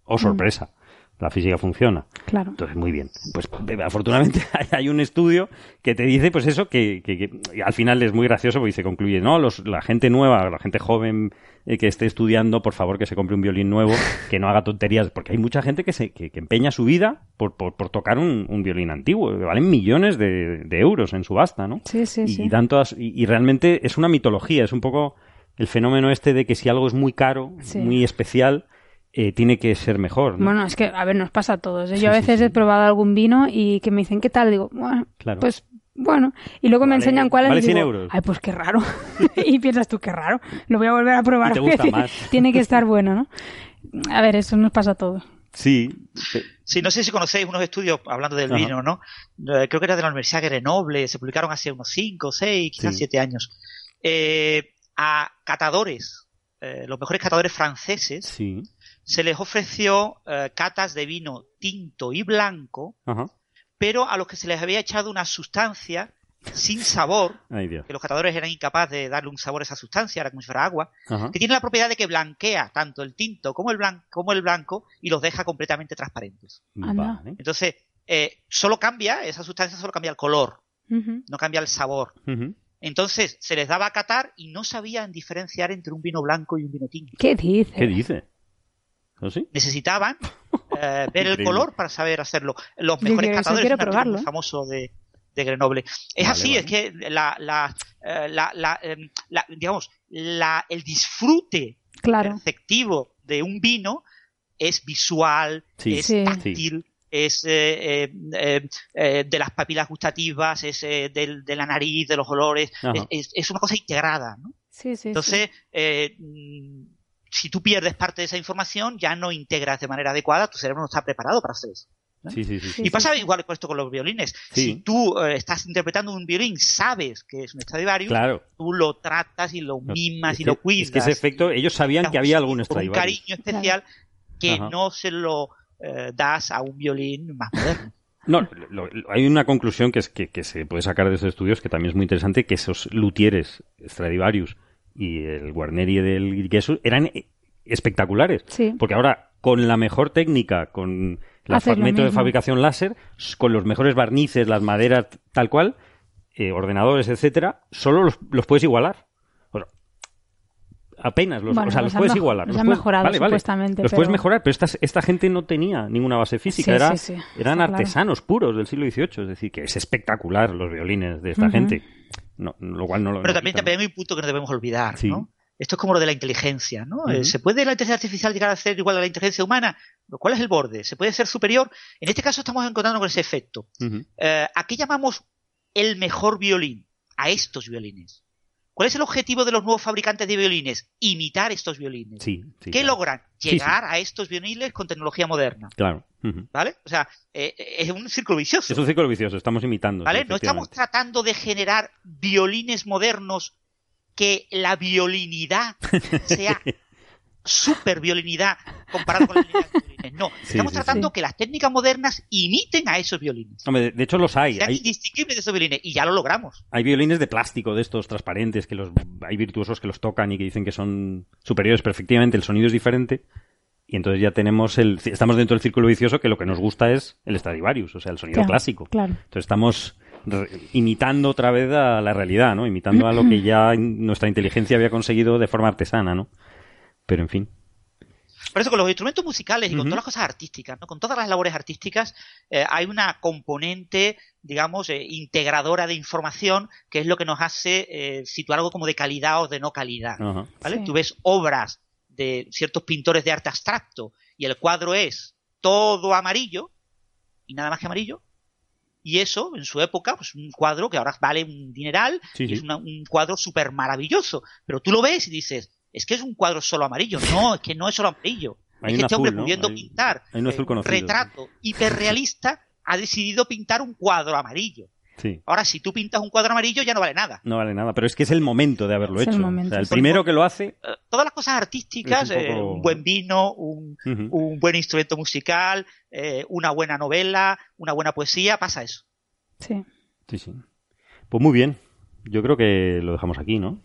Oh, sorpresa. La física funciona. Claro. Entonces, muy bien. Pues afortunadamente hay- un estudio que te dice, pues eso, que, que- que- y al final es muy gracioso porque se concluye, ¿no? Los, la gente nueva, la gente joven eh, que esté estudiando, por favor que se compre un violín nuevo, que no haga tonterías, porque hay mucha gente que, se, que, que empeña su vida por, por, por tocar un, un violín antiguo, que valen millones de, de euros en subasta, ¿no? Sí, sí, y, sí. y dan todas- y, y realmente es una mitología, es un poco el fenómeno este de que si algo es muy caro, Sí. muy especial, eh, tiene que ser mejor, ¿no? Bueno, es que, a ver, nos pasa a todos. ¿eh? Sí, Yo a veces sí. he probado algún vino y que me dicen, ¿qué tal? Digo, bueno, Claro. pues bueno. Y luego me Vale- enseñan cuáles vale y 100 digo, euros. ay, pues qué raro. y piensas tú, qué raro. Lo voy a volver a probar. Y te porque gusta más. Tiene que estar bueno, ¿no? A ver, eso nos pasa a todos. Sí, Sí, no sé si conocéis unos estudios hablando del Ajá. vino, ¿no? Eh, Creo que era de la Universidad Grenoble, se publicaron hace unos 5, 6, quizás Sí. 7 años. Eh, a catadores, eh, los mejores catadores franceses, sí. Se les ofreció eh, catas de vino tinto y blanco, Ajá. pero a los que se les había echado una sustancia sin sabor, Ay, Dios. que los catadores eran incapaces de darle un sabor a esa sustancia, era como si fuera agua, Ajá. que tiene la propiedad de que blanquea tanto el tinto como el, blan- como el blanco y los deja completamente transparentes. Vale. Entonces, eh, solo cambia, esa sustancia solo cambia el color, no cambia el sabor. Entonces, se les daba a catar y no sabían diferenciar entre un vino blanco y un vino tinto. ¿Qué dices? ¿Qué dice? ¿Oh, sí? Necesitaban eh, ver el color para saber hacerlo. Los mejores un ¿eh? famoso de, de Grenoble. Es Vale, así, vale. es que la, la, eh, la- la, em, la- digamos, la, el disfrute Claro. perceptivo de un vino es visual, Sí. es Sí. táctil, es eh, eh, eh, eh, de las papilas gustativas, es eh, del- de la nariz, de los olores, es, es- es una cosa integrada, ¿no? Sí, sí, sí. Entonces, eh, mm, si tú pierdes parte de esa información, ya no integras de manera adecuada, tu cerebro no está preparado para hacer eso. Sí, sí, sí. Sí, y pasa igual con esto con los violines. Sí. Si tú eh, estás interpretando un violín, sabes que es un Stradivarius, Claro. tú lo tratas y lo mimas y que- lo cuidas. Es que ese efecto, ellos sabían que había algún Con un Stradivarius. cariño especial que Ajá. no se lo eh, das a un violín más moderno. No, lo- lo- hay una conclusión que, es que, que se puede sacar de esos estudios que también es muy interesante, que esos luthieres, Stradivarius y el Guarneri del Gesù eran espectaculares. Sí. Porque ahora, con la mejor técnica, con el método de fabricación láser, con los mejores barnices, las maderas tal cual, eh, ordenadores, etcétera, solo los, los puedes igualar. O sea, apenas los, Bueno, o sea, los los han puedes igualar. los han puedes- mejorado, vale, vale. supuestamente, Los puedes mejorar, pero esta, esta gente no tenía ninguna base física. Sí, era, sí, eran claro. artesanos puros del siglo XVIII. Es decir, que es espectacular los violines de esta Ujú. gente. No, lo cual no lo Pero también, también hay un punto que no debemos olvidar, Sí. ¿no? Esto es como lo de la inteligencia, ¿no? Eh, ¿Se puede la inteligencia artificial llegar a ser igual a la inteligencia humana? ¿Cuál es el borde? ¿Se puede ser superior? En este caso estamos encontrando con ese efecto. Eh, ¿A qué llamamos el mejor violín? A estos violines. ¿Cuál es el objetivo de los nuevos fabricantes de violines? Imitar estos violines. Sí, sí, ¿Qué claro. logran? Sí, Llegar a estos violines con tecnología moderna. Claro. ¿Vale? O sea, eh, eh, es un círculo vicioso. Es un círculo vicioso, estamos imitando. ¿Vale? No estamos tratando de generar violines modernos que la violinidad sea super violinidad comparado con la violinidad de violines. No, Sí, estamos sí, tratando sí. que las técnicas modernas imiten a esos violines. Hombre, de- hecho los hay. Sean Hay, indistinguibles de esos violines. Y ya lo logramos. hay violines de plástico, de esestos transparentes, que los hay virtuosos que los tocan y que dicen que son superiores, pero efectivamente el sonido es diferente. Y entonces ya tenemos el. Estamos dentro del círculo vicioso que lo que nos gusta es el Stradivarius, o sea, el sonido Claro, clásico. claro. Entonces estamos re- imitando otra vez a la realidad, ¿no? Imitando a lo que ya nuestra inteligencia había conseguido de forma artesana, ¿no? Pero en fin. Por eso con los instrumentos musicales y con todas las cosas artísticas, ¿no? con todas las labores artísticas, eh, hay una componente, digamos, eh, integradora de información que es lo que nos hace eh, situar algo como de calidad o de no calidad. ¿vale? Sí. Tú ves obras de ciertos pintores de arte abstracto y el cuadro es todo amarillo y nada más que amarillo. Y eso, en su época, pues un cuadro que ahora vale un dineral Sí, y sí. es una- un cuadro súper maravilloso. Pero tú lo ves y dices, es que es un cuadro solo amarillo. No, es que no es solo amarillo. Hay es que este azul, hombre, ¿no? pudiendo Hay- pintar hay un azul eh, retrato hiperrealista, ha decidido pintar un cuadro amarillo. Sí. Ahora, si tú pintas un cuadro amarillo, ya no vale nada. No vale nada, pero es que es el momento de haberlo Es el hecho. momento, o sea, el primero que lo hace. Eh, Todas las cosas artísticas, Es un poco- eh, un buen vino, un, buen instrumento musical, eh, una buena novela, una buena poesía, pasa eso. Sí. Sí, sí. Pues muy bien. Yo creo que lo dejamos aquí, ¿no?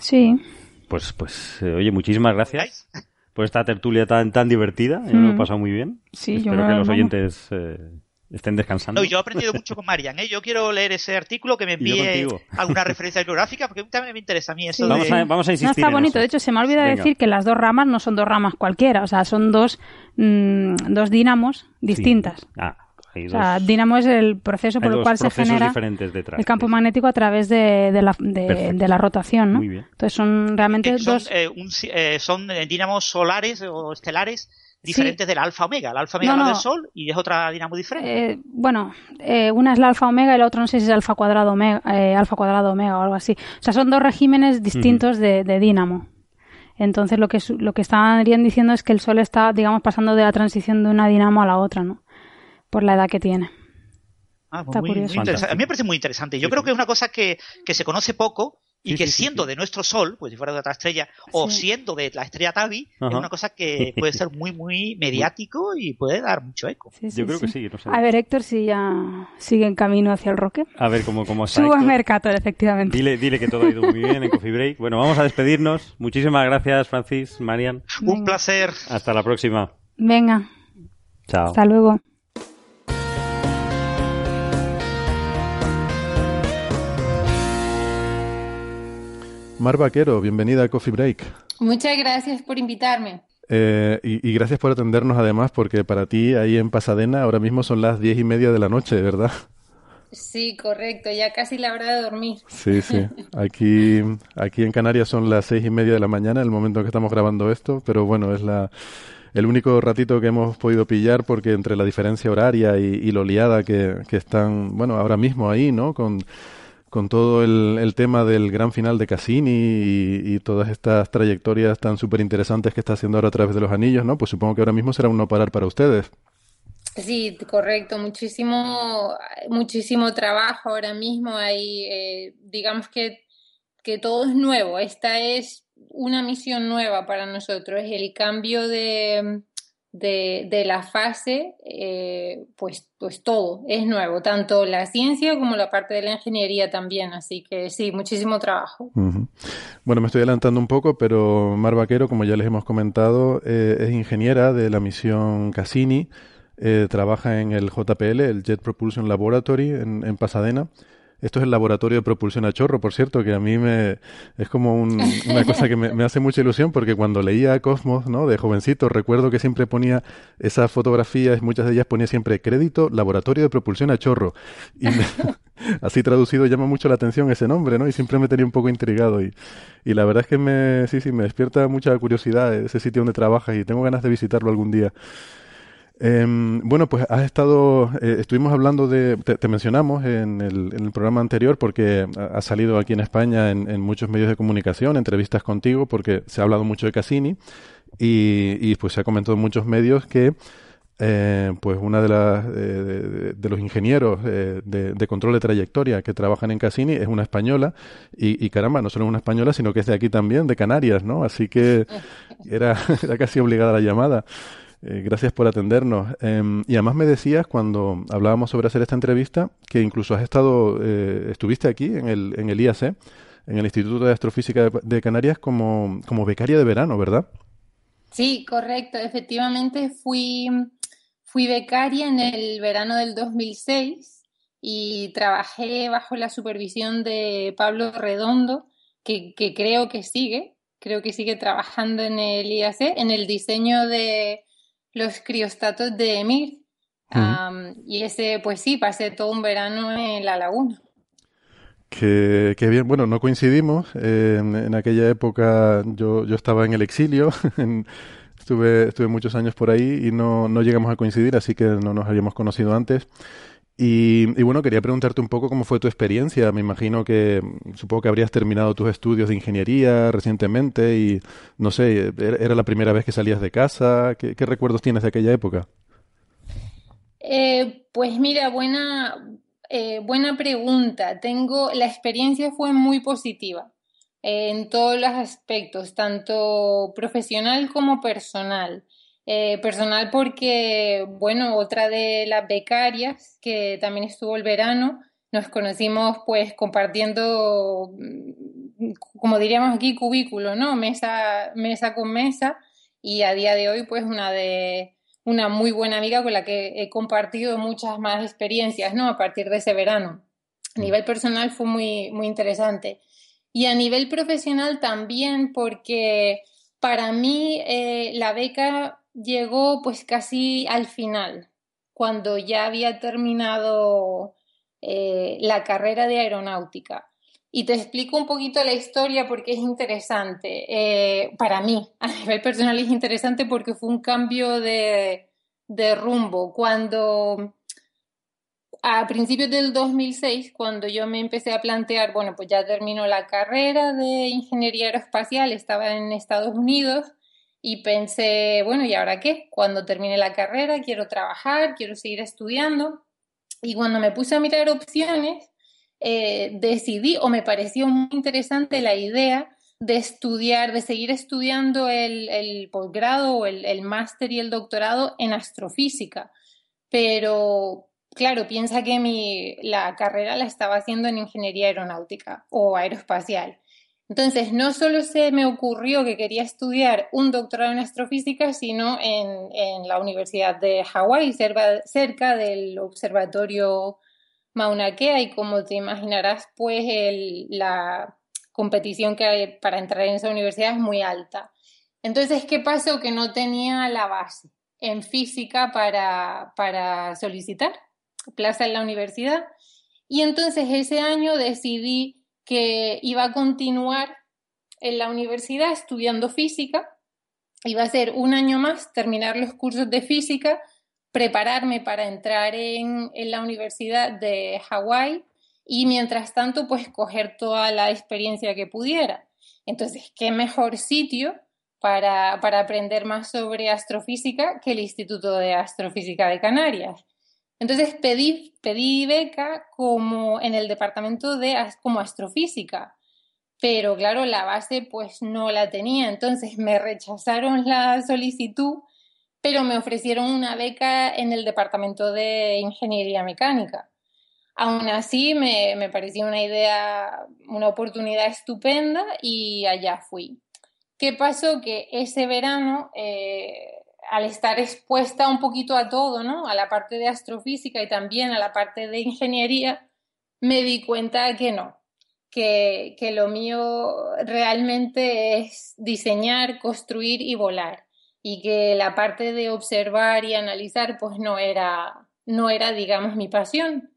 Sí. Pues, pues, eh, oye, muchísimas gracias por esta tertulia tan, tan divertida. Yo me lo he Mm. pasado muy bien. Sí, yo Espero que los oyentes eh, estén descansando. No, yo he aprendido mucho con Marian, ¿eh? Yo quiero leer ese artículo, que me envíe alguna referencia bibliográfica, porque también me interesa a mí eso Sí. Vamos de... a, vamos a No, insistir está en bonito. eso. De hecho, se me ha olvidado Venga. decir que las dos ramas no son dos ramas cualquiera. O sea, son dos, mm, dos dinamos distintas. Sí. Ah, hay O sea, dos- dinamo es el proceso por el cual se genera diferentes detrás. el campo Sí. magnético a través de, de la, de, la rotación, ¿no? Muy bien. Entonces son realmente son, dos... eh, un eh, son eh, dínamos solares o estelares diferentes del alfa omega. El alfa omega No, no. del Sol y es otra dinamo diferente. Eh, bueno, eh, una es la alfa omega y la otra no sé si es alfa cuadrado omega, eh, alfa cuadrado omega o algo así. O sea, son dos regímenes distintos de, de dínamo. Entonces lo que lo que estarían diciendo es que el Sol está, digamos, pasando de la transición de una dinamo a la otra, ¿no? Por la edad que tiene. Ah, pues está muy, muy curioso. interesante. A mí me parece muy interesante. Yo Sí, creo que es una cosa que, que se conoce poco y Sí, que siendo sí. de nuestro Sol, pues si fuera de otra estrella, o siendo de la estrella Tabi, es una cosa que puede ser muy, muy mediático y puede dar mucho eco. Sí, sí, Yo creo que sí. No sé. A ver, Héctor, si ya sigue en camino hacia el roque. A ver cómo, cómo está. Héctor. Mercator, efectivamente. Dile, dile que todo ha ido muy bien en Coffee Break. Bueno, vamos a despedirnos. Muchísimas gracias, Francis, Marian. Un placer. Hasta la próxima. Venga, Chao. hasta luego. Mar Vaquero, bienvenida a Coffee Break. Muchas gracias por invitarme. Eh, y, y gracias por atendernos además, porque para ti ahí en Pasadena ahora mismo son las diez y media de la noche, ¿verdad? Sí, correcto, ya casi la hora de dormir. Sí, sí. Aquí, aquí en Canarias son las seis y media de la mañana, el momento en que estamos grabando esto, pero bueno, es la, el único ratito que hemos podido pillar porque entre la diferencia horaria y, y lo liada que, que están, bueno, ahora mismo ahí, ¿no? Con, con todo el, el tema del gran final de Cassini y, y todas estas trayectorias tan súper interesantes que está haciendo ahora a través de los anillos, ¿no? Pues supongo que ahora mismo será un no parar para ustedes. Sí, correcto, muchísimo, muchísimo trabajo ahora mismo. Hay, eh, digamos que, que todo es nuevo. Esta es una misión nueva para nosotros. El cambio de, de, de la fase, eh, pues, pues todo es nuevo, tanto la ciencia como la parte de la ingeniería también. Así que sí, muchísimo trabajo. Bueno, me estoy adelantando un poco, pero Mar Vaquero, como ya les hemos comentado, eh, es ingeniera de la misión Cassini, eh, trabaja en el JPL, el Jet Propulsion Laboratory, en, en Pasadena. Esto es el laboratorio de propulsión a chorro, por cierto, que a mí me es como un- una cosa que me, hace mucha ilusión, porque cuando leía Cosmos, ¿no? De jovencito, recuerdo que siempre ponía esas fotografías, muchas de ellas ponía siempre crédito, laboratorio de propulsión a chorro. Y me- así traducido llama mucho la atención ese nombre, ¿no? Y siempre me tenía un poco intrigado. Y, y la verdad es que me, sí, sí, me despierta mucha curiosidad ese sitio donde trabajas y tengo ganas de visitarlo algún día. Em, bueno, pues has estado, eh, estuvimos hablando de, te, te mencionamos en el, en el programa anterior porque ha- has salido aquí en España en, en muchos medios de comunicación, entrevistas contigo, porque se ha hablado mucho de Cassini y, y pues se ha comentado en muchos medios que eh, pues una de las eh, de, de los ingenieros eh, de, de control de trayectoria que trabajan en Cassini es una española y, y caramba, no solo es una española, sino que es de aquí también, de Canarias, ¿no? Así que era, era casi obligada la llamada. Eh, gracias por atendernos. Em, y además me decías cuando hablábamos sobre hacer esta entrevista que incluso has estado, eh, estuviste aquí en el, en el IAC, en el Instituto de Astrofísica de, Canarias, como, como becaria de verano, ¿verdad? Sí, correcto. Efectivamente fui, fui becaria en el verano del 2006 y trabajé bajo la supervisión de Pablo Redondo, que, creo que sigue, creo que sigue trabajando en el IAC, en el diseño de los criostatos de Emir. y ese, pues sí, pasé todo un verano en la laguna. Que, bien, bueno, no coincidimos. en, aquella época yo, yo estaba en el exilio, estuve, estuve muchos años por ahí y no, no llegamos a coincidir, así que no nos habíamos conocido antes. Y, bueno, quería preguntarte un poco cómo fue tu experiencia. Me imagino que, supongo que habrías terminado tus estudios de ingeniería recientemente y, no sé, ¿era la primera vez que salías de casa? ¿Qué, recuerdos tienes de aquella época? Eh, pues mira, buena, eh, buena pregunta. Tengo, la experiencia fue muy positiva eh, en todos los aspectos, tanto profesional como personal. Eh, personal porque, bueno, otra de las becarias que también estuvo el verano, nos conocimos pues compartiendo, mm, como diríamos aquí, cubículo, ¿no? Mesa, mesa con mesa y a día de hoy pues una de una muy buena amiga con la que he compartido muchas más experiencias, ¿no? A partir de ese verano. A nivel personal fue muy, muy interesante. Y a nivel profesional también, porque para mí eh, la beca llegó pues casi al final, cuando ya había terminado eh, la carrera de aeronáutica. Y te explico un poquito la historia porque es interesante. Eh, para mí, a nivel personal es interesante porque fue un cambio de, de rumbo. Cuando a principios del 2006, cuando yo me empecé a plantear, bueno, pues ya terminó la carrera de ingeniería aeroespacial, estaba en Estados Unidos y pensé, bueno, ¿y ahora qué? Cuando termine la carrera, quiero trabajar, quiero seguir estudiando. Y cuando me puse a mirar opciones, eh, decidí o me pareció muy interesante la idea de estudiar, de seguir estudiando el, posgrado o el, máster y el doctorado en astrofísica. Pero, claro, piensa que mi, la carrera la estaba haciendo en ingeniería aeronáutica o aeroespacial. Entonces, no solo se me ocurrió que quería estudiar un doctorado en astrofísica, sino en, la Universidad de Hawái, cerca del observatorio Mauna Kea y como te imaginarás, pues la competición que hay para entrar en esa universidad es muy alta. Entonces, ¿qué pasó? Que no tenía la base en física para solicitar plaza en la universidad. Y entonces ese año decidí que iba a continuar en la universidad estudiando física. Iba a ser un año más, terminar los cursos de física prepararme para entrar en, la Universidad de Hawái y mientras tanto pues coger toda la experiencia que pudiera. Entonces, ¿qué mejor sitio para, aprender más sobre astrofísica que el Instituto de Astrofísica de Canarias? Entonces pedí, pedí beca como en el departamento de como astrofísica, pero claro, la base pues no la tenía, entonces me rechazaron la solicitud pero me ofrecieron una beca en el departamento de ingeniería mecánica. Aún así, me, me pareció una idea, una oportunidad estupenda y allá fui. ¿Qué pasó? Que ese verano, eh, al estar expuesta un poquito a todo, ¿no? A la parte de astrofísica y también a la parte de ingeniería, me di cuenta que no, que, que lo mío realmente es diseñar, construir y volar y que la parte de observar y analizar pues no era, no era digamos, mi pasión.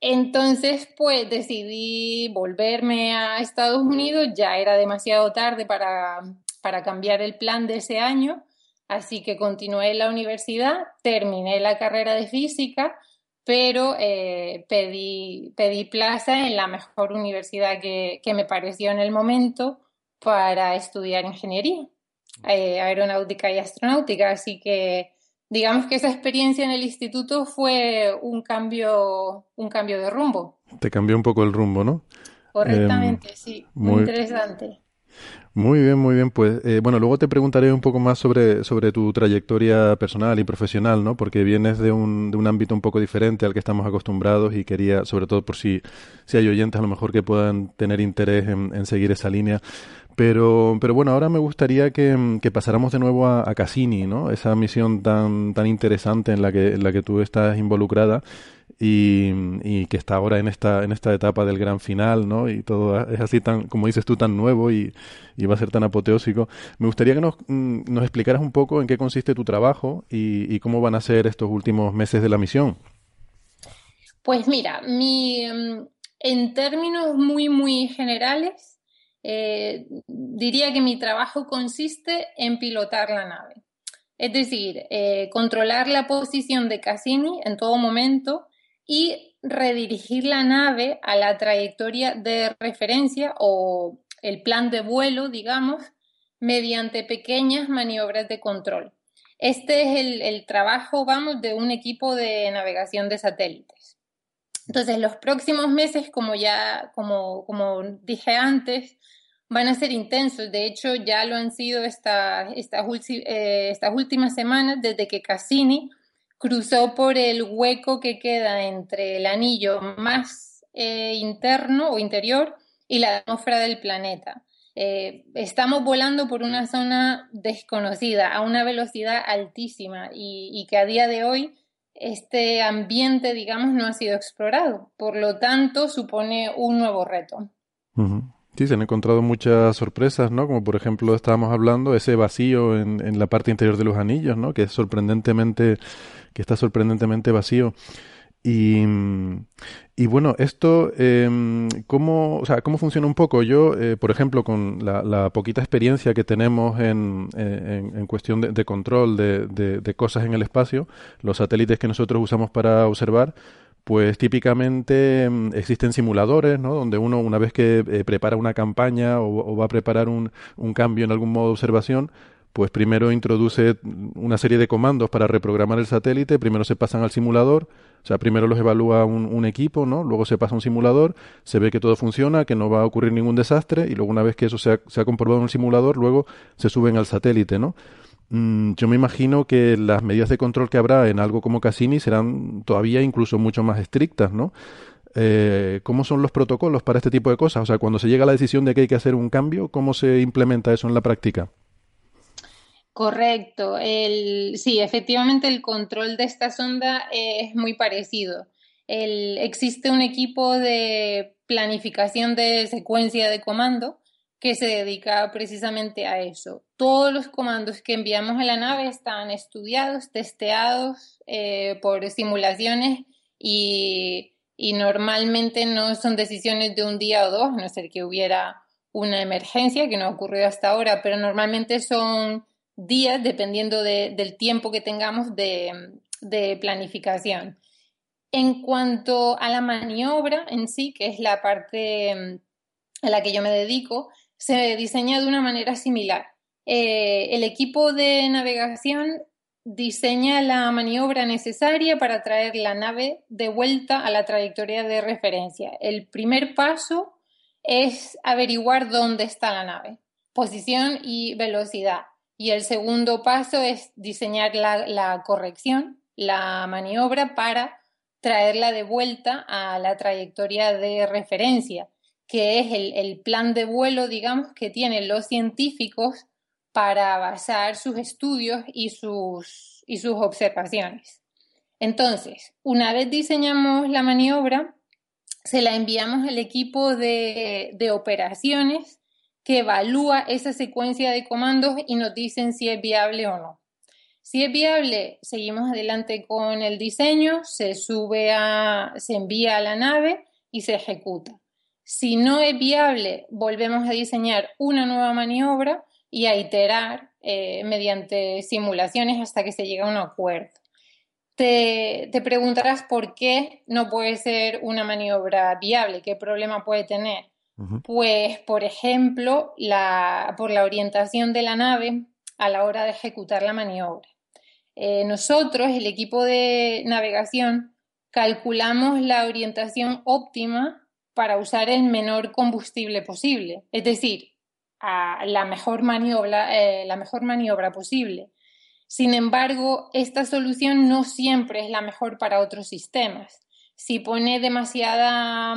Entonces, pues decidí volverme a Estados Unidos, ya era demasiado tarde para, para cambiar el plan de ese año, así que continué en la universidad, terminé la carrera de física, pero eh, pedí, pedí plaza en la mejor universidad que, que me pareció en el momento para estudiar ingeniería. Eh, aeronáutica y astronáutica, así que digamos que esa experiencia en el instituto fue un cambio, un cambio de rumbo. Te cambió un poco el rumbo, ¿no? Correctamente, em, sí, muy, interesante. Muy bien, muy bien. Pues eh, bueno, luego te preguntaré un poco más sobre, sobre tu trayectoria personal y profesional, ¿no? Porque vienes de un, de un ámbito un poco diferente al que estamos acostumbrados y quería, sobre todo por si, si hay oyentes a lo mejor que puedan tener interés en, seguir esa línea. Pero, pero bueno, ahora me gustaría que, que pasáramos de nuevo a, a, Cassini, ¿no? Esa misión tan, tan interesante en la que, en la que tú estás involucrada y, que está ahora en esta, en esta etapa del gran final, ¿no? Y todo es así tan, como dices tú, tan nuevo y, va a ser tan apoteósico. Me gustaría que nos, mm, explicaras un poco en qué consiste tu trabajo y, cómo van a ser estos últimos meses de la misión. Pues mira, mi, mm, en términos muy, muy generales, eh, diría que mi trabajo consiste en pilotar la nave. Es decir, eh, controlar la posición de Cassini en todo momento y redirigir la nave a la trayectoria de referencia o el plan de vuelo, digamos, mediante pequeñas maniobras de control. Este es el, trabajo, vamos, de un equipo de navegación de satélites. Entonces, los próximos meses, como ya, como, como dije antes, van a ser intensos. De hecho, ya lo han sido esta, estas, eh, estas últimas semanas desde que Cassini cruzó por el hueco que queda entre el anillo más eh, interno o interior y la atmósfera del planeta. Eh, estamos volando por una zona desconocida a una velocidad altísima y, que a día de hoy este ambiente, digamos, no ha sido explorado. Por lo tanto, supone un nuevo reto. Sí, se han encontrado muchas sorpresas, ¿no? Como por ejemplo estábamos hablando, ese vacío en, en la parte interior de los anillos, ¿no? Que es sorprendentemente que está sorprendentemente vacío. Y, y bueno, esto, eh, ¿cómo, o sea, ¿cómo funciona un poco? Yo, eh, por ejemplo, con la, poquita experiencia que tenemos en, en, cuestión de, control de, de, cosas en el espacio, los satélites que nosotros usamos para observar, pues típicamente em, existen simuladores, ¿no? Donde uno, una vez que eh, prepara una campaña o, o, va a preparar un, un cambio en algún modo de observación, pues primero introduce una serie de comandos para reprogramar el satélite, primero se pasan al simulador, o sea, primero los evalúa un, equipo, ¿no? Luego se pasa a un simulador, se ve que todo funciona, que no va a ocurrir ningún desastre, y luego una vez que eso se ha, comprobado en el simulador, luego se suben al satélite, ¿no? Mm, yo me imagino que las medidas de control que habrá en algo como Cassini serán todavía incluso mucho más estrictas, ¿no? Eh, ¿Cómo son los protocolos para este tipo de cosas? O sea, cuando se llega a la decisión de que hay que hacer un cambio, ¿cómo se implementa eso en la práctica? Correcto. El, sí, efectivamente el control de esta sonda es muy parecido. Existe un equipo de planificación de secuencia de comando que se dedica precisamente a eso. Todos los comandos que enviamos a la nave están estudiados, testeados eh, por simulaciones y, y normalmente no son decisiones de un día o dos, a no ser que hubiera una emergencia, que no ha ocurrido hasta ahora, pero normalmente son días dependiendo del tiempo que tengamos de, planificación. En cuanto a la maniobra en sí, que es la parte mm, a la que yo me dedico, se diseña de una manera similar. Eh, el equipo de navegación diseña la maniobra necesaria para traer la nave de vuelta a la trayectoria de referencia. El primer paso es averiguar dónde está la nave, posición y velocidad. Y el segundo paso es diseñar la, corrección, la maniobra para traerla de vuelta a la trayectoria de referencia, que es el, plan de vuelo, digamos, que tienen los científicos para basar sus estudios y sus, y sus observaciones. Entonces, una vez diseñamos la maniobra, se la enviamos al equipo de, de operaciones que evalúa esa secuencia de comandos y nos dicen si es viable o no. Si es viable, seguimos adelante con el diseño, se sube a, se envía a la nave y se ejecuta. Si no es viable, volvemos a diseñar una nueva maniobra y a iterar eh, mediante simulaciones hasta que se llegue a un acuerdo. Te, te preguntarás por qué no puede ser una maniobra viable, qué problema puede tener. Pues, por ejemplo, por la orientación de la nave a la hora de ejecutar la maniobra. Eh, nosotros, el equipo de navegación, calculamos la orientación óptima para usar el menor combustible posible. Es decir, eh, la mejor maniobra posible. Sin embargo, esta solución no siempre es la mejor para otros sistemas. Si pone demasiada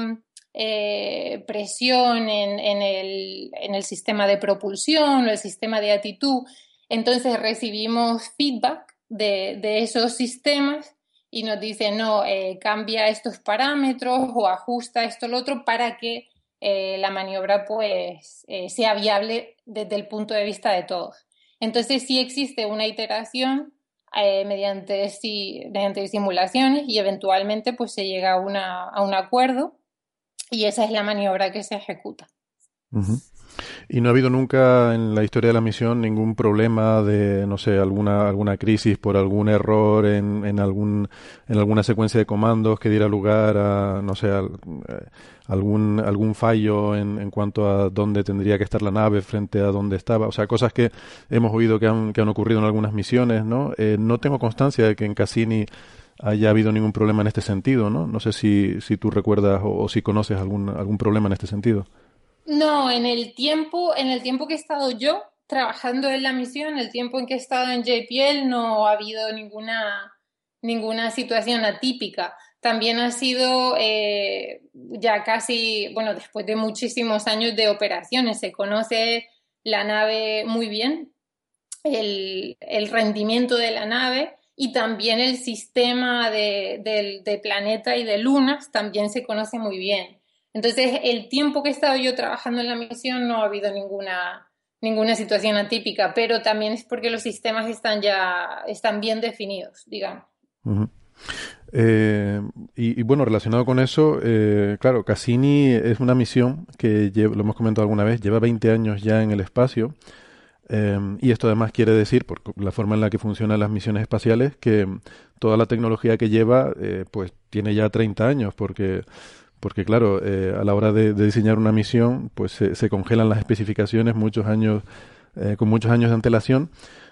eh, presión en, el, sistema de propulsión o el sistema de actitud, entonces recibimos feedback de, esos sistemas y nos dicen, no, eh, cambia estos parámetros o ajusta esto lo otro para que eh, la maniobra pues sea viable desde el punto de vista de todos. Entonces sí existe una iteración mediante, mediante simulaciones y eventualmente pues se llega a, a un acuerdo y esa es la maniobra que se ejecuta. Y no ha habido nunca en la historia de la misión ningún problema de, no sé, alguna, alguna crisis por algún error en, en, algún, en alguna secuencia de comandos que diera lugar a, no sé, eh, algún, algún fallo en, en, cuanto a dónde tendría que estar la nave frente a dónde estaba. O sea, cosas que hemos oído que han, que han ocurrido en algunas misiones, ¿no? Eh, no tengo constancia de que en Cassini haya habido ningún problema en este sentido, ¿no? No sé si, si tú recuerdas o, si conoces algún, algún problema en este sentido. No, en el tiempo, en el tiempo que he estado yo trabajando en la misión, el tiempo en que he estado en JPL, no ha habido ninguna, ninguna situación atípica. También ha sido eh, ya casi, bueno, después de muchísimos años de operaciones, se conoce la nave muy bien, el, el rendimiento de la nave y también el sistema de, planeta y de lunas también se conoce muy bien. Entonces, el tiempo que he estado yo trabajando en la misión no ha habido ninguna, ninguna situación atípica, pero también es porque los sistemas están ya están bien definidos, digamos. Eh, y, bueno, relacionado con eso, eh, claro, Cassini es una misión que, lo hemos comentado alguna vez, lleva 20 años ya en el espacio Em, y esto además quiere decir, por la forma en la que funcionan las misiones espaciales, que toda la tecnología que lleva, eh, pues tiene ya 30 años, porque, porque claro, eh, a la hora de, diseñar una misión, pues se, se congelan las especificaciones muchos años, eh, con muchos años de antelación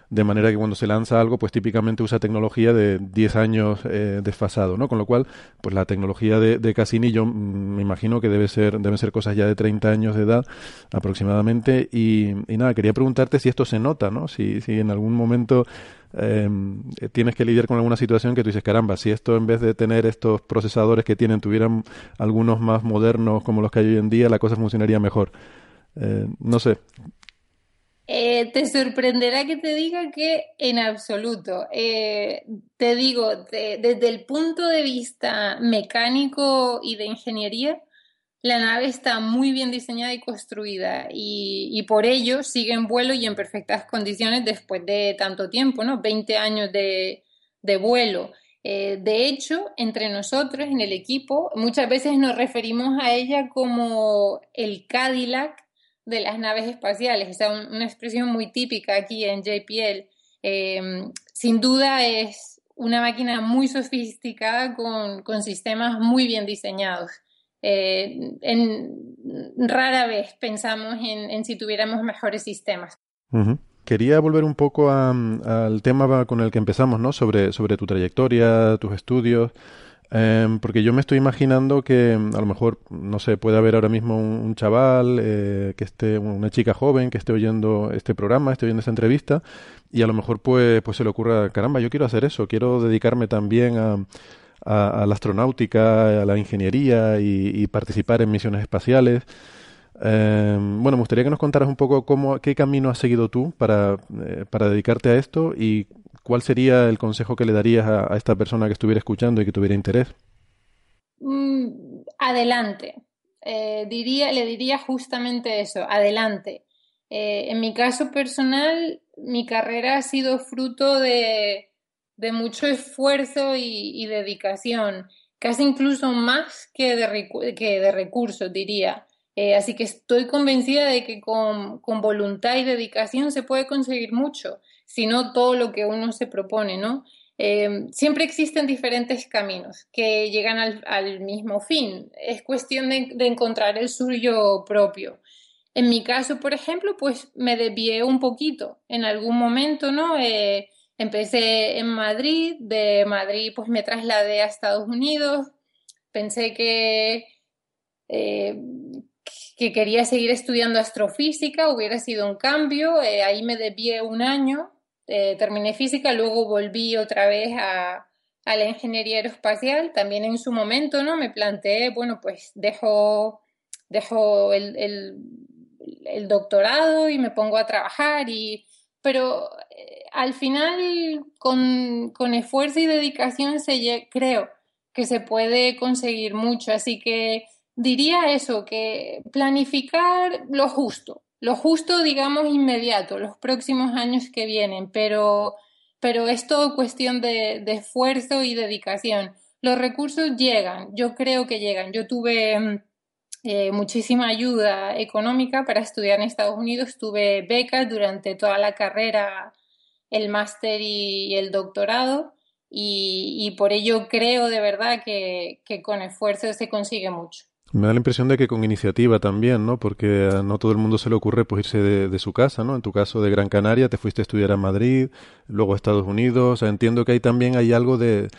de manera que cuando se lanza algo, pues típicamente usa tecnología de 10 años eh, desfasado, ¿no? Con lo cual, pues la tecnología de, de Cassini yo me imagino que debe ser, deben ser cosas ya de 30 años de edad aproximadamente y, nada, quería preguntarte si esto se nota, ¿no? Si, si en algún momento em, tienes que lidiar con alguna situación que tú dices, caramba, si esto en vez de tener estos procesadores que tienen, tuvieran algunos más modernos como los que hay hoy en día, la cosa funcionaría mejor. Eh, no sé, eh, te sorprenderá que te diga que en absoluto. Eh, te digo, desde el punto de vista mecánico y de ingeniería, la nave está muy bien diseñada y construida y, por ello sigue en vuelo y en perfectas condiciones después de tanto tiempo, ¿no? 20 años de, vuelo. Eh, de hecho, entre nosotros en el equipo muchas veces nos referimos a ella como el Cadillac de las naves espaciales. Es una expresión muy típica aquí en JPL. Em, sin duda es una máquina muy sofisticada con, sistemas muy bien diseñados. Eh, en, rara vez pensamos en, si tuviéramos mejores sistemas. Quería volver un poco al tema con el que empezamos, ¿no? Sobre, sobre tu trayectoria, tus estudios. Em, porque yo me estoy imaginando que a lo mejor, no sé, puede haber ahora mismo un, chaval, eh, que esté, una chica joven que esté oyendo este programa, esté oyendo esta entrevista, y a lo mejor pues, pues se le ocurra, caramba, yo quiero hacer eso, quiero dedicarme también a, a, la astronáutica, a la ingeniería y, participar en misiones espaciales. Em, bueno, me gustaría que nos contaras un poco cómo, qué camino has seguido tú para, eh, para dedicarte a esto y ¿cuál sería el consejo que le darías a, esta persona que estuviera escuchando y que tuviera interés? Mm, adelante. Eh, diría, le diría justamente eso, adelante. Eh, en mi caso personal, mi carrera ha sido fruto de, mucho esfuerzo y, dedicación, casi incluso más que de, recursos, diría. Eh, así que estoy convencida de que con, voluntad y dedicación se puede conseguir mucho sino todo lo que uno se propone, ¿no? Eh, siempre existen diferentes caminos que llegan al, mismo fin. Es cuestión de, encontrar el suyo propio. En mi caso, por ejemplo, pues me desvié un poquito en algún momento, ¿no? Eh, empecé en Madrid, de Madrid pues me trasladé a Estados Unidos, pensé que, eh, que quería seguir estudiando astrofísica, hubiera sido un cambio, ahí me desvié un año, eh, terminé física, luego volví otra vez a, la ingeniería aeroespacial, también en su momento, ¿no? Me planteé, bueno, pues dejo, dejo el doctorado y me pongo a trabajar y pero eh, al final con, con, esfuerzo y dedicación se, creo que se puede conseguir mucho. Así que diría eso, que planificar lo justo, lo justo, digamos, inmediato, los próximos años que vienen, pero, pero es todo cuestión de, esfuerzo y dedicación. Los recursos llegan, yo creo que llegan. Yo tuve mm, eh, muchísima ayuda económica para estudiar en Estados Unidos. Tuve becas durante toda la carrera, el máster y el doctorado. Y, por ello creo de verdad que, con esfuerzo se consigue mucho. Me da la impresión de que con iniciativa también, ¿no? Porque no todo el mundo se le ocurre pues irse de, de, su casa, ¿no? En tu caso de Gran Canaria, te fuiste a estudiar a Madrid, luego a Estados Unidos. entiendo que ahí también hay algo de,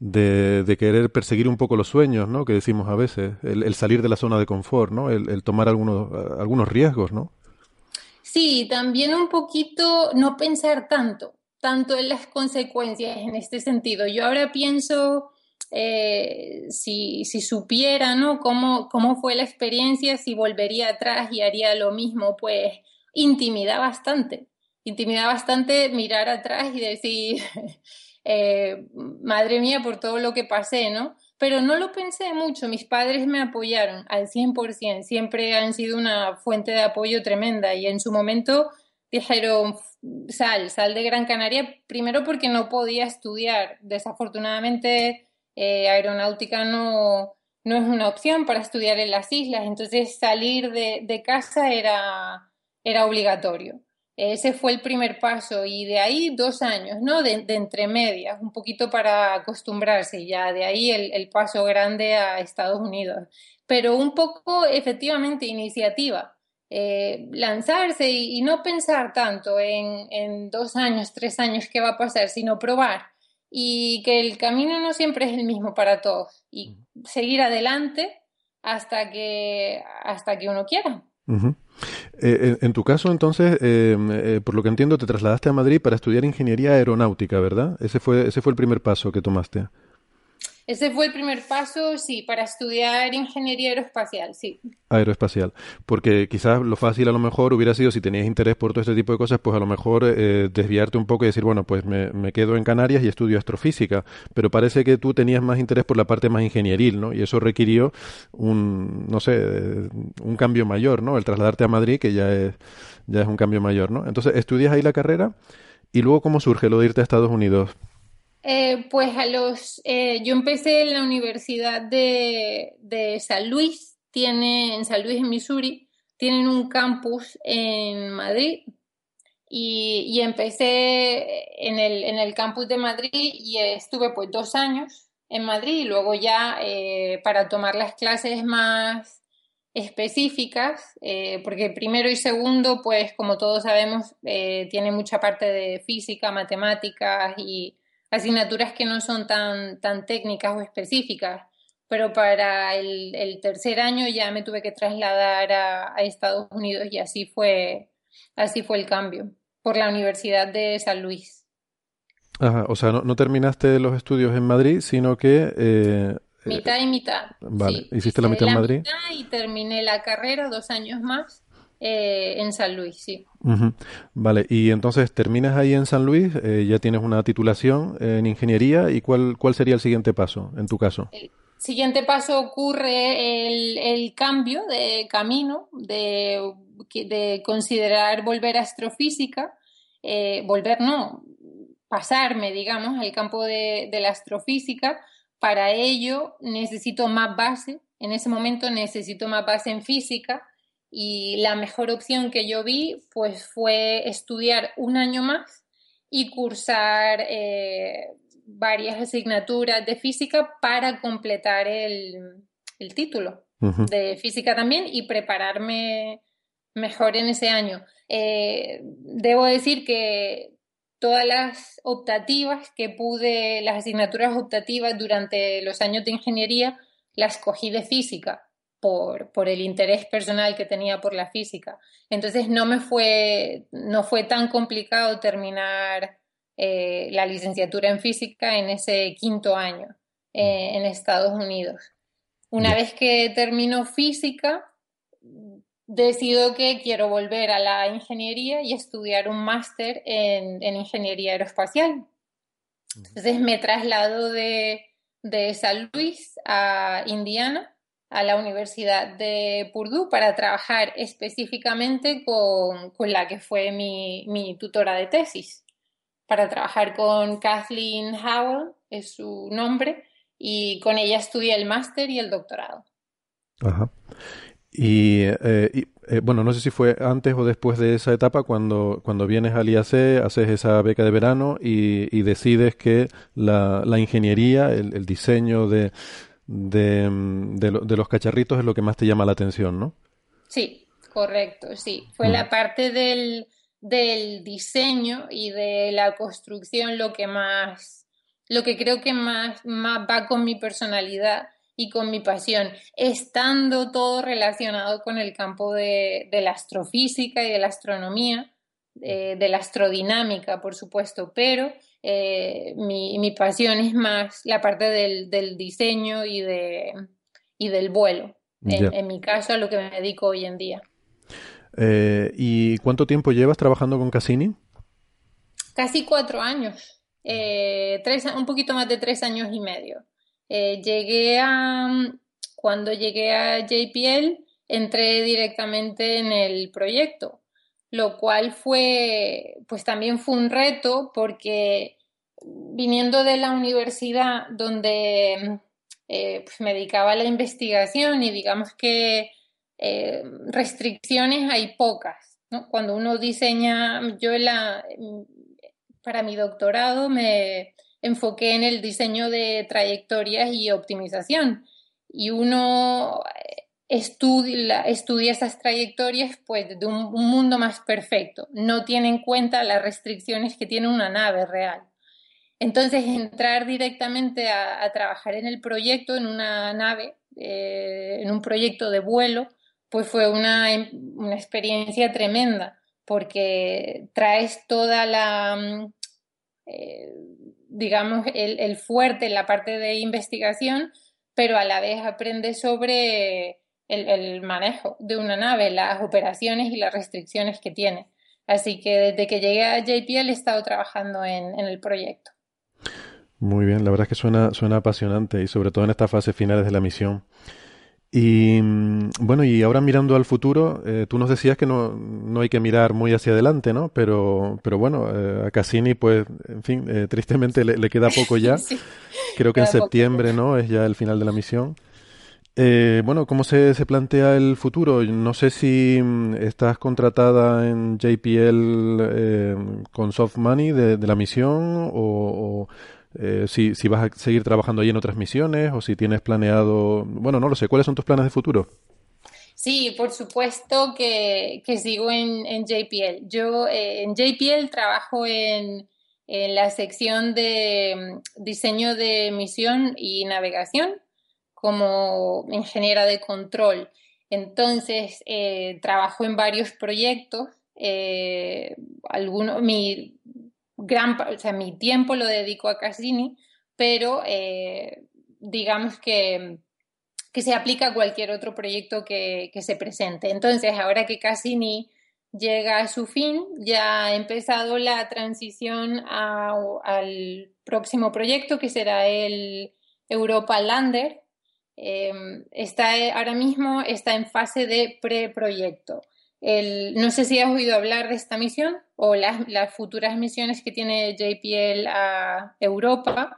de, de, querer perseguir un poco los sueños, ¿no? Que decimos a veces, el, salir de la zona de confort, ¿no? El, tomar algunos, algunos riesgos, ¿no? Sí, también un poquito no pensar tanto, tanto en las consecuencias en este sentido. Yo ahora pienso, eh, si, supiera, ¿no? Cómo, cómo fue la experiencia, si volvería atrás y haría lo mismo, pues intimida bastante. Intimida bastante mirar atrás y decir... Eh, madre mía, por todo lo que pasé, ¿no? Pero no lo pensé mucho, mis padres me apoyaron al 100%, siempre han sido una fuente de apoyo tremenda y en su momento dijeron, sal, sal de Gran Canaria, primero porque no podía estudiar, desafortunadamente eh, aeronáutica no, no es una opción para estudiar en las islas, entonces salir de, de casa era, era obligatorio. Ese fue el primer paso y de ahí dos años, ¿no? De, entre medias, un poquito para acostumbrarse ya, de ahí el, paso grande a Estados Unidos. Pero un poco, efectivamente, iniciativa, eh, lanzarse y, no pensar tanto en, en dos años, tres años qué va a pasar, sino probar y que el camino no siempre es el mismo para todos y seguir adelante hasta que, hasta que uno quiera. Eh, en tu caso, entonces, em, eh, por lo que entiendo, te trasladaste a Madrid para estudiar ingeniería aeronáutica, ¿verdad? Ese fue, ese fue el primer paso que tomaste. Ese fue el primer paso, sí, para estudiar ingeniería aeroespacial, sí. Aeroespacial. Porque quizás lo fácil a lo mejor hubiera sido, si tenías interés por todo este tipo de cosas, pues a lo mejor eh, desviarte un poco y decir, bueno, pues me, me, quedo en Canarias y estudio astrofísica. Pero parece que tú tenías más interés por la parte más ingenieril, ¿no? Y eso requirió un, no sé, un cambio mayor, ¿no? El trasladarte a Madrid, que ya es, ya es un cambio mayor, ¿no? Entonces, estudias ahí la carrera y luego, ¿cómo surge lo de irte a Estados Unidos? Eh, pues a los, eh, yo empecé en la Universidad de, de, San Luis, tiene, en San Luis, en Missouri, tienen un campus en Madrid y, y empecé en el, en el, campus de Madrid y estuve pues dos años en Madrid y luego ya eh, para tomar las clases más específicas, porque primero y segundo, pues como todos sabemos, tiene mucha parte de física, matemáticas y asignaturas que no son tan, tan técnicas o específicas, pero para el, tercer año ya me tuve que trasladar a, Estados Unidos y así fue, así fue el cambio, por la Universidad de San Luis. Ajá, o sea, no, no terminaste los estudios en Madrid, sino que... Eh, mitad y mitad. Vale, hiciste la mitad en Madrid. y terminé la carrera dos años más eh, en San Luis, sí. Vale, y entonces terminas ahí en San Luis, eh, ya tienes una titulación en ingeniería, ¿y cuál, cuál sería el siguiente paso en tu caso? El siguiente paso ocurre el, el cambio de camino, de, de, considerar volver a astrofísica, eh, volver no, pasarme, digamos, al campo de, de la astrofísica. Para ello necesito más base, en ese momento necesito más base en física y la mejor opción que yo vi pues fue estudiar un año más y cursar eh, varias asignaturas de física para completar el, título de física también y prepararme mejor en ese año. Eh, debo decir que todas las optativas que pude, las asignaturas optativas durante los años de ingeniería, las cogí de física por, por, el interés personal que tenía por la física. Entonces no me fue, no fue tan complicado terminar eh, la licenciatura en física en ese quinto año eh, en Estados Unidos. Una vez que termino física, decido que quiero volver a la ingeniería y estudiar un máster en, en ingeniería aeroespacial. Entonces me traslado de, de San Luis a Indiana, a la Universidad de Purdue, para trabajar específicamente con, con la que fue mi, mi, tutora de tesis, para trabajar con Kathleen Howell, es su nombre, y con ella estudié el máster y el doctorado. Ajá. Y, eh, eh, bueno, no sé si fue antes o después de esa etapa cuando, cuando vienes al IAC, haces esa beca de verano y, decides que la, la ingeniería, el, diseño de, de, de, los cacharritos es lo que más te llama la atención, ¿no? Sí, correcto, sí. Fue la parte del, del diseño y de la construcción lo que más, lo que creo que más, más va con mi personalidad y con mi pasión, estando todo relacionado con el campo de, la astrofísica y de la astronomía, de la astrodinámica, por supuesto, pero eh, mi, pasión es más la parte del, diseño y, de, y del vuelo, en, mi caso a lo que me dedico hoy en día. Eh, ¿Y cuánto tiempo llevas trabajando con Cassini? Casi cuatro años, eh, tres, un poquito más de tres años y medio. Eh, llegué a, cuando llegué a JPL, entré directamente en el proyecto, lo cual fue, pues también fue un reto porque viniendo de la universidad donde eh, pues me dedicaba a la investigación y digamos que eh, restricciones hay pocas. Cuando uno diseña, yo la, para mi doctorado me, enfoqué en el diseño de trayectorias y optimización. Y uno eh, estudia, estudia esas trayectorias pues de un, mundo más perfecto. No tiene en cuenta las restricciones que tiene una nave real. Entonces, entrar directamente a, trabajar en el proyecto, en una nave, eh, en un proyecto de vuelo, pues fue una, una experiencia tremenda, porque traes toda la, mm, eh, digamos, el, el fuerte en la parte de investigación, pero a la vez aprende sobre el, manejo de una nave, las operaciones y las restricciones que tiene. Así que desde que llegué a JPL he estado trabajando en, en el proyecto. Muy bien, la verdad es que suena, suena apasionante y sobre todo en estas fases finales de la misión. Y mm, bueno, y ahora mirando al futuro, eh, tú nos decías que no, no, hay que mirar muy hacia adelante, ¿no? Pero, pero bueno, eh, a Cassini, pues, en fin, eh, tristemente le, queda poco ya. Creo que en septiembre, ¿no? Es ya el final de la misión. Bueno, ¿cómo se, se, plantea el futuro? No sé si mm, estás contratada en JPL con soft money de, la misión o, o eh, si, si vas a seguir trabajando ahí en otras misiones o si tienes planeado, bueno, no lo sé, ¿cuáles son tus planes de futuro? Sí, por supuesto que, que sigo en, en, JPL. Yo eh, en JPL trabajo en, en, la sección de mm, diseño de misión y navegación como ingeniera de control. Entonces, eh, trabajo en varios proyectos. Eh, algunos, mi, gran, o sea, mi tiempo lo dedico a Cassini, pero eh, digamos que, que, se aplica a cualquier otro proyecto que, que, se presente. Entonces, ahora que Cassini llega a su fin, ya ha empezado la transición al próximo proyecto, que será el Europa Lander. Eh, está, ahora mismo está en fase de preproyecto no sé si has oído hablar de esta misión o las, futuras misiones que tiene JPL a Europa,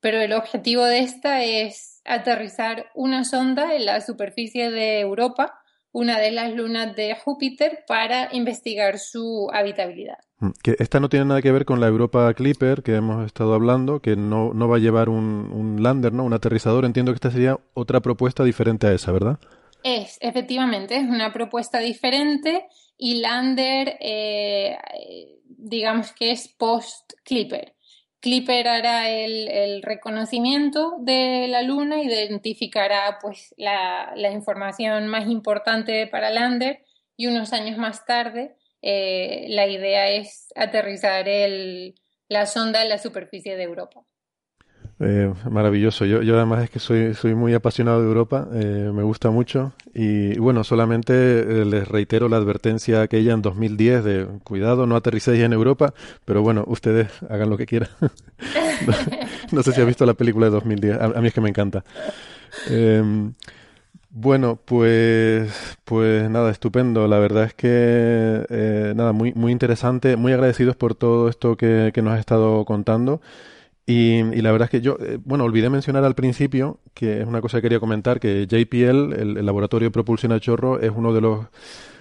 pero el objetivo de esta es aterrizar una sonda en la superficie de Europa, una de las lunas de Júpiter, para investigar su habitabilidad. Mm, que esta no tiene nada que ver con la Europa Clipper que hemos estado hablando, que no, va a llevar un, un lander, ¿no? un aterrizador. Entiendo que esta sería otra propuesta diferente a esa, ¿verdad? Es, efectivamente, es una propuesta diferente y Lander, eh, digamos que es post-Clipper. Clipper hará el, reconocimiento de la Luna, identificará pues la, información más importante para Lander y unos años más tarde eh, la idea es aterrizar el, la sonda en la superficie de Europa. Eh, maravilloso. Yo, yo además es que soy, soy muy apasionado de Europa, eh, me gusta mucho. Y, bueno, solamente eh, les reitero la advertencia aquella en 2010 de cuidado, no aterricéis en Europa, pero bueno, ustedes hagan lo que quieran. no, sé si ha visto la película de 2010, a, mí es que me encanta. Em, bueno, pues, pues nada, estupendo. La verdad es que nada, muy, muy interesante, muy agradecidos por todo esto que, que nos has estado contando. Y, la verdad es que yo, eh, bueno, olvidé mencionar al principio, que es una cosa que quería comentar, que JPL, el, Laboratorio de Propulsión a Chorro, es uno de los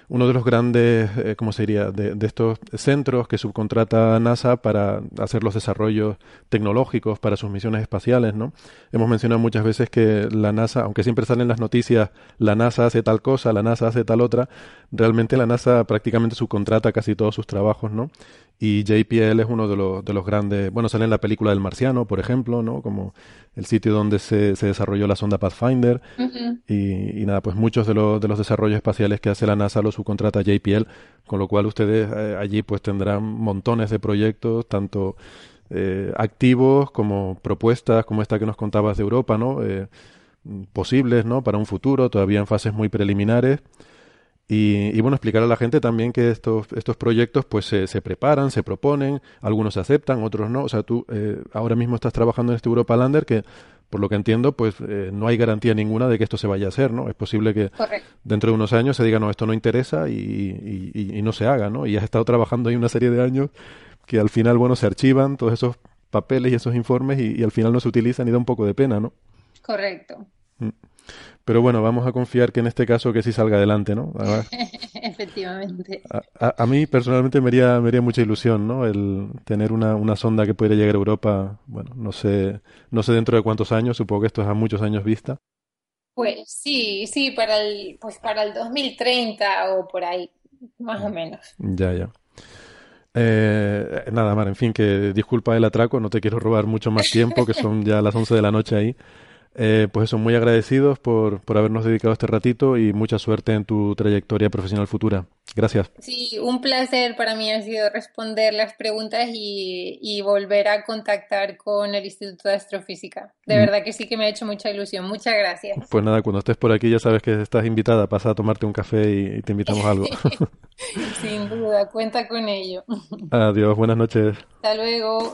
uno de los grandes, eh, ¿cómo se diría?, de, estos centros que subcontrata NASA para hacer los desarrollos tecnológicos para sus misiones espaciales, ¿no? Hemos mencionado muchas veces que la NASA, aunque siempre salen las noticias, la NASA hace tal cosa, la NASA hace tal otra, realmente la NASA prácticamente subcontrata casi todos sus trabajos, ¿no? Y JPL es uno de los, de los grandes, bueno, sale en la película del Marciano, por ejemplo, ¿no? Como el sitio donde se, se desarrolló la sonda Pathfinder. y, nada, pues muchos de, los de los desarrollos espaciales que hace la NASA los subcontrata JPL, con lo cual ustedes eh, allí pues tendrán montones de proyectos, tanto eh, activos como propuestas como esta que nos contabas de Europa, ¿no? Eh, posibles, ¿no? Para un futuro, todavía en fases muy preliminares. Y, bueno, explicar a la gente también que estos, estos proyectos pues se, se, preparan, se proponen, algunos se aceptan, otros no. O sea, tú eh, ahora mismo estás trabajando en este Europa Lander que, por lo que entiendo, pues eh, no hay garantía ninguna de que esto se vaya a hacer, ¿no? Es posible que dentro de unos años se diga, no, esto no interesa y, y, no se haga, ¿no? Y has estado trabajando ahí una serie de años que al final, bueno, se archivan todos esos papeles y esos informes y, al final no se utilizan y da un poco de pena, ¿no? Correcto. Mm. Pero bueno, vamos a confiar que en este caso que sí salga adelante, ¿no? Efectivamente. A, mí personalmente me haría, me haría mucha ilusión, ¿no? El tener una, una sonda que pudiera llegar a Europa, bueno, no sé, no sé dentro de cuántos años, supongo que esto es a muchos años vista. Pues sí, sí, para el, pues para el 2030 o por ahí, más o menos. Ya, ya. Eh, nada, más, en fin, que disculpa el atraco, no te quiero robar mucho más tiempo, que son ya las 11 de la noche ahí. Eh, pues eso, muy agradecidos por, por habernos dedicado este ratito y mucha suerte en tu trayectoria profesional futura. Gracias. Sí, un placer para mí ha sido responder las preguntas y, y volver a contactar con el Instituto de Astrofísica. De mm. verdad que sí que me ha hecho mucha ilusión. Muchas gracias. Pues nada, cuando estés por aquí ya sabes que estás invitada. Pasa a tomarte un café y, te invitamos a algo. Sin duda, cuenta con ello. Adiós, buenas noches. Hasta luego.